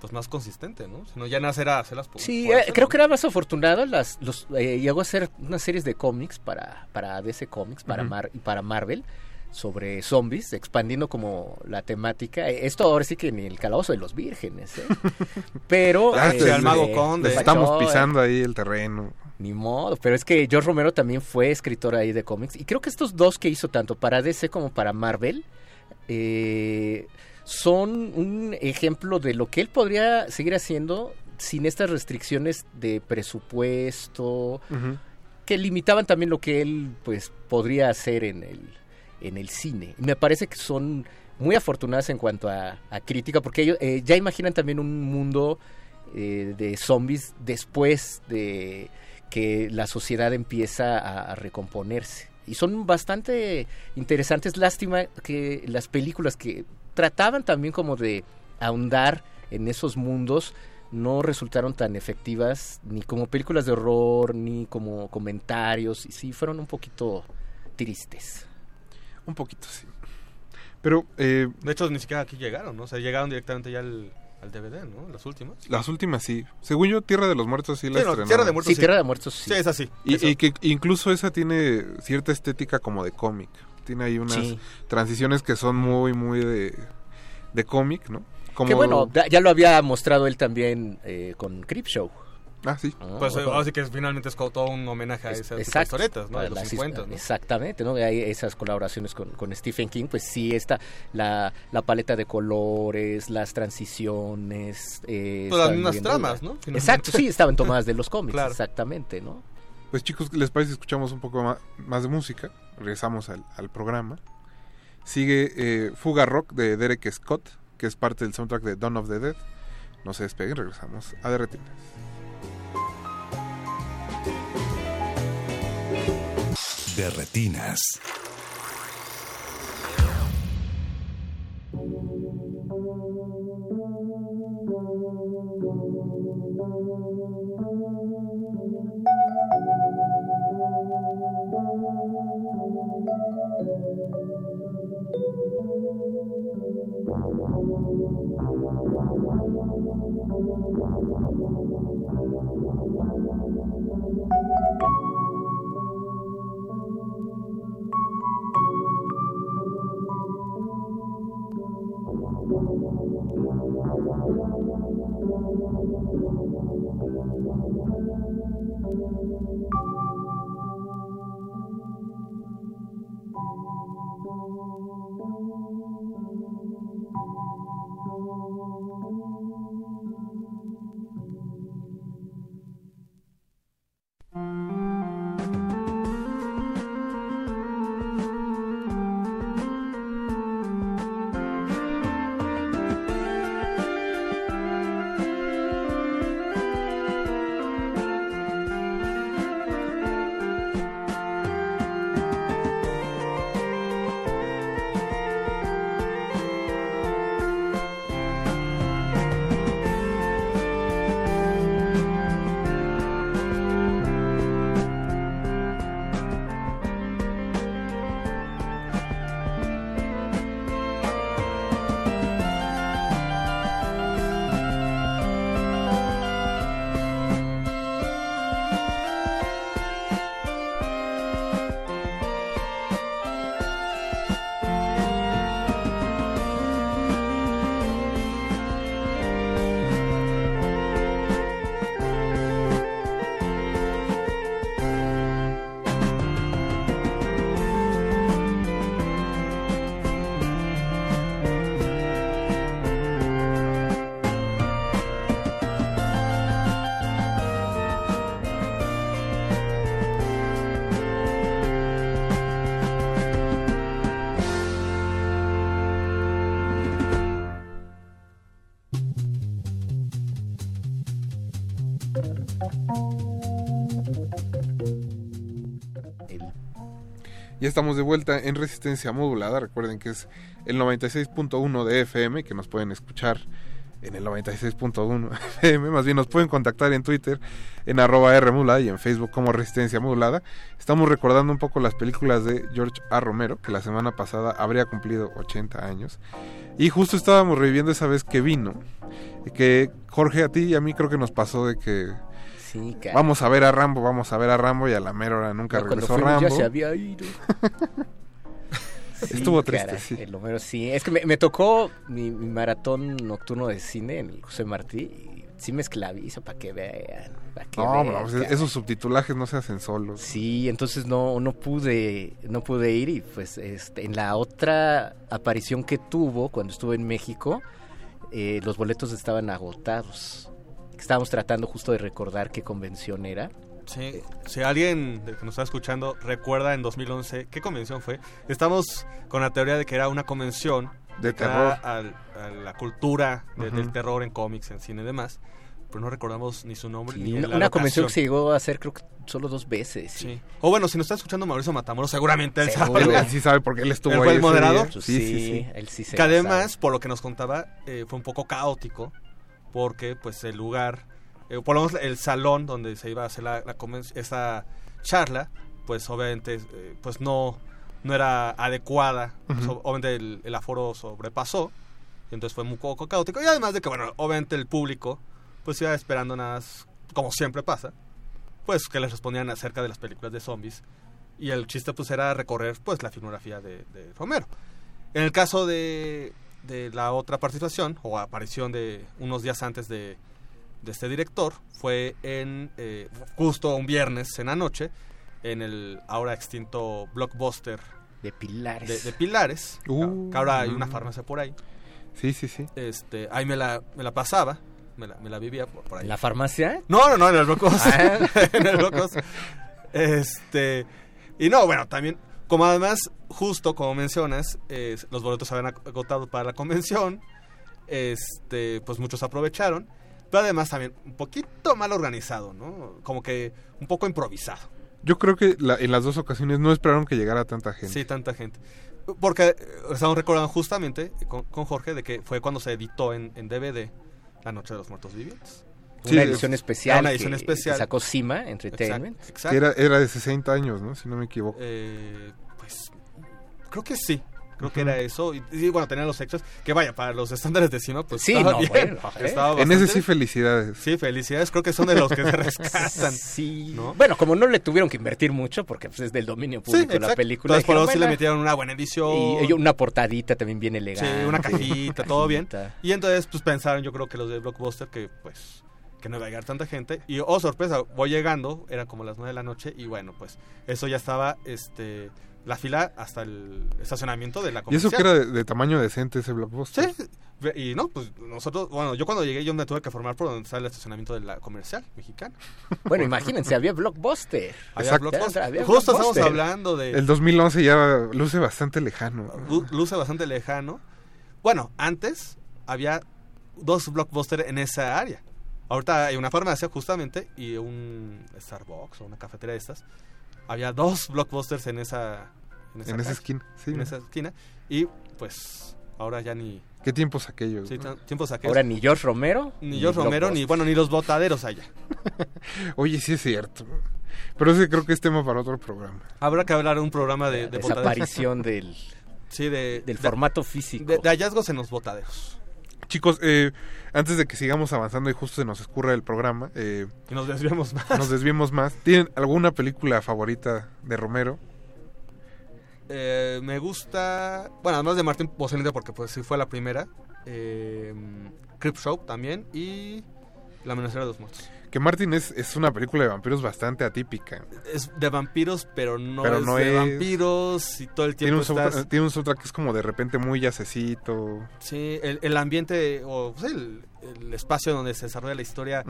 Speaker 16: pues más consistente, ¿no? Sino ya nacer a hacerlas por
Speaker 18: Sí,
Speaker 16: por
Speaker 18: eh, creo que era más afortunado. Las, los, eh, llegó a hacer unas series de cómics para, para DC Comics para. Mar- y para Marvel sobre zombies, expandiendo como la temática. Eh, Esto ahora sí que ni el calabozo de los vírgenes, ¿eh? Pero...
Speaker 15: Ah,
Speaker 16: al mago conde.
Speaker 18: le
Speaker 15: Estamos
Speaker 18: eh.
Speaker 15: pisando ahí el terreno.
Speaker 18: Ni modo, pero es que George Romero también fue escritor ahí de cómics. Y creo que estos dos que hizo tanto para DC como para Marvel eh, son un ejemplo de lo que él podría seguir haciendo sin estas restricciones de presupuesto que limitaban también lo que él pues podría hacer en el, en el cine. Me parece que son muy afortunadas en cuanto a, a crítica porque ellos eh, ya imaginan también un mundo eh, de zombies después de que la sociedad empieza a, a recomponerse. Y son bastante interesantes. Lástima que las películas que trataban también como de ahondar en esos mundos no resultaron tan efectivas ni como películas de horror ni como comentarios. Y sí, fueron un poquito tristes.
Speaker 15: Un poquito, sí. Pero eh,
Speaker 16: De hecho, ni siquiera aquí llegaron, ¿no? O sea, llegaron directamente ya al, al DVD, ¿no? Las últimas.
Speaker 15: las últimas sí. Según yo, Tierra de los Muertos sí la
Speaker 16: Sí, no,
Speaker 15: estrenaron.
Speaker 16: Tierra de Muertos
Speaker 18: Sí,
Speaker 16: sí.
Speaker 18: Tierra de Muertos sí.
Speaker 16: Sí, es así.
Speaker 15: Y, y que incluso esa tiene cierta estética como de cómic. Tiene ahí unas
Speaker 18: Sí.
Speaker 15: transiciones que son muy, muy de, de cómic, ¿no? Como...
Speaker 18: Que bueno, ya- lo había mostrado él también eh, con Creepshow.
Speaker 15: Ah, sí.
Speaker 16: Pues
Speaker 18: Ah,
Speaker 16: eh, ahora sí que finalmente es como todo un homenaje a
Speaker 18: Es-
Speaker 16: esas
Speaker 18: exacto,
Speaker 16: historietas, ¿no? De los
Speaker 18: las his-
Speaker 16: 50, ¿no?
Speaker 18: Exactamente, ¿no? Hay esas colaboraciones con, con Stephen King, pues sí está la, la paleta de colores, las transiciones. Eh,
Speaker 16: Pues las mismas tramas. ¿no? Finalmente.
Speaker 18: Exacto, sí, estaban tomadas de los cómics,
Speaker 16: Claro.
Speaker 18: exactamente, ¿no?
Speaker 15: Pues chicos, ¿les parece si escuchamos un poco más, de música? Regresamos al, al programa. Sigue eh, Fuga Rock de Derek Scott, que es parte del soundtrack de Dawn of the Dead. No se despeguen, regresamos a Derretinas.
Speaker 6: De retinas.
Speaker 15: Thank you. Estamos de vuelta en resistencia modulada. Recuerden que es el 96.1 de FM, que nos pueden escuchar en el 96.1 FM. Más bien nos pueden contactar en Twitter, en arroba y en Facebook como Resistencia Modulada. Estamos recordando un poco las películas de George A. Romero, que la semana pasada habría cumplido 80 años. Y justo estábamos reviviendo esa vez que vino. Y que Jorge, a ti y a mí creo que nos pasó de que
Speaker 18: Sí, cara.
Speaker 15: vamos a ver a Rambo, vamos a ver a Rambo y a la mera hora nunca
Speaker 18: cuando
Speaker 15: regresó
Speaker 18: fuimos
Speaker 15: Rambo.
Speaker 18: Ya se había ido. Sí,
Speaker 15: Estuvo triste,
Speaker 18: cara,
Speaker 15: sí.
Speaker 18: El Homero sí. Es que me, me tocó mi, mi maratón nocturno de cine en el José Martí. Y sí me esclavizo para que vean. Pa' que
Speaker 15: No,
Speaker 18: vean,
Speaker 15: pues, esos subtitulajes no se hacen solos.
Speaker 18: Sí, entonces no, no pude, no pude ir y pues este, en la otra aparición que tuvo cuando estuvo en México, eh, los boletos estaban agotados. Estábamos tratando justo de recordar qué convención era.
Speaker 16: Sí, si alguien que nos está escuchando recuerda en 2011 qué convención fue, estamos con la teoría de que era una convención
Speaker 15: De terror.
Speaker 16: al- a la cultura de- del terror en cómics, en cine y demás, pero no recordamos ni su nombre ni
Speaker 18: una
Speaker 16: la
Speaker 18: una convención que se llegó a hacer creo que solo dos veces.
Speaker 16: Sí. O bueno, si nos está escuchando Mauricio Matamoros, seguramente él
Speaker 18: Seguro.
Speaker 16: sabe.
Speaker 15: Él sí sabe porque él estuvo
Speaker 16: Él
Speaker 15: ahí
Speaker 16: fue el moderador.
Speaker 15: día. Sí, sí, sí.
Speaker 18: él sí se
Speaker 16: que además,
Speaker 18: sabe.
Speaker 16: por lo que nos contaba, eh, fue un poco caótico porque pues el lugar, eh, por lo menos el salón donde se iba a hacer la, la esa charla, pues obviamente eh, pues no, no era adecuada,
Speaker 15: Ujú.
Speaker 16: So- obviamente el, el aforo sobrepasó, y entonces fue muy poco caótico, y además de que bueno, obviamente el público pues iba esperando nada más, como siempre pasa, pues que les respondían acerca de las películas de zombies, y el chiste pues era recorrer pues la filmografía de, de Romero. En el caso de, de la otra participación o aparición de unos días antes de, de este director fue en eh, justo un viernes en la noche en el ahora extinto blockbuster
Speaker 18: de Pilares.
Speaker 16: de, de Pilares
Speaker 15: Uh,
Speaker 16: que ahora hay
Speaker 15: mm.
Speaker 16: una farmacia por ahí
Speaker 15: Sí, sí, sí.
Speaker 16: este ahí me la, me la pasaba me la, me la vivía por, por ahí
Speaker 18: ¿En la farmacia?
Speaker 16: no no no en el Blocos
Speaker 18: Ah.
Speaker 16: en el Blocos este y no bueno también como además justo como mencionas eh, los boletos se habían agotado para la convención este pues muchos aprovecharon pero además también un poquito mal organizado no como que un poco improvisado
Speaker 15: Yo creo que la- en las dos ocasiones no esperaron que llegara tanta gente.
Speaker 16: sí tanta gente porque eh, estamos recordando justamente con, con Jorge de que fue cuando se editó en, en DVD La Noche de los Muertos Vivientes.
Speaker 18: Una edición especial
Speaker 16: Una edición
Speaker 18: que-
Speaker 16: especial.
Speaker 18: que sacó Cima Entertainment.
Speaker 16: Exacto, exacto.
Speaker 15: Que era, era de 60 años, ¿no? Si no me equivoco.
Speaker 16: Eh, pues creo que sí. Creo que era eso. Y, y, bueno, tenía los extras. Que vaya, para los estándares de cima, pues
Speaker 18: Sí,
Speaker 16: estaba
Speaker 18: no,
Speaker 16: bien.
Speaker 18: bueno, ¿eh?
Speaker 16: Estaba
Speaker 15: En ese
Speaker 16: bastante
Speaker 15: sí, felicidades.
Speaker 16: Sí, felicidades. Creo que son de los que se rescatan.
Speaker 18: Sí.
Speaker 16: ¿no?
Speaker 18: Bueno, como no le tuvieron que invertir mucho, porque pues, es del dominio
Speaker 16: Sí,
Speaker 18: público la
Speaker 16: exacto.
Speaker 18: película.
Speaker 16: Entonces, por eso sí le metieron una buena edición.
Speaker 18: Y, y una portadita también bien elegante.
Speaker 16: Sí, una cajita, todo bien. Y entonces, pues pensaron, yo creo que los de Blockbuster, que pues que no iba a llegar tanta gente. Y oh, sorpresa, voy llegando, era como las 9 de la noche, y bueno, pues eso ya estaba, este, la fila hasta el estacionamiento de la
Speaker 15: Y eso
Speaker 16: comercial.
Speaker 15: que era de, de tamaño decente ese blockbuster.
Speaker 16: Sí, y no, pues nosotros, bueno, yo cuando llegué yo me tuve que formar por donde está el estacionamiento de la comercial mexicana.
Speaker 18: Bueno, imagínense, había Blockbuster.
Speaker 16: Había
Speaker 15: Exacto.
Speaker 16: Blockbuster.
Speaker 18: Había
Speaker 16: Justo estamos hablando de...
Speaker 15: El 2011 ya luce bastante lejano.
Speaker 16: lu- luce bastante lejano. Bueno, antes había dos blockbusters en esa área. Ahorita hay una farmacia justamente y un Starbucks o una cafetería de estas. Había dos blockbusters en esa
Speaker 15: En esa
Speaker 16: calle,
Speaker 15: esquina, sí,
Speaker 16: en
Speaker 15: ¿no?
Speaker 16: esa esquina y pues ahora ya ni
Speaker 15: ¿Qué tiempos aquellos?
Speaker 16: sí,
Speaker 15: no?
Speaker 16: tan- tiempos aquellos.
Speaker 18: Ahora ni George Romero.
Speaker 16: ni George Romero ni bueno ni los botaderos allá.
Speaker 15: Oye, sí es cierto. Pero ese creo que es tema para otro programa.
Speaker 16: Habrá que hablar de un programa de, de botaderos.
Speaker 18: desaparición del,
Speaker 16: Sí, de,
Speaker 18: del
Speaker 16: de-
Speaker 18: formato físico.
Speaker 16: de- de hallazgos en los botaderos.
Speaker 15: Chicos, eh, antes de que sigamos avanzando y justo se nos escurra el programa, eh,
Speaker 16: Y nos desviamos más.
Speaker 15: nos desviemos más. ¿Tienen alguna película favorita de Romero?
Speaker 16: Eh, me gusta. Bueno, además de Martín Bocelente, porque pues sí fue la primera. Eh, Crip Show también. Y La Amenazera de los Muertos.
Speaker 15: Que Martin es, es una película de vampiros bastante atípica.
Speaker 16: Es de vampiros, pero no
Speaker 15: Pero
Speaker 16: es
Speaker 15: no
Speaker 16: de
Speaker 15: es-
Speaker 16: vampiros. Y todo el
Speaker 15: Tiene
Speaker 16: tiempo
Speaker 15: un,
Speaker 16: estás.
Speaker 15: soundtrack, tiene un soundtrack que es como de repente muy yacecito.
Speaker 16: Sí, el, el ambiente. O pues, el, el espacio donde se desarrolla la historia.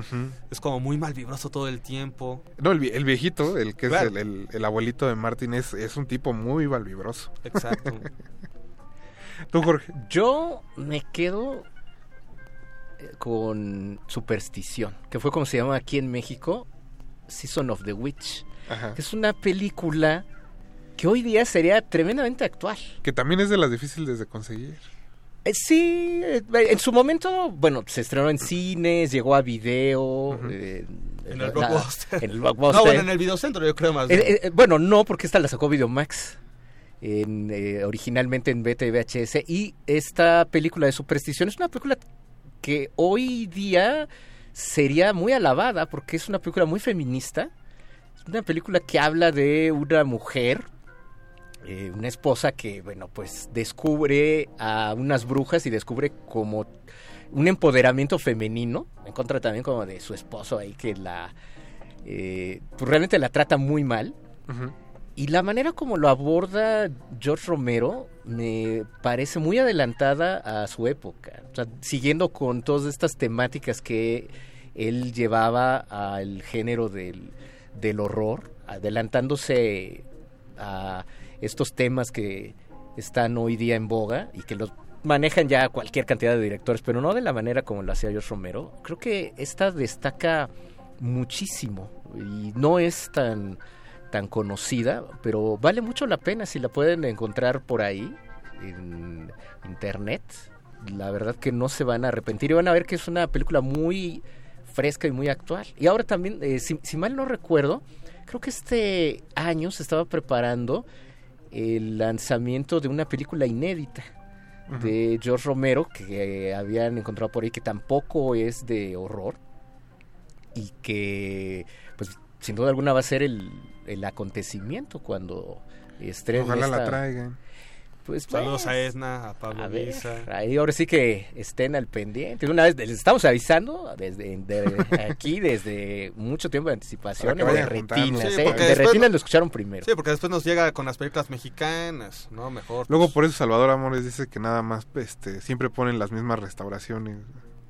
Speaker 16: Es como muy malvibroso todo el tiempo.
Speaker 15: No, el, vie- el viejito, el que
Speaker 16: Claro.
Speaker 15: es el, el- el abuelito de Martin, es, es un tipo muy valvibroso.
Speaker 16: Exacto.
Speaker 15: Tú, Jorge.
Speaker 18: Yo me quedo con Superstición, que fue como se llama aquí en México, Season of the Witch.
Speaker 15: Ajá.
Speaker 18: Es una película que hoy día sería tremendamente actual.
Speaker 15: Que también es de las difíciles de conseguir.
Speaker 18: Eh, sí, eh, en su momento, bueno, se estrenó en cines, llegó a video. eh,
Speaker 16: En el Blockbuster.
Speaker 18: En el Blockbuster.
Speaker 16: No, bueno, en el videocentro, yo creo más. Bien.
Speaker 18: eh, bueno, no, porque esta la sacó Videomax. En, eh, originalmente en beta y VHS. Y esta película de Superstición es una película que hoy día sería muy alabada porque es una película muy feminista. Es una película que habla de una mujer, eh, una esposa que, bueno, pues descubre a unas brujas y descubre como un empoderamiento femenino, en contra también como de su esposo ahí que la... eh, pues realmente la trata muy mal.
Speaker 15: Ujú.
Speaker 18: Y la manera como lo aborda George Romero me parece muy adelantada a su época. O sea, siguiendo con todas estas temáticas que él llevaba al género del, del horror, adelantándose a estos temas que están hoy día en boga y que los manejan ya cualquier cantidad de directores, pero no de la manera como lo hacía George Romero. Creo que esta destaca muchísimo y no es tan tan conocida, pero vale mucho la pena si la pueden encontrar por ahí en internet. La verdad que no se van a arrepentir y van a ver que es una película muy fresca y muy actual. Y ahora también, eh, si, si mal no recuerdo, creo que este año se estaba preparando el lanzamiento de una película inédita de George Romero que habían encontrado por ahí que tampoco es de horror y que pues sin duda alguna va a ser el, el acontecimiento cuando estrene
Speaker 15: Ojalá la traigan.
Speaker 18: Pues,
Speaker 16: Saludos
Speaker 18: pues,
Speaker 16: a Esna, a Pablo
Speaker 18: a ver, ahí ahora sí que estén al pendiente. Una vez les estamos avisando desde de- aquí desde mucho tiempo de anticipación de retinas.
Speaker 16: Sí,
Speaker 18: ¿eh? De retinas
Speaker 16: no-
Speaker 18: lo escucharon primero.
Speaker 16: Sí, porque después nos llega con las películas mexicanas, ¿no? Mejor.
Speaker 15: Luego por eso Salvador Amores dice que nada más este siempre ponen las mismas restauraciones.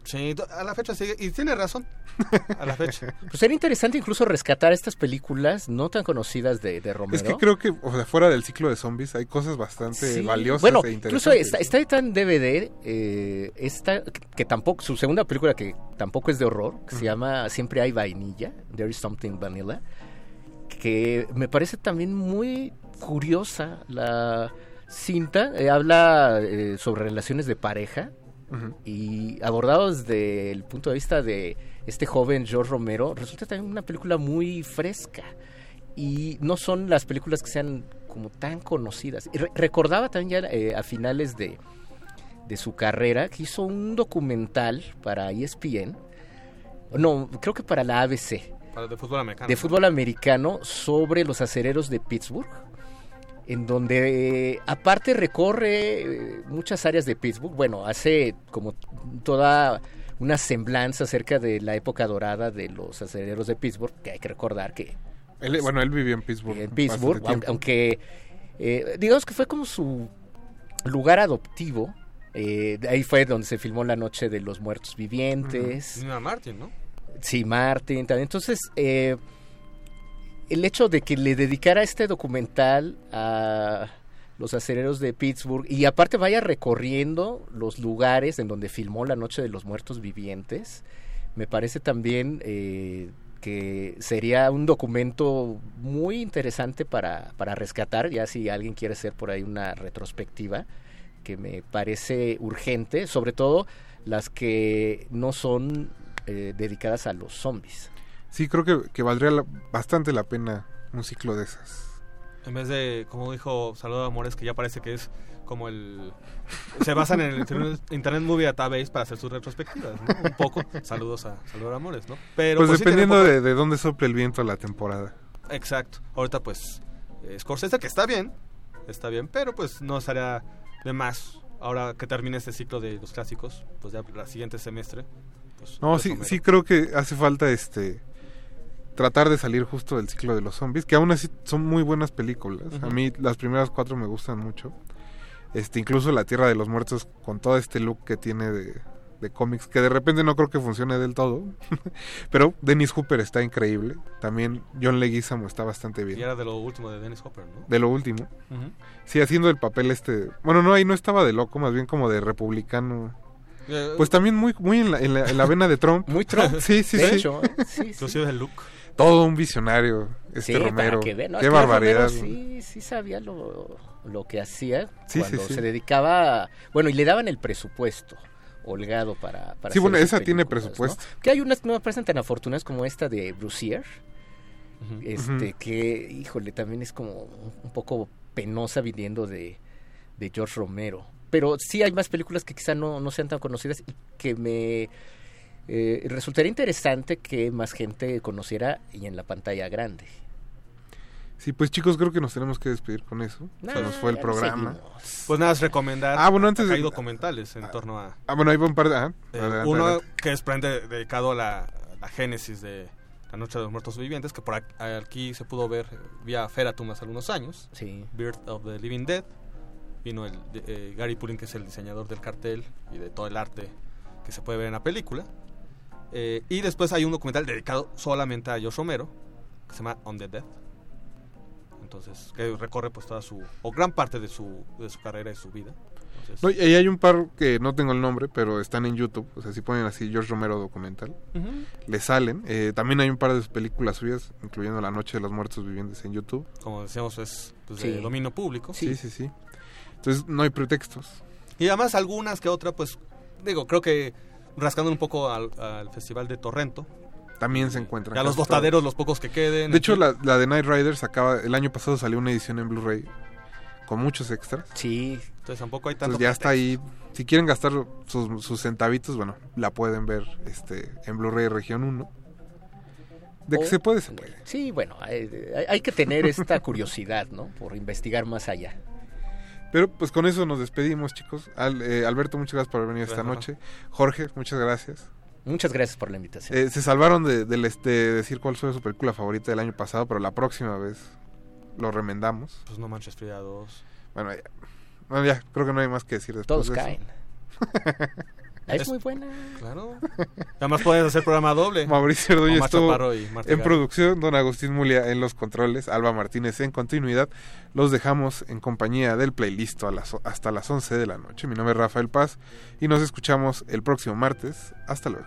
Speaker 16: Sí, a la fecha sigue. Y tiene razón. A la fecha.
Speaker 18: Pues sería interesante incluso rescatar estas películas no tan conocidas de, de Romero.
Speaker 15: Es que creo que, o sea, fuera del ciclo de zombies hay cosas bastante
Speaker 18: Sí.
Speaker 15: valiosas
Speaker 18: Bueno,
Speaker 15: e
Speaker 18: incluso
Speaker 15: interesantes.
Speaker 18: está, está ahorita en DVD, eh, esta, que, que tampoco, su segunda película que tampoco es de horror, que se llama Siempre hay vainilla, There is Something Vanilla, que me parece también muy curiosa la cinta, eh, habla eh, sobre relaciones de pareja Y abordado desde el punto de vista de este joven George Romero, resulta también una película muy fresca. Y no son las películas que sean como tan conocidas. Re- recordaba también ya eh, a finales de, de su carrera que hizo un documental para ESPN. No, creo que para la ABC
Speaker 16: Para de fútbol americano.
Speaker 18: de fútbol americano sobre los acereros de Pittsburgh, en donde eh, aparte recorre eh, muchas áreas de Pittsburgh, bueno, hace como toda una semblanza acerca de la época dorada de los acereros de Pittsburgh, que hay que recordar que
Speaker 15: Él- bueno, él vivió en Pittsburgh.
Speaker 18: en Pittsburgh, aunque, eh, digamos que fue como su lugar adoptivo. eh, ahí fue donde se filmó La Noche de los Muertos Vivientes.
Speaker 16: Nina Martin, ¿no?
Speaker 18: Sí, Martin también. Entonces, eh, el hecho de que le dedicara este documental a los acereros de Pittsburgh y aparte vaya recorriendo los lugares en donde filmó La Noche de los Muertos Vivientes, me parece también eh, que sería un documento muy interesante para, para rescatar, ya si alguien quiere hacer por ahí una retrospectiva, que me parece urgente, sobre todo las que no son eh, dedicadas a los zombies.
Speaker 15: Sí, creo que, que valdría la- bastante la pena un ciclo de esas.
Speaker 16: En vez de, como dijo Salvador Amores, que ya parece que es como el... Se basan en el Internet- Movie Database para hacer sus retrospectivas, ¿no? Un poco. Saludos a Salvador Amores, ¿no? Pero
Speaker 15: pues
Speaker 16: tiene
Speaker 15: dependiendo
Speaker 16: poco-
Speaker 15: de, de dónde sople el viento a la temporada.
Speaker 16: Exacto. Ahorita pues eh, Scorsese, que está bien, está bien, pero pues no estaría de más. Ahora que termine este ciclo de los clásicos, pues ya el siguiente semestre. Pues,
Speaker 15: No,
Speaker 16: pues,
Speaker 15: sí, sí creo que hace falta este tratar de salir justo del ciclo de los zombies, que aún así son muy buenas películas. A mí las primeras cuatro me gustan mucho. Este, incluso La Tierra de los Muertos con todo este look que tiene de, de cómics, que de repente no creo que funcione del todo. Pero Dennis Hooper está increíble. También John Leguizamo está bastante bien.
Speaker 16: Y era de lo último de Dennis Hopper, ¿no?
Speaker 15: De lo último. Sí, haciendo el papel este... Bueno, no, ahí no estaba de loco, más bien como de republicano.
Speaker 16: Eh,
Speaker 15: Pues también muy, muy en, la, en, la, en la vena de Trump.
Speaker 18: Muy Trump.
Speaker 15: sí, sí,
Speaker 18: de
Speaker 15: sí.
Speaker 18: hecho, ¿eh? sí, sí.
Speaker 16: Inclusive el look.
Speaker 15: Todo un visionario, este
Speaker 18: Sí,
Speaker 15: Romero. Qué
Speaker 18: Es que
Speaker 15: barbaridad.
Speaker 18: Romero sí, sí sabía lo, lo que hacía
Speaker 15: Sí, sí,
Speaker 18: cuando
Speaker 15: sí.
Speaker 18: se dedicaba, a- bueno, y le daban el presupuesto holgado para, para
Speaker 15: Sí, bueno, esa tiene
Speaker 18: películas, ¿no?
Speaker 15: presupuesto.
Speaker 18: Que hay unas que no me parecen tan afortunadas como esta de Brucier, este que, híjole, también es como un poco penosa viniendo de, de George Romero. Pero sí hay más películas que quizá no, no sean tan conocidas y que me eh, resultaría interesante que más gente conociera y en la pantalla grande.
Speaker 15: Sí, pues chicos, creo que nos tenemos que despedir con eso. Se nos fue el programa.
Speaker 18: seguimos.
Speaker 16: Pues nada, es recomendar.
Speaker 15: Ah, bueno, antes de-
Speaker 16: Hay documentales en torno a.
Speaker 15: Ah, bueno, va un par de... ajá,
Speaker 16: eh,
Speaker 15: adelante,
Speaker 16: uno
Speaker 15: adelante.
Speaker 16: que es precisamente dedicado a la, a la génesis de La Noche de los Muertos Vivientes, que por aquí, se pudo ver vía Feratum hace algunos años.
Speaker 18: Sí.
Speaker 16: Birth of the Living Dead. Vino el de- eh, Gary Pulling, que es el diseñador del cartel y de todo el arte que se puede ver en la película. Eh, y después hay un documental dedicado solamente a Josh Romero, que se llama On the Dead. Entonces, que recorre pues toda su, o gran parte de su, de su carrera y su vida. Entonces,
Speaker 15: No, y ahí hay un par que no tengo el nombre, pero están en YouTube. O sea, si ponen así George Romero documental, le salen. Eh, también hay un par de sus películas suyas, incluyendo La Noche de los Muertos Vivientes en YouTube.
Speaker 16: como decíamos, es pues,
Speaker 18: Sí.
Speaker 16: de dominio público.
Speaker 15: Sí, sí, sí. Entonces, no hay pretextos.
Speaker 16: Y además algunas que otra, pues, digo, creo que rascando un poco al, al Festival de Torrento.
Speaker 15: También se encuentran.
Speaker 16: Ya los botaderos, los pocos que queden.
Speaker 15: De hecho, la, la de Night Riders acaba... El año pasado salió una edición en Blu-ray con muchos extras.
Speaker 18: Sí.
Speaker 16: Entonces tampoco hay tanto...
Speaker 15: Entonces ya está ahí. Si quieren gastar sus, sus centavitos, bueno, la pueden ver este en Blu-ray Región 1. De que se puede, se puede.
Speaker 18: Sí, bueno, hay, hay- hay que tener esta curiosidad, ¿no? Por investigar más allá.
Speaker 15: Pero pues con eso nos despedimos, chicos. Al- eh, Alberto, muchas gracias por haber venido esta noche. Jorge, muchas gracias.
Speaker 18: Muchas gracias por la invitación.
Speaker 15: Eh, se salvaron de, del, este, decir cuál fue su película favorita del año pasado, pero la próxima vez lo remendamos.
Speaker 16: Pues no manches Frida 2.
Speaker 15: Bueno, ya, bueno, ya, creo que no hay más que decir después
Speaker 18: Todos
Speaker 15: de eso.
Speaker 18: Es muy buena.
Speaker 16: Claro. Además puedes hacer programa doble.
Speaker 15: Mauricio
Speaker 16: Omar
Speaker 15: estuvo
Speaker 16: y
Speaker 15: en producción, don Agustín Mulia en los controles, Alba Martínez en continuidad. Los dejamos en compañía del playlist a las, hasta las 11 de la noche. Mi nombre es Rafael Paz y nos escuchamos el próximo martes. Hasta luego.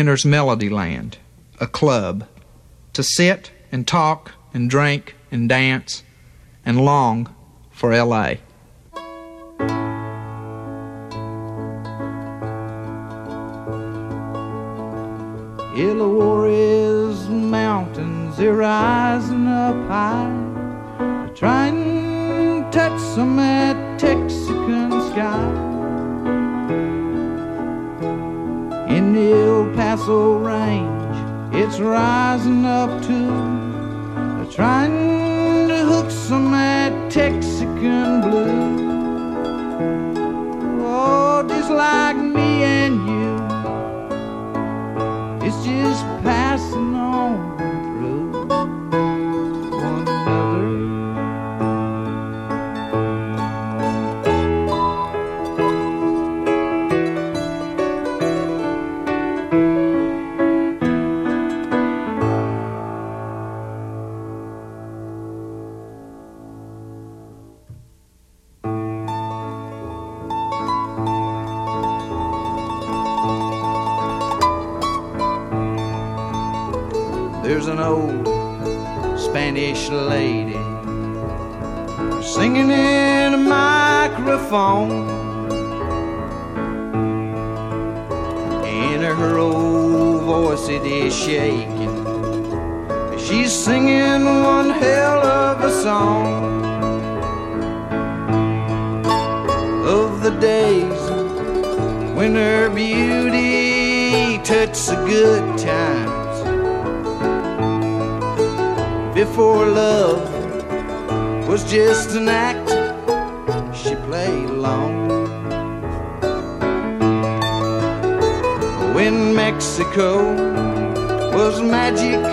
Speaker 23: Enters Melodyland, a club, to sit and talk and drink and dance and long for LA.
Speaker 24: Illawarra's mountains, they're rising up high. Try and touch some that Texican sky. The El Paso range, it's rising up to trying to hook some that Texican blue. Oh, just like me and you. It's just passing on old Spanish lady singing in a microphone. And her old voice it is shaking. She's singing one hell of a song of the days when her beauty touched a good times before love was just an act she played along. When Mexico was magic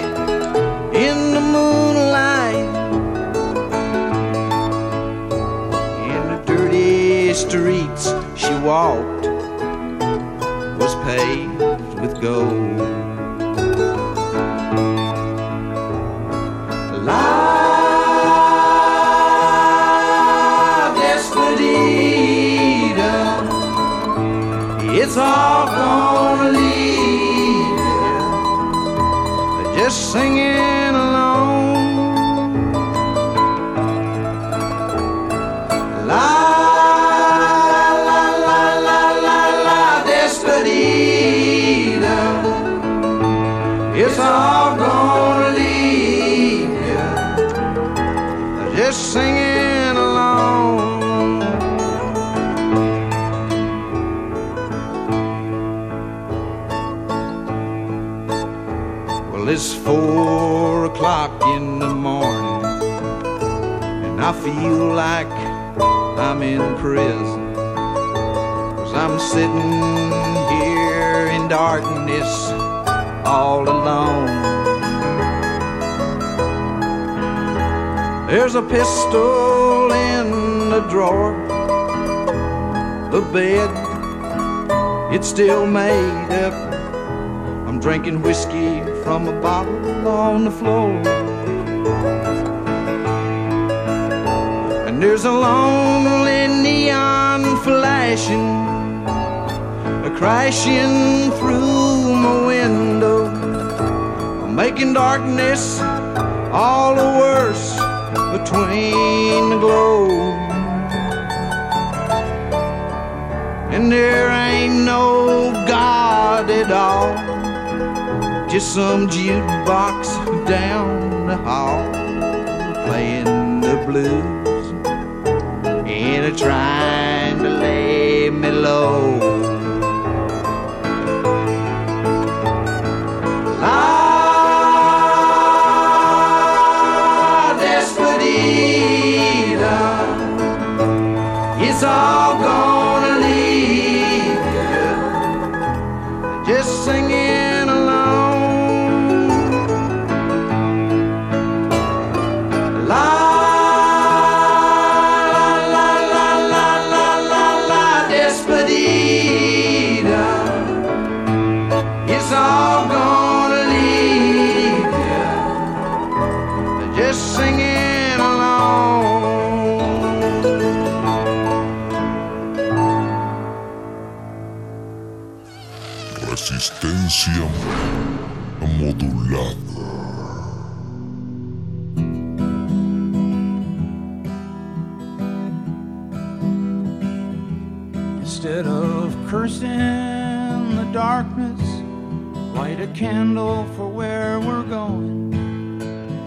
Speaker 24: in the moonlight, in the dirty streets she walked was paved with gold. Feel like I'm in prison. Cause I'm sitting here in darkness all alone. There's a pistol in the drawer. The bed, it's still made up. I'm drinking whiskey from a bottle on the floor. There's a lonely neon flashing, a crashing through my window, making darkness all the worse between the glow. And there ain't no God at all, just some jukebox down the hall playing the blues
Speaker 25: modulada.
Speaker 26: Instead of cursing the darkness, light a candle for where we're going.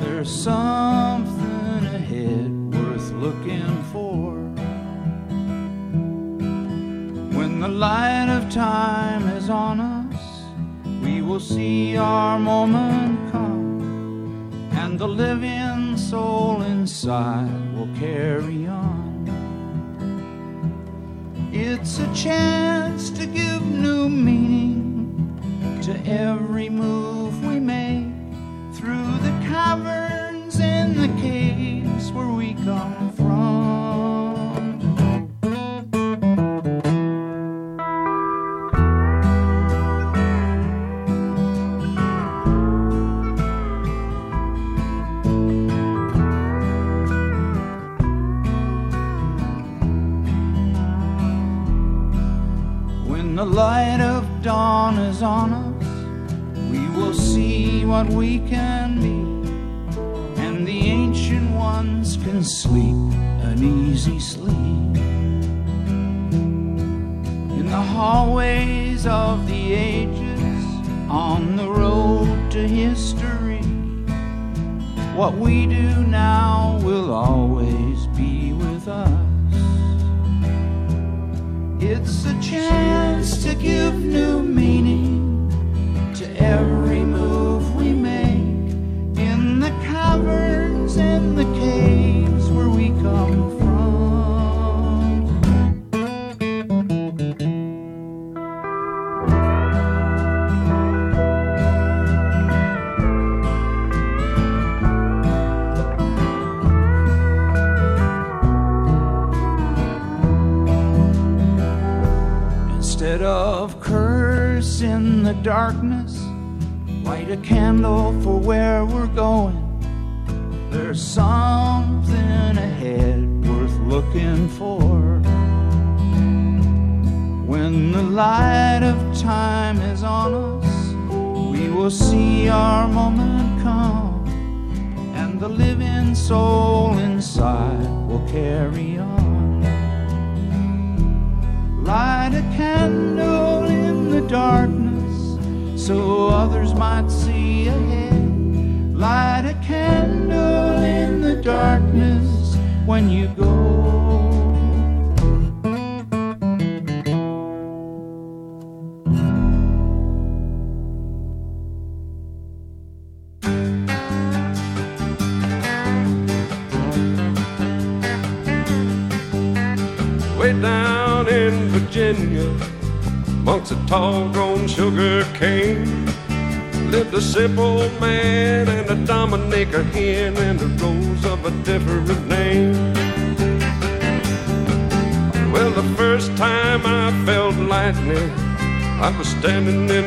Speaker 26: There's something ahead worth looking for. When the light of time is on us will see our moment come, and the living soul inside will carry on. It's a chance to give new meaning to every move we make through the cavern. we can meet, and the ancient ones can sleep an easy sleep. In the hallways of the ages, on the road to history, what we do now will always be with us. It's a chance to give new meaning.
Speaker 27: standing
Speaker 28: there.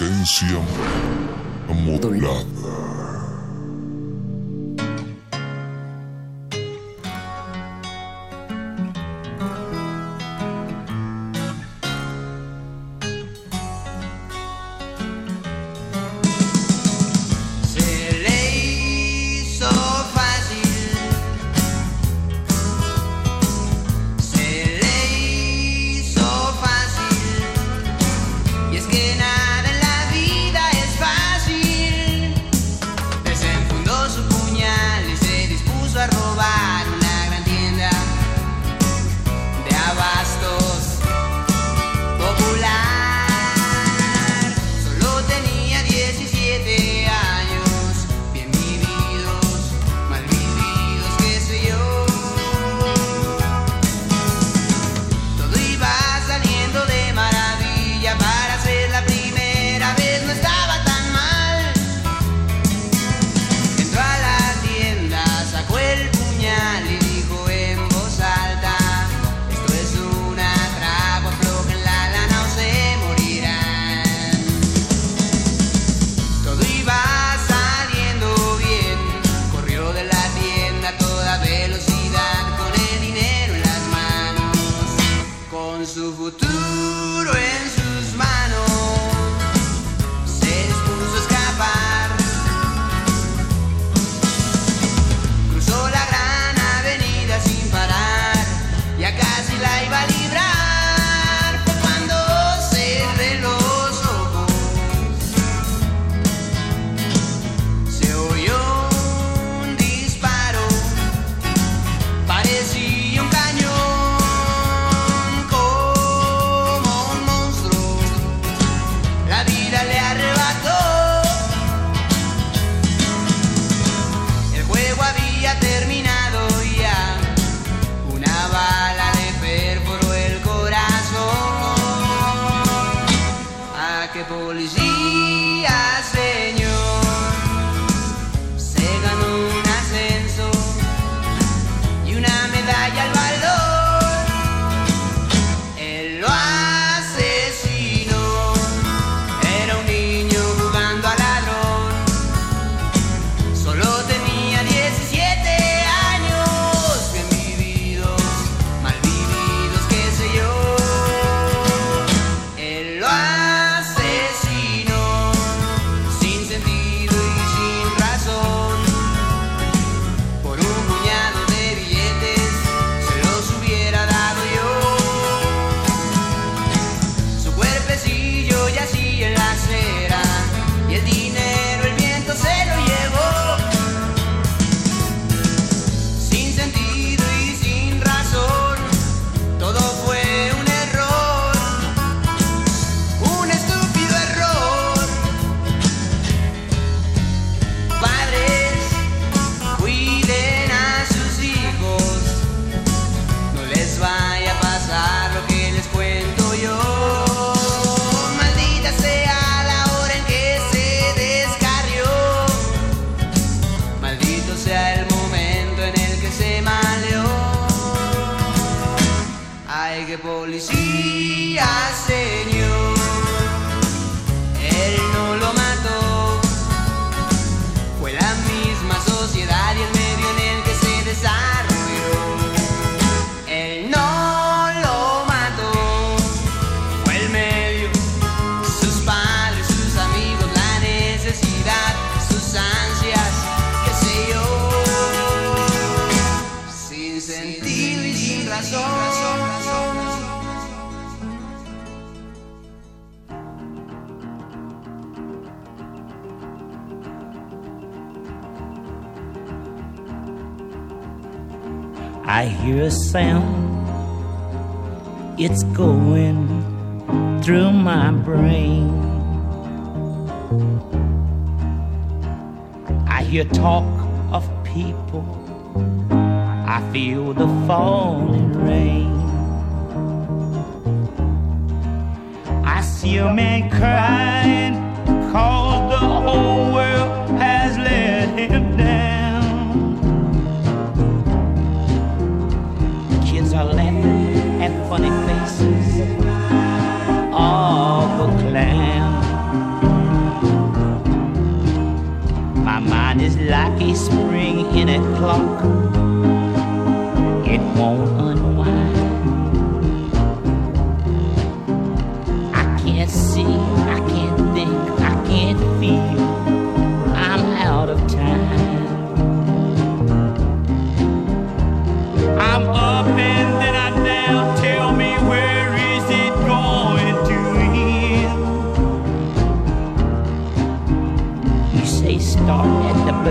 Speaker 29: Resistencia modulada.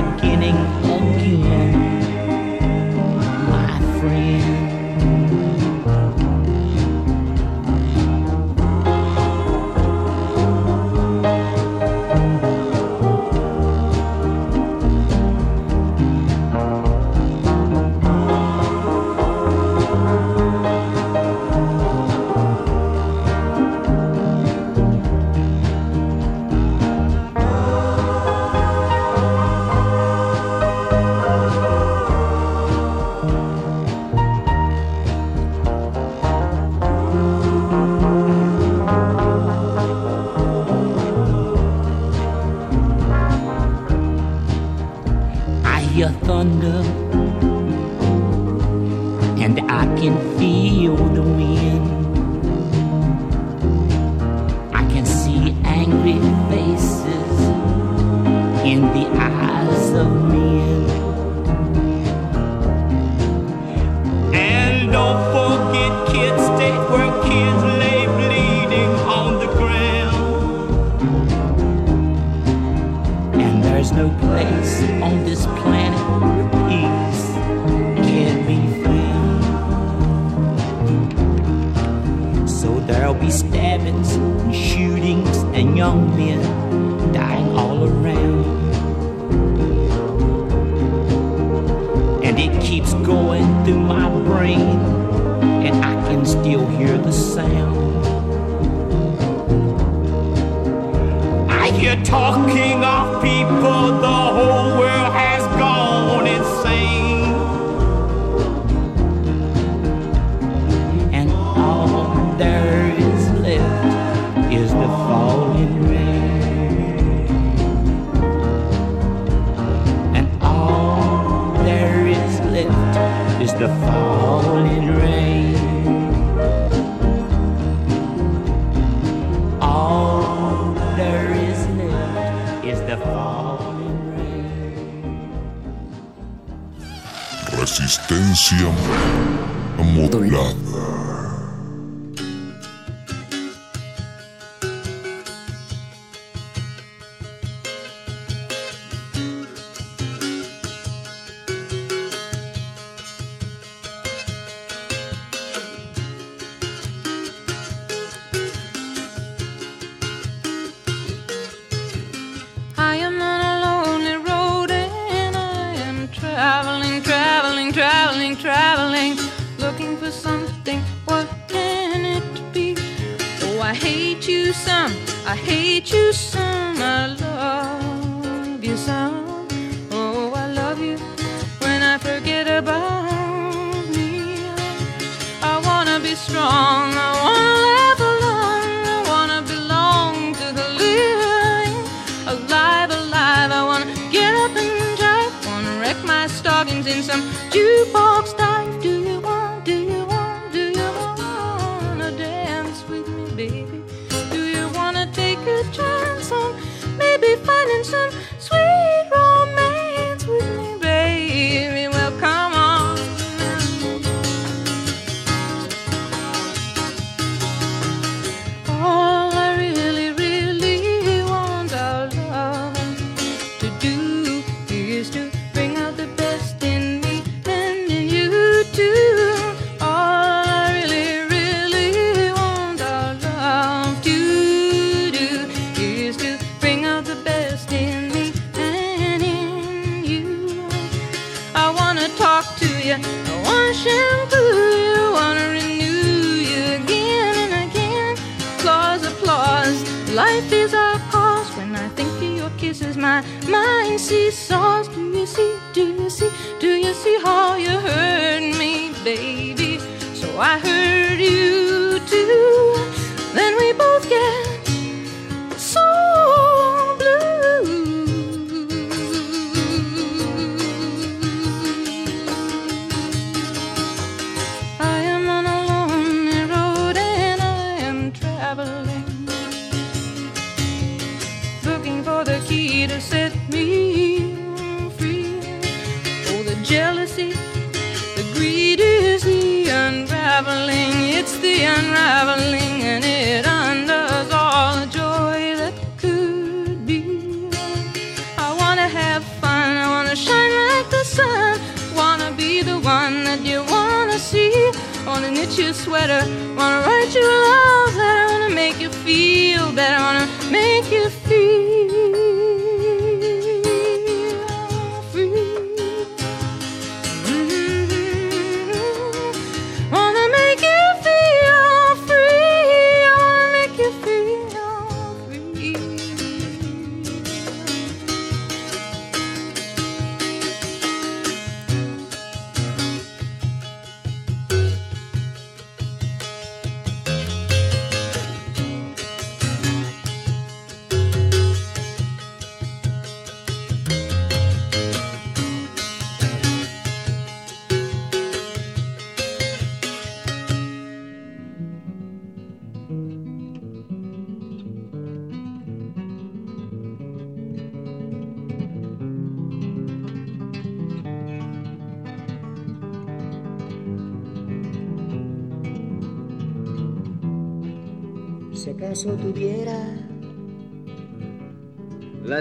Speaker 30: Beginning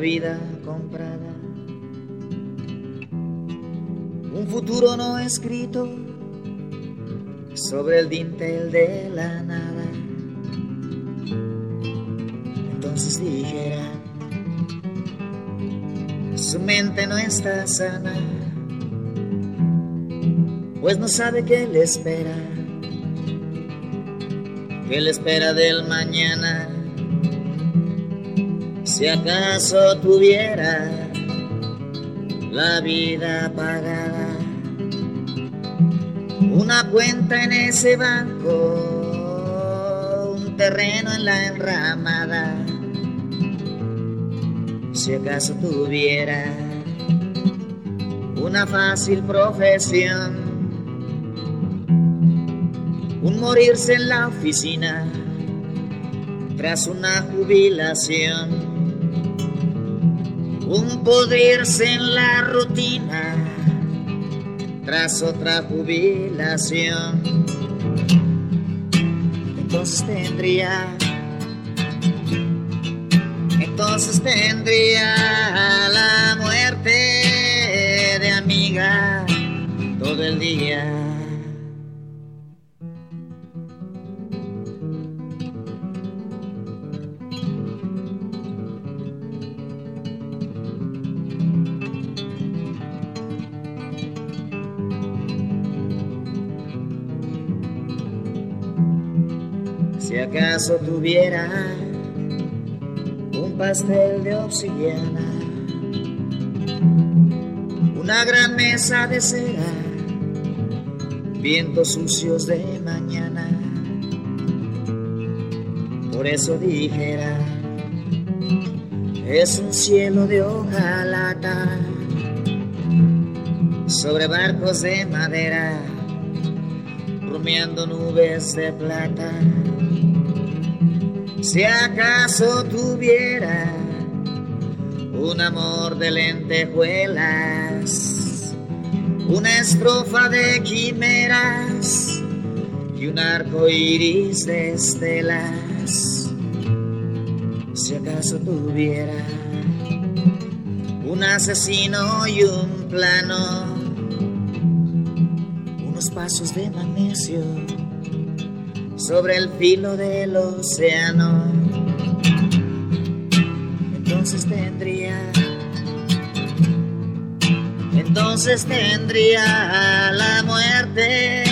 Speaker 30: vida comprada, un futuro no escrito sobre el dintel de la nada, entonces dijera, su mente no está sana, pues no sabe qué le espera. ¿Qué le espera del mañana? Si acaso tuviera la vida pagada, una cuenta en ese banco, un terreno en la enramada. Si acaso tuviera una fácil profesión, un morirse en la oficina tras una jubilación, un podrirse en la rutina tras otra jubilación. Entonces tendría, entonces tendría la muerte de amiga todo el día. Acaso tuviera un pastel de obsidiana, una gran mesa de cera, vientos sucios de mañana. Por eso dijera, es un cielo de hojalata sobre barcos de madera, rumiando nubes de plata. Si acaso tuviera un amor de lentejuelas, una estrofa de quimeras y un arco iris de estelas. Si acaso tuviera un asesino y un plano, unos pasos de magnesio sobre el filo del océano. Entonces tendría, entonces tendría la muerte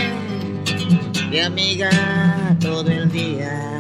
Speaker 30: de amiga todo el día.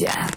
Speaker 31: Yeah.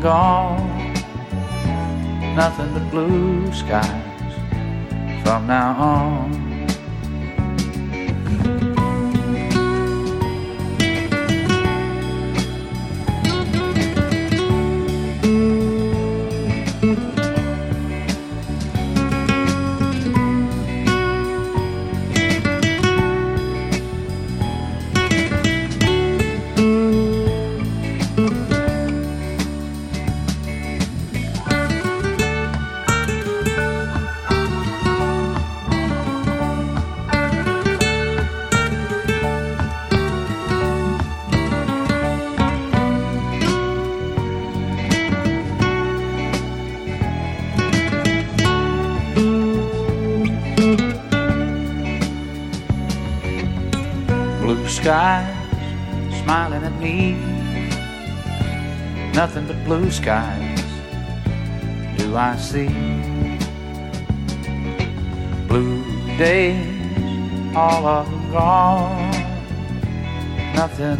Speaker 31: gone. Nothing but blue skies from now on.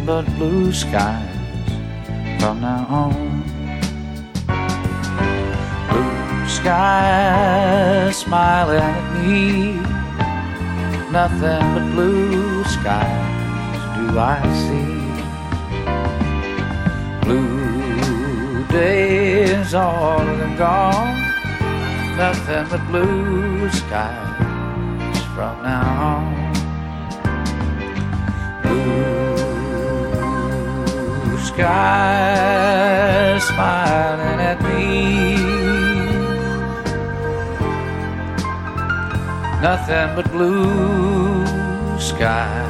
Speaker 32: But blue skies from now on. Blue skies smiling at me. Nothing but blue skies do I see. Blue days, all them gone. Nothing but blue skies from now on. Skies smiling at me. Nothing but blue skies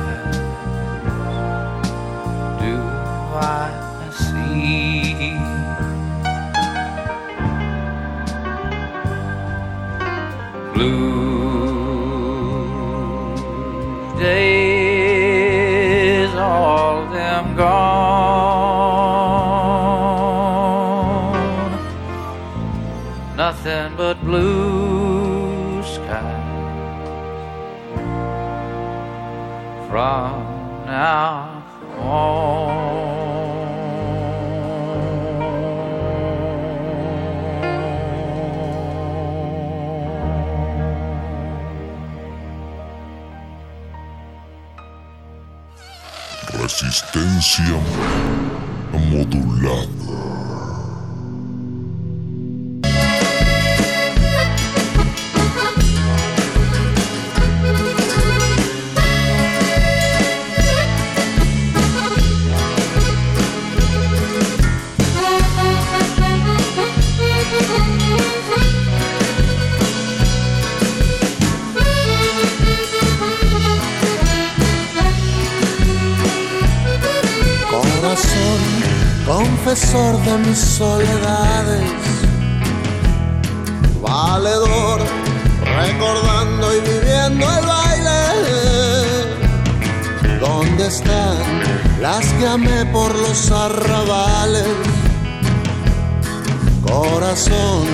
Speaker 32: Nothing but blue skies from now on.
Speaker 29: Resistencia modulada.
Speaker 33: Confesor de mis soledades, valedor, recordando y viviendo el baile. ¿Dónde están las que amé por los arrabales? Corazón,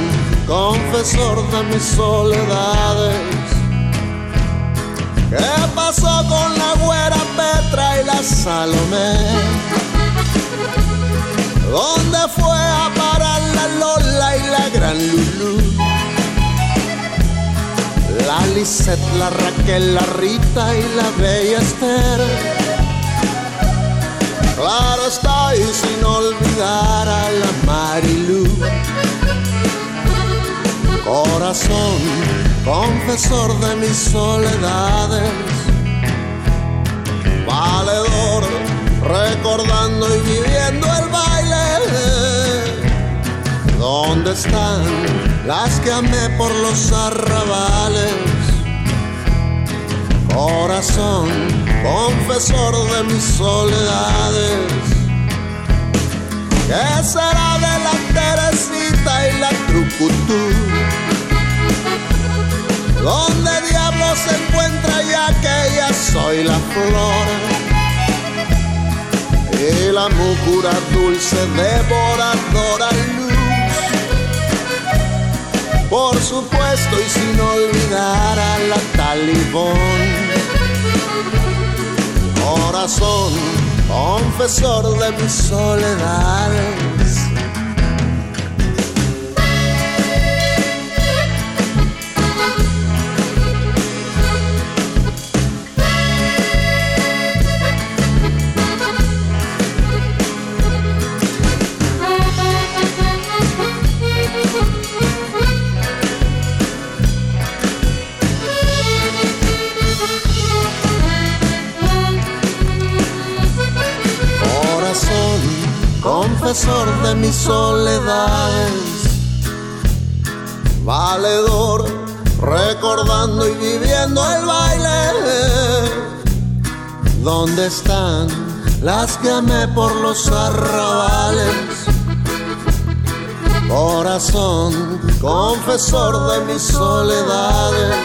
Speaker 33: confesor de mis soledades. ¿Qué pasó con la güera Petra y la Salomé? ¿Dónde fue a parar la Lola y la gran Lulú? La Lisette, la Raquel, la Rita y la Bella Esther. Claro está, y sin olvidar a la Marilú. Corazón, confesor de mis soledades, valedor, recordando y viviendo el baile. ¿Dónde están las que amé por los arrabales? Corazón, confesor de mis soledades. ¿Qué será de la Teresita y la Trucutú? ¿Dónde diablos se encuentra ya que ya soy la flor? Y la mucura dulce devoradora luz. Por supuesto y sin olvidar a la talibón. Corazón, confesor de mis soledades. confesor de mis soledades, valedor, recordando y viviendo el baile. ¿Dónde están las que amé por los arrabales? Corazón, confesor de mis soledades.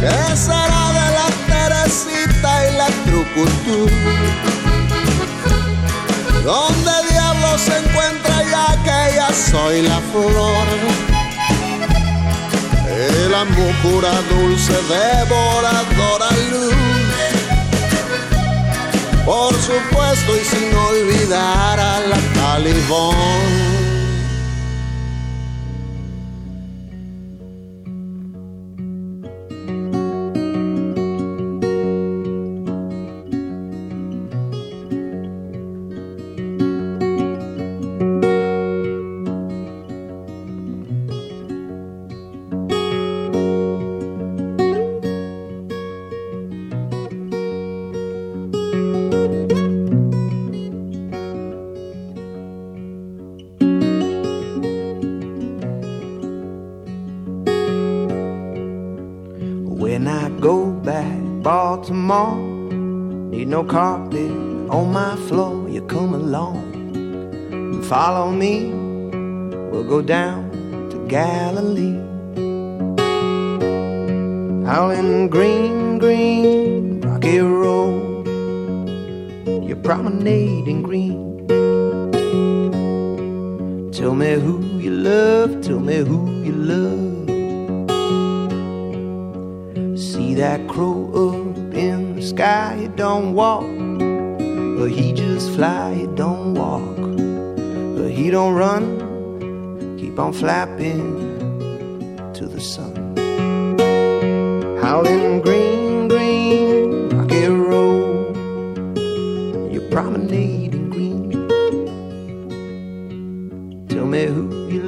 Speaker 33: ¿Qué será de la Teresita y la Trucutú? ¿Dónde diablos se encuentra ya que ya soy la flor? el la mucura dulce devoradora luz. Por supuesto y sin olvidar a la talibón.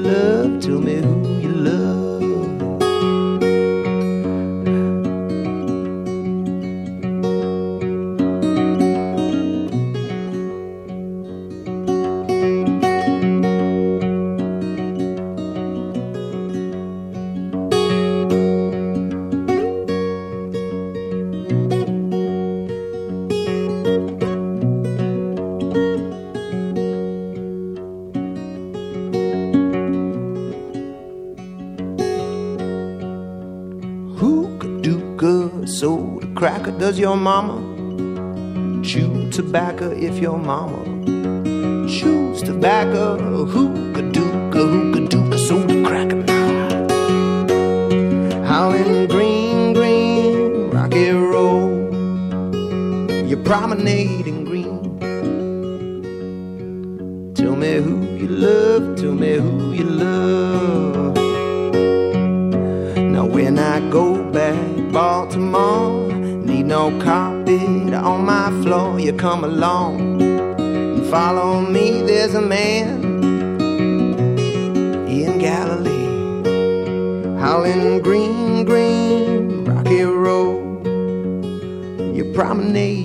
Speaker 33: love. Tell me who you love. Does your mama chew tobacco if your mama chews tobacco? Hookah dooka, hookah dooka, soda cracker. Howling green, green, rocky road. You promenade come along and follow me. There's a man in Galilee, howling green, green, rocky road. You promenade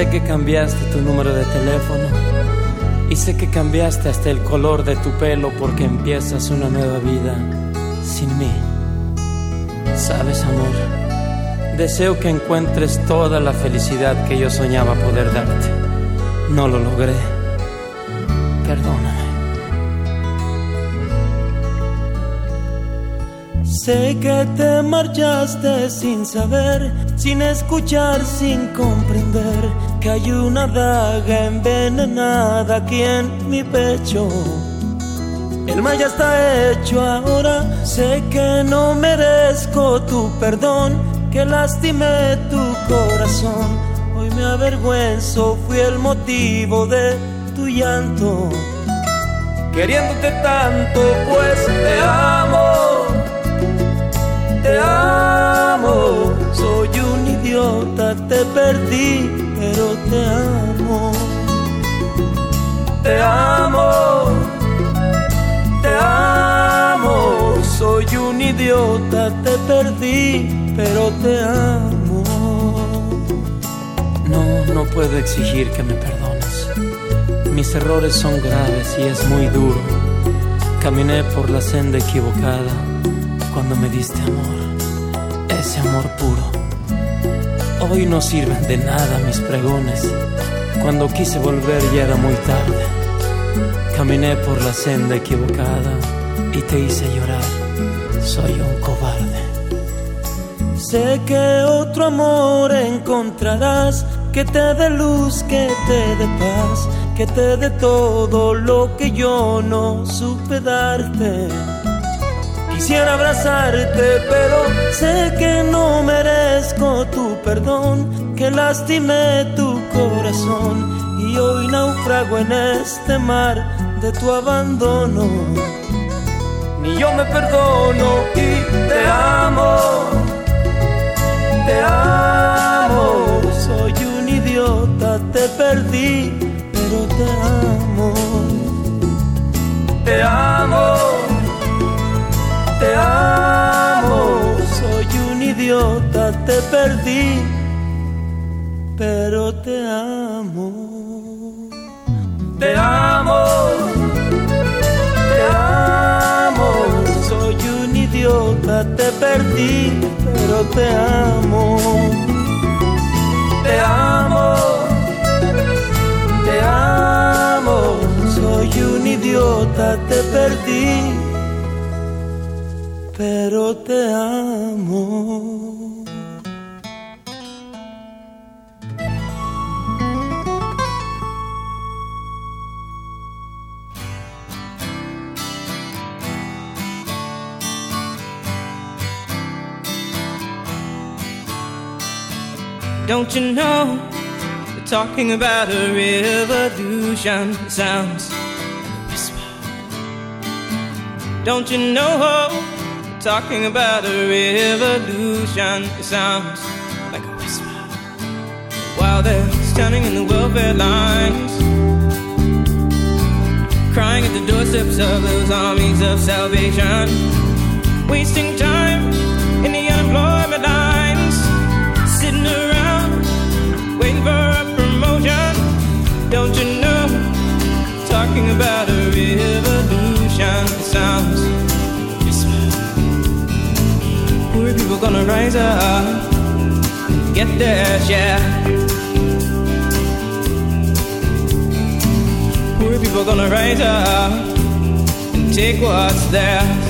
Speaker 34: sé que cambiaste tu número de teléfono y sé que cambiaste hasta el color de tu pelo porque empiezas una nueva vida sin mí. Sabes amor, deseo que encuentres toda la felicidad que yo soñaba poder darte. No lo logré. Perdóname. Sé que te marchaste sin saber, sin escuchar, sin comprender que hay una daga envenenada aquí en mi pecho. El mal ya está hecho ahora, sé que no merezco tu perdón, que lastimé tu corazón. Hoy me avergüenzo, fui el motivo de tu llanto. Queriéndote tanto, pues te amo te amo. Soy un idiota, te perdí, pero te amo. Te amo, te amo. Soy un idiota, te perdí, pero te amo. No, no puedo exigir que me perdones. Mis errores son graves y es muy duro. Caminé por la senda equivocada cuando me diste amor, ese amor puro. Hoy no sirven de nada mis pregones. Cuando quise volver ya era muy tarde. Caminé por la senda equivocada y te hice llorar. Soy un cobarde. Sé que otro amor encontrarás que te dé luz, que te dé paz, que te dé todo lo que yo no supe darte. Quisiera abrazarte, pero sé que no merezco tu perdón, que lastimé tu corazón. Y hoy naufrago en este mar de tu abandono. Ni yo me perdono y te amo, te amo. Soy un idiota, te perdí, pero te amo, te amo te amo. Soy un idiota, te perdí, pero te amo. Te amo, te amo. Soy un idiota, te perdí, pero te amo. Te amo, te amo. Soy un idiota, te perdí pero te amo. Don't you know we're talking about a revolution sounds like a whisper? Don't you know? Talking about a revolution. It sounds like a whisper. While they're standing in the welfare lines, crying at the doorsteps of those armies of salvation, wasting time in the unemployment lines, sitting around waiting for a promotion. Don't you know? Talking about a revolution. It sounds Poor people gonna rise up, get their share. Poor people gonna rise up and take what's theirs.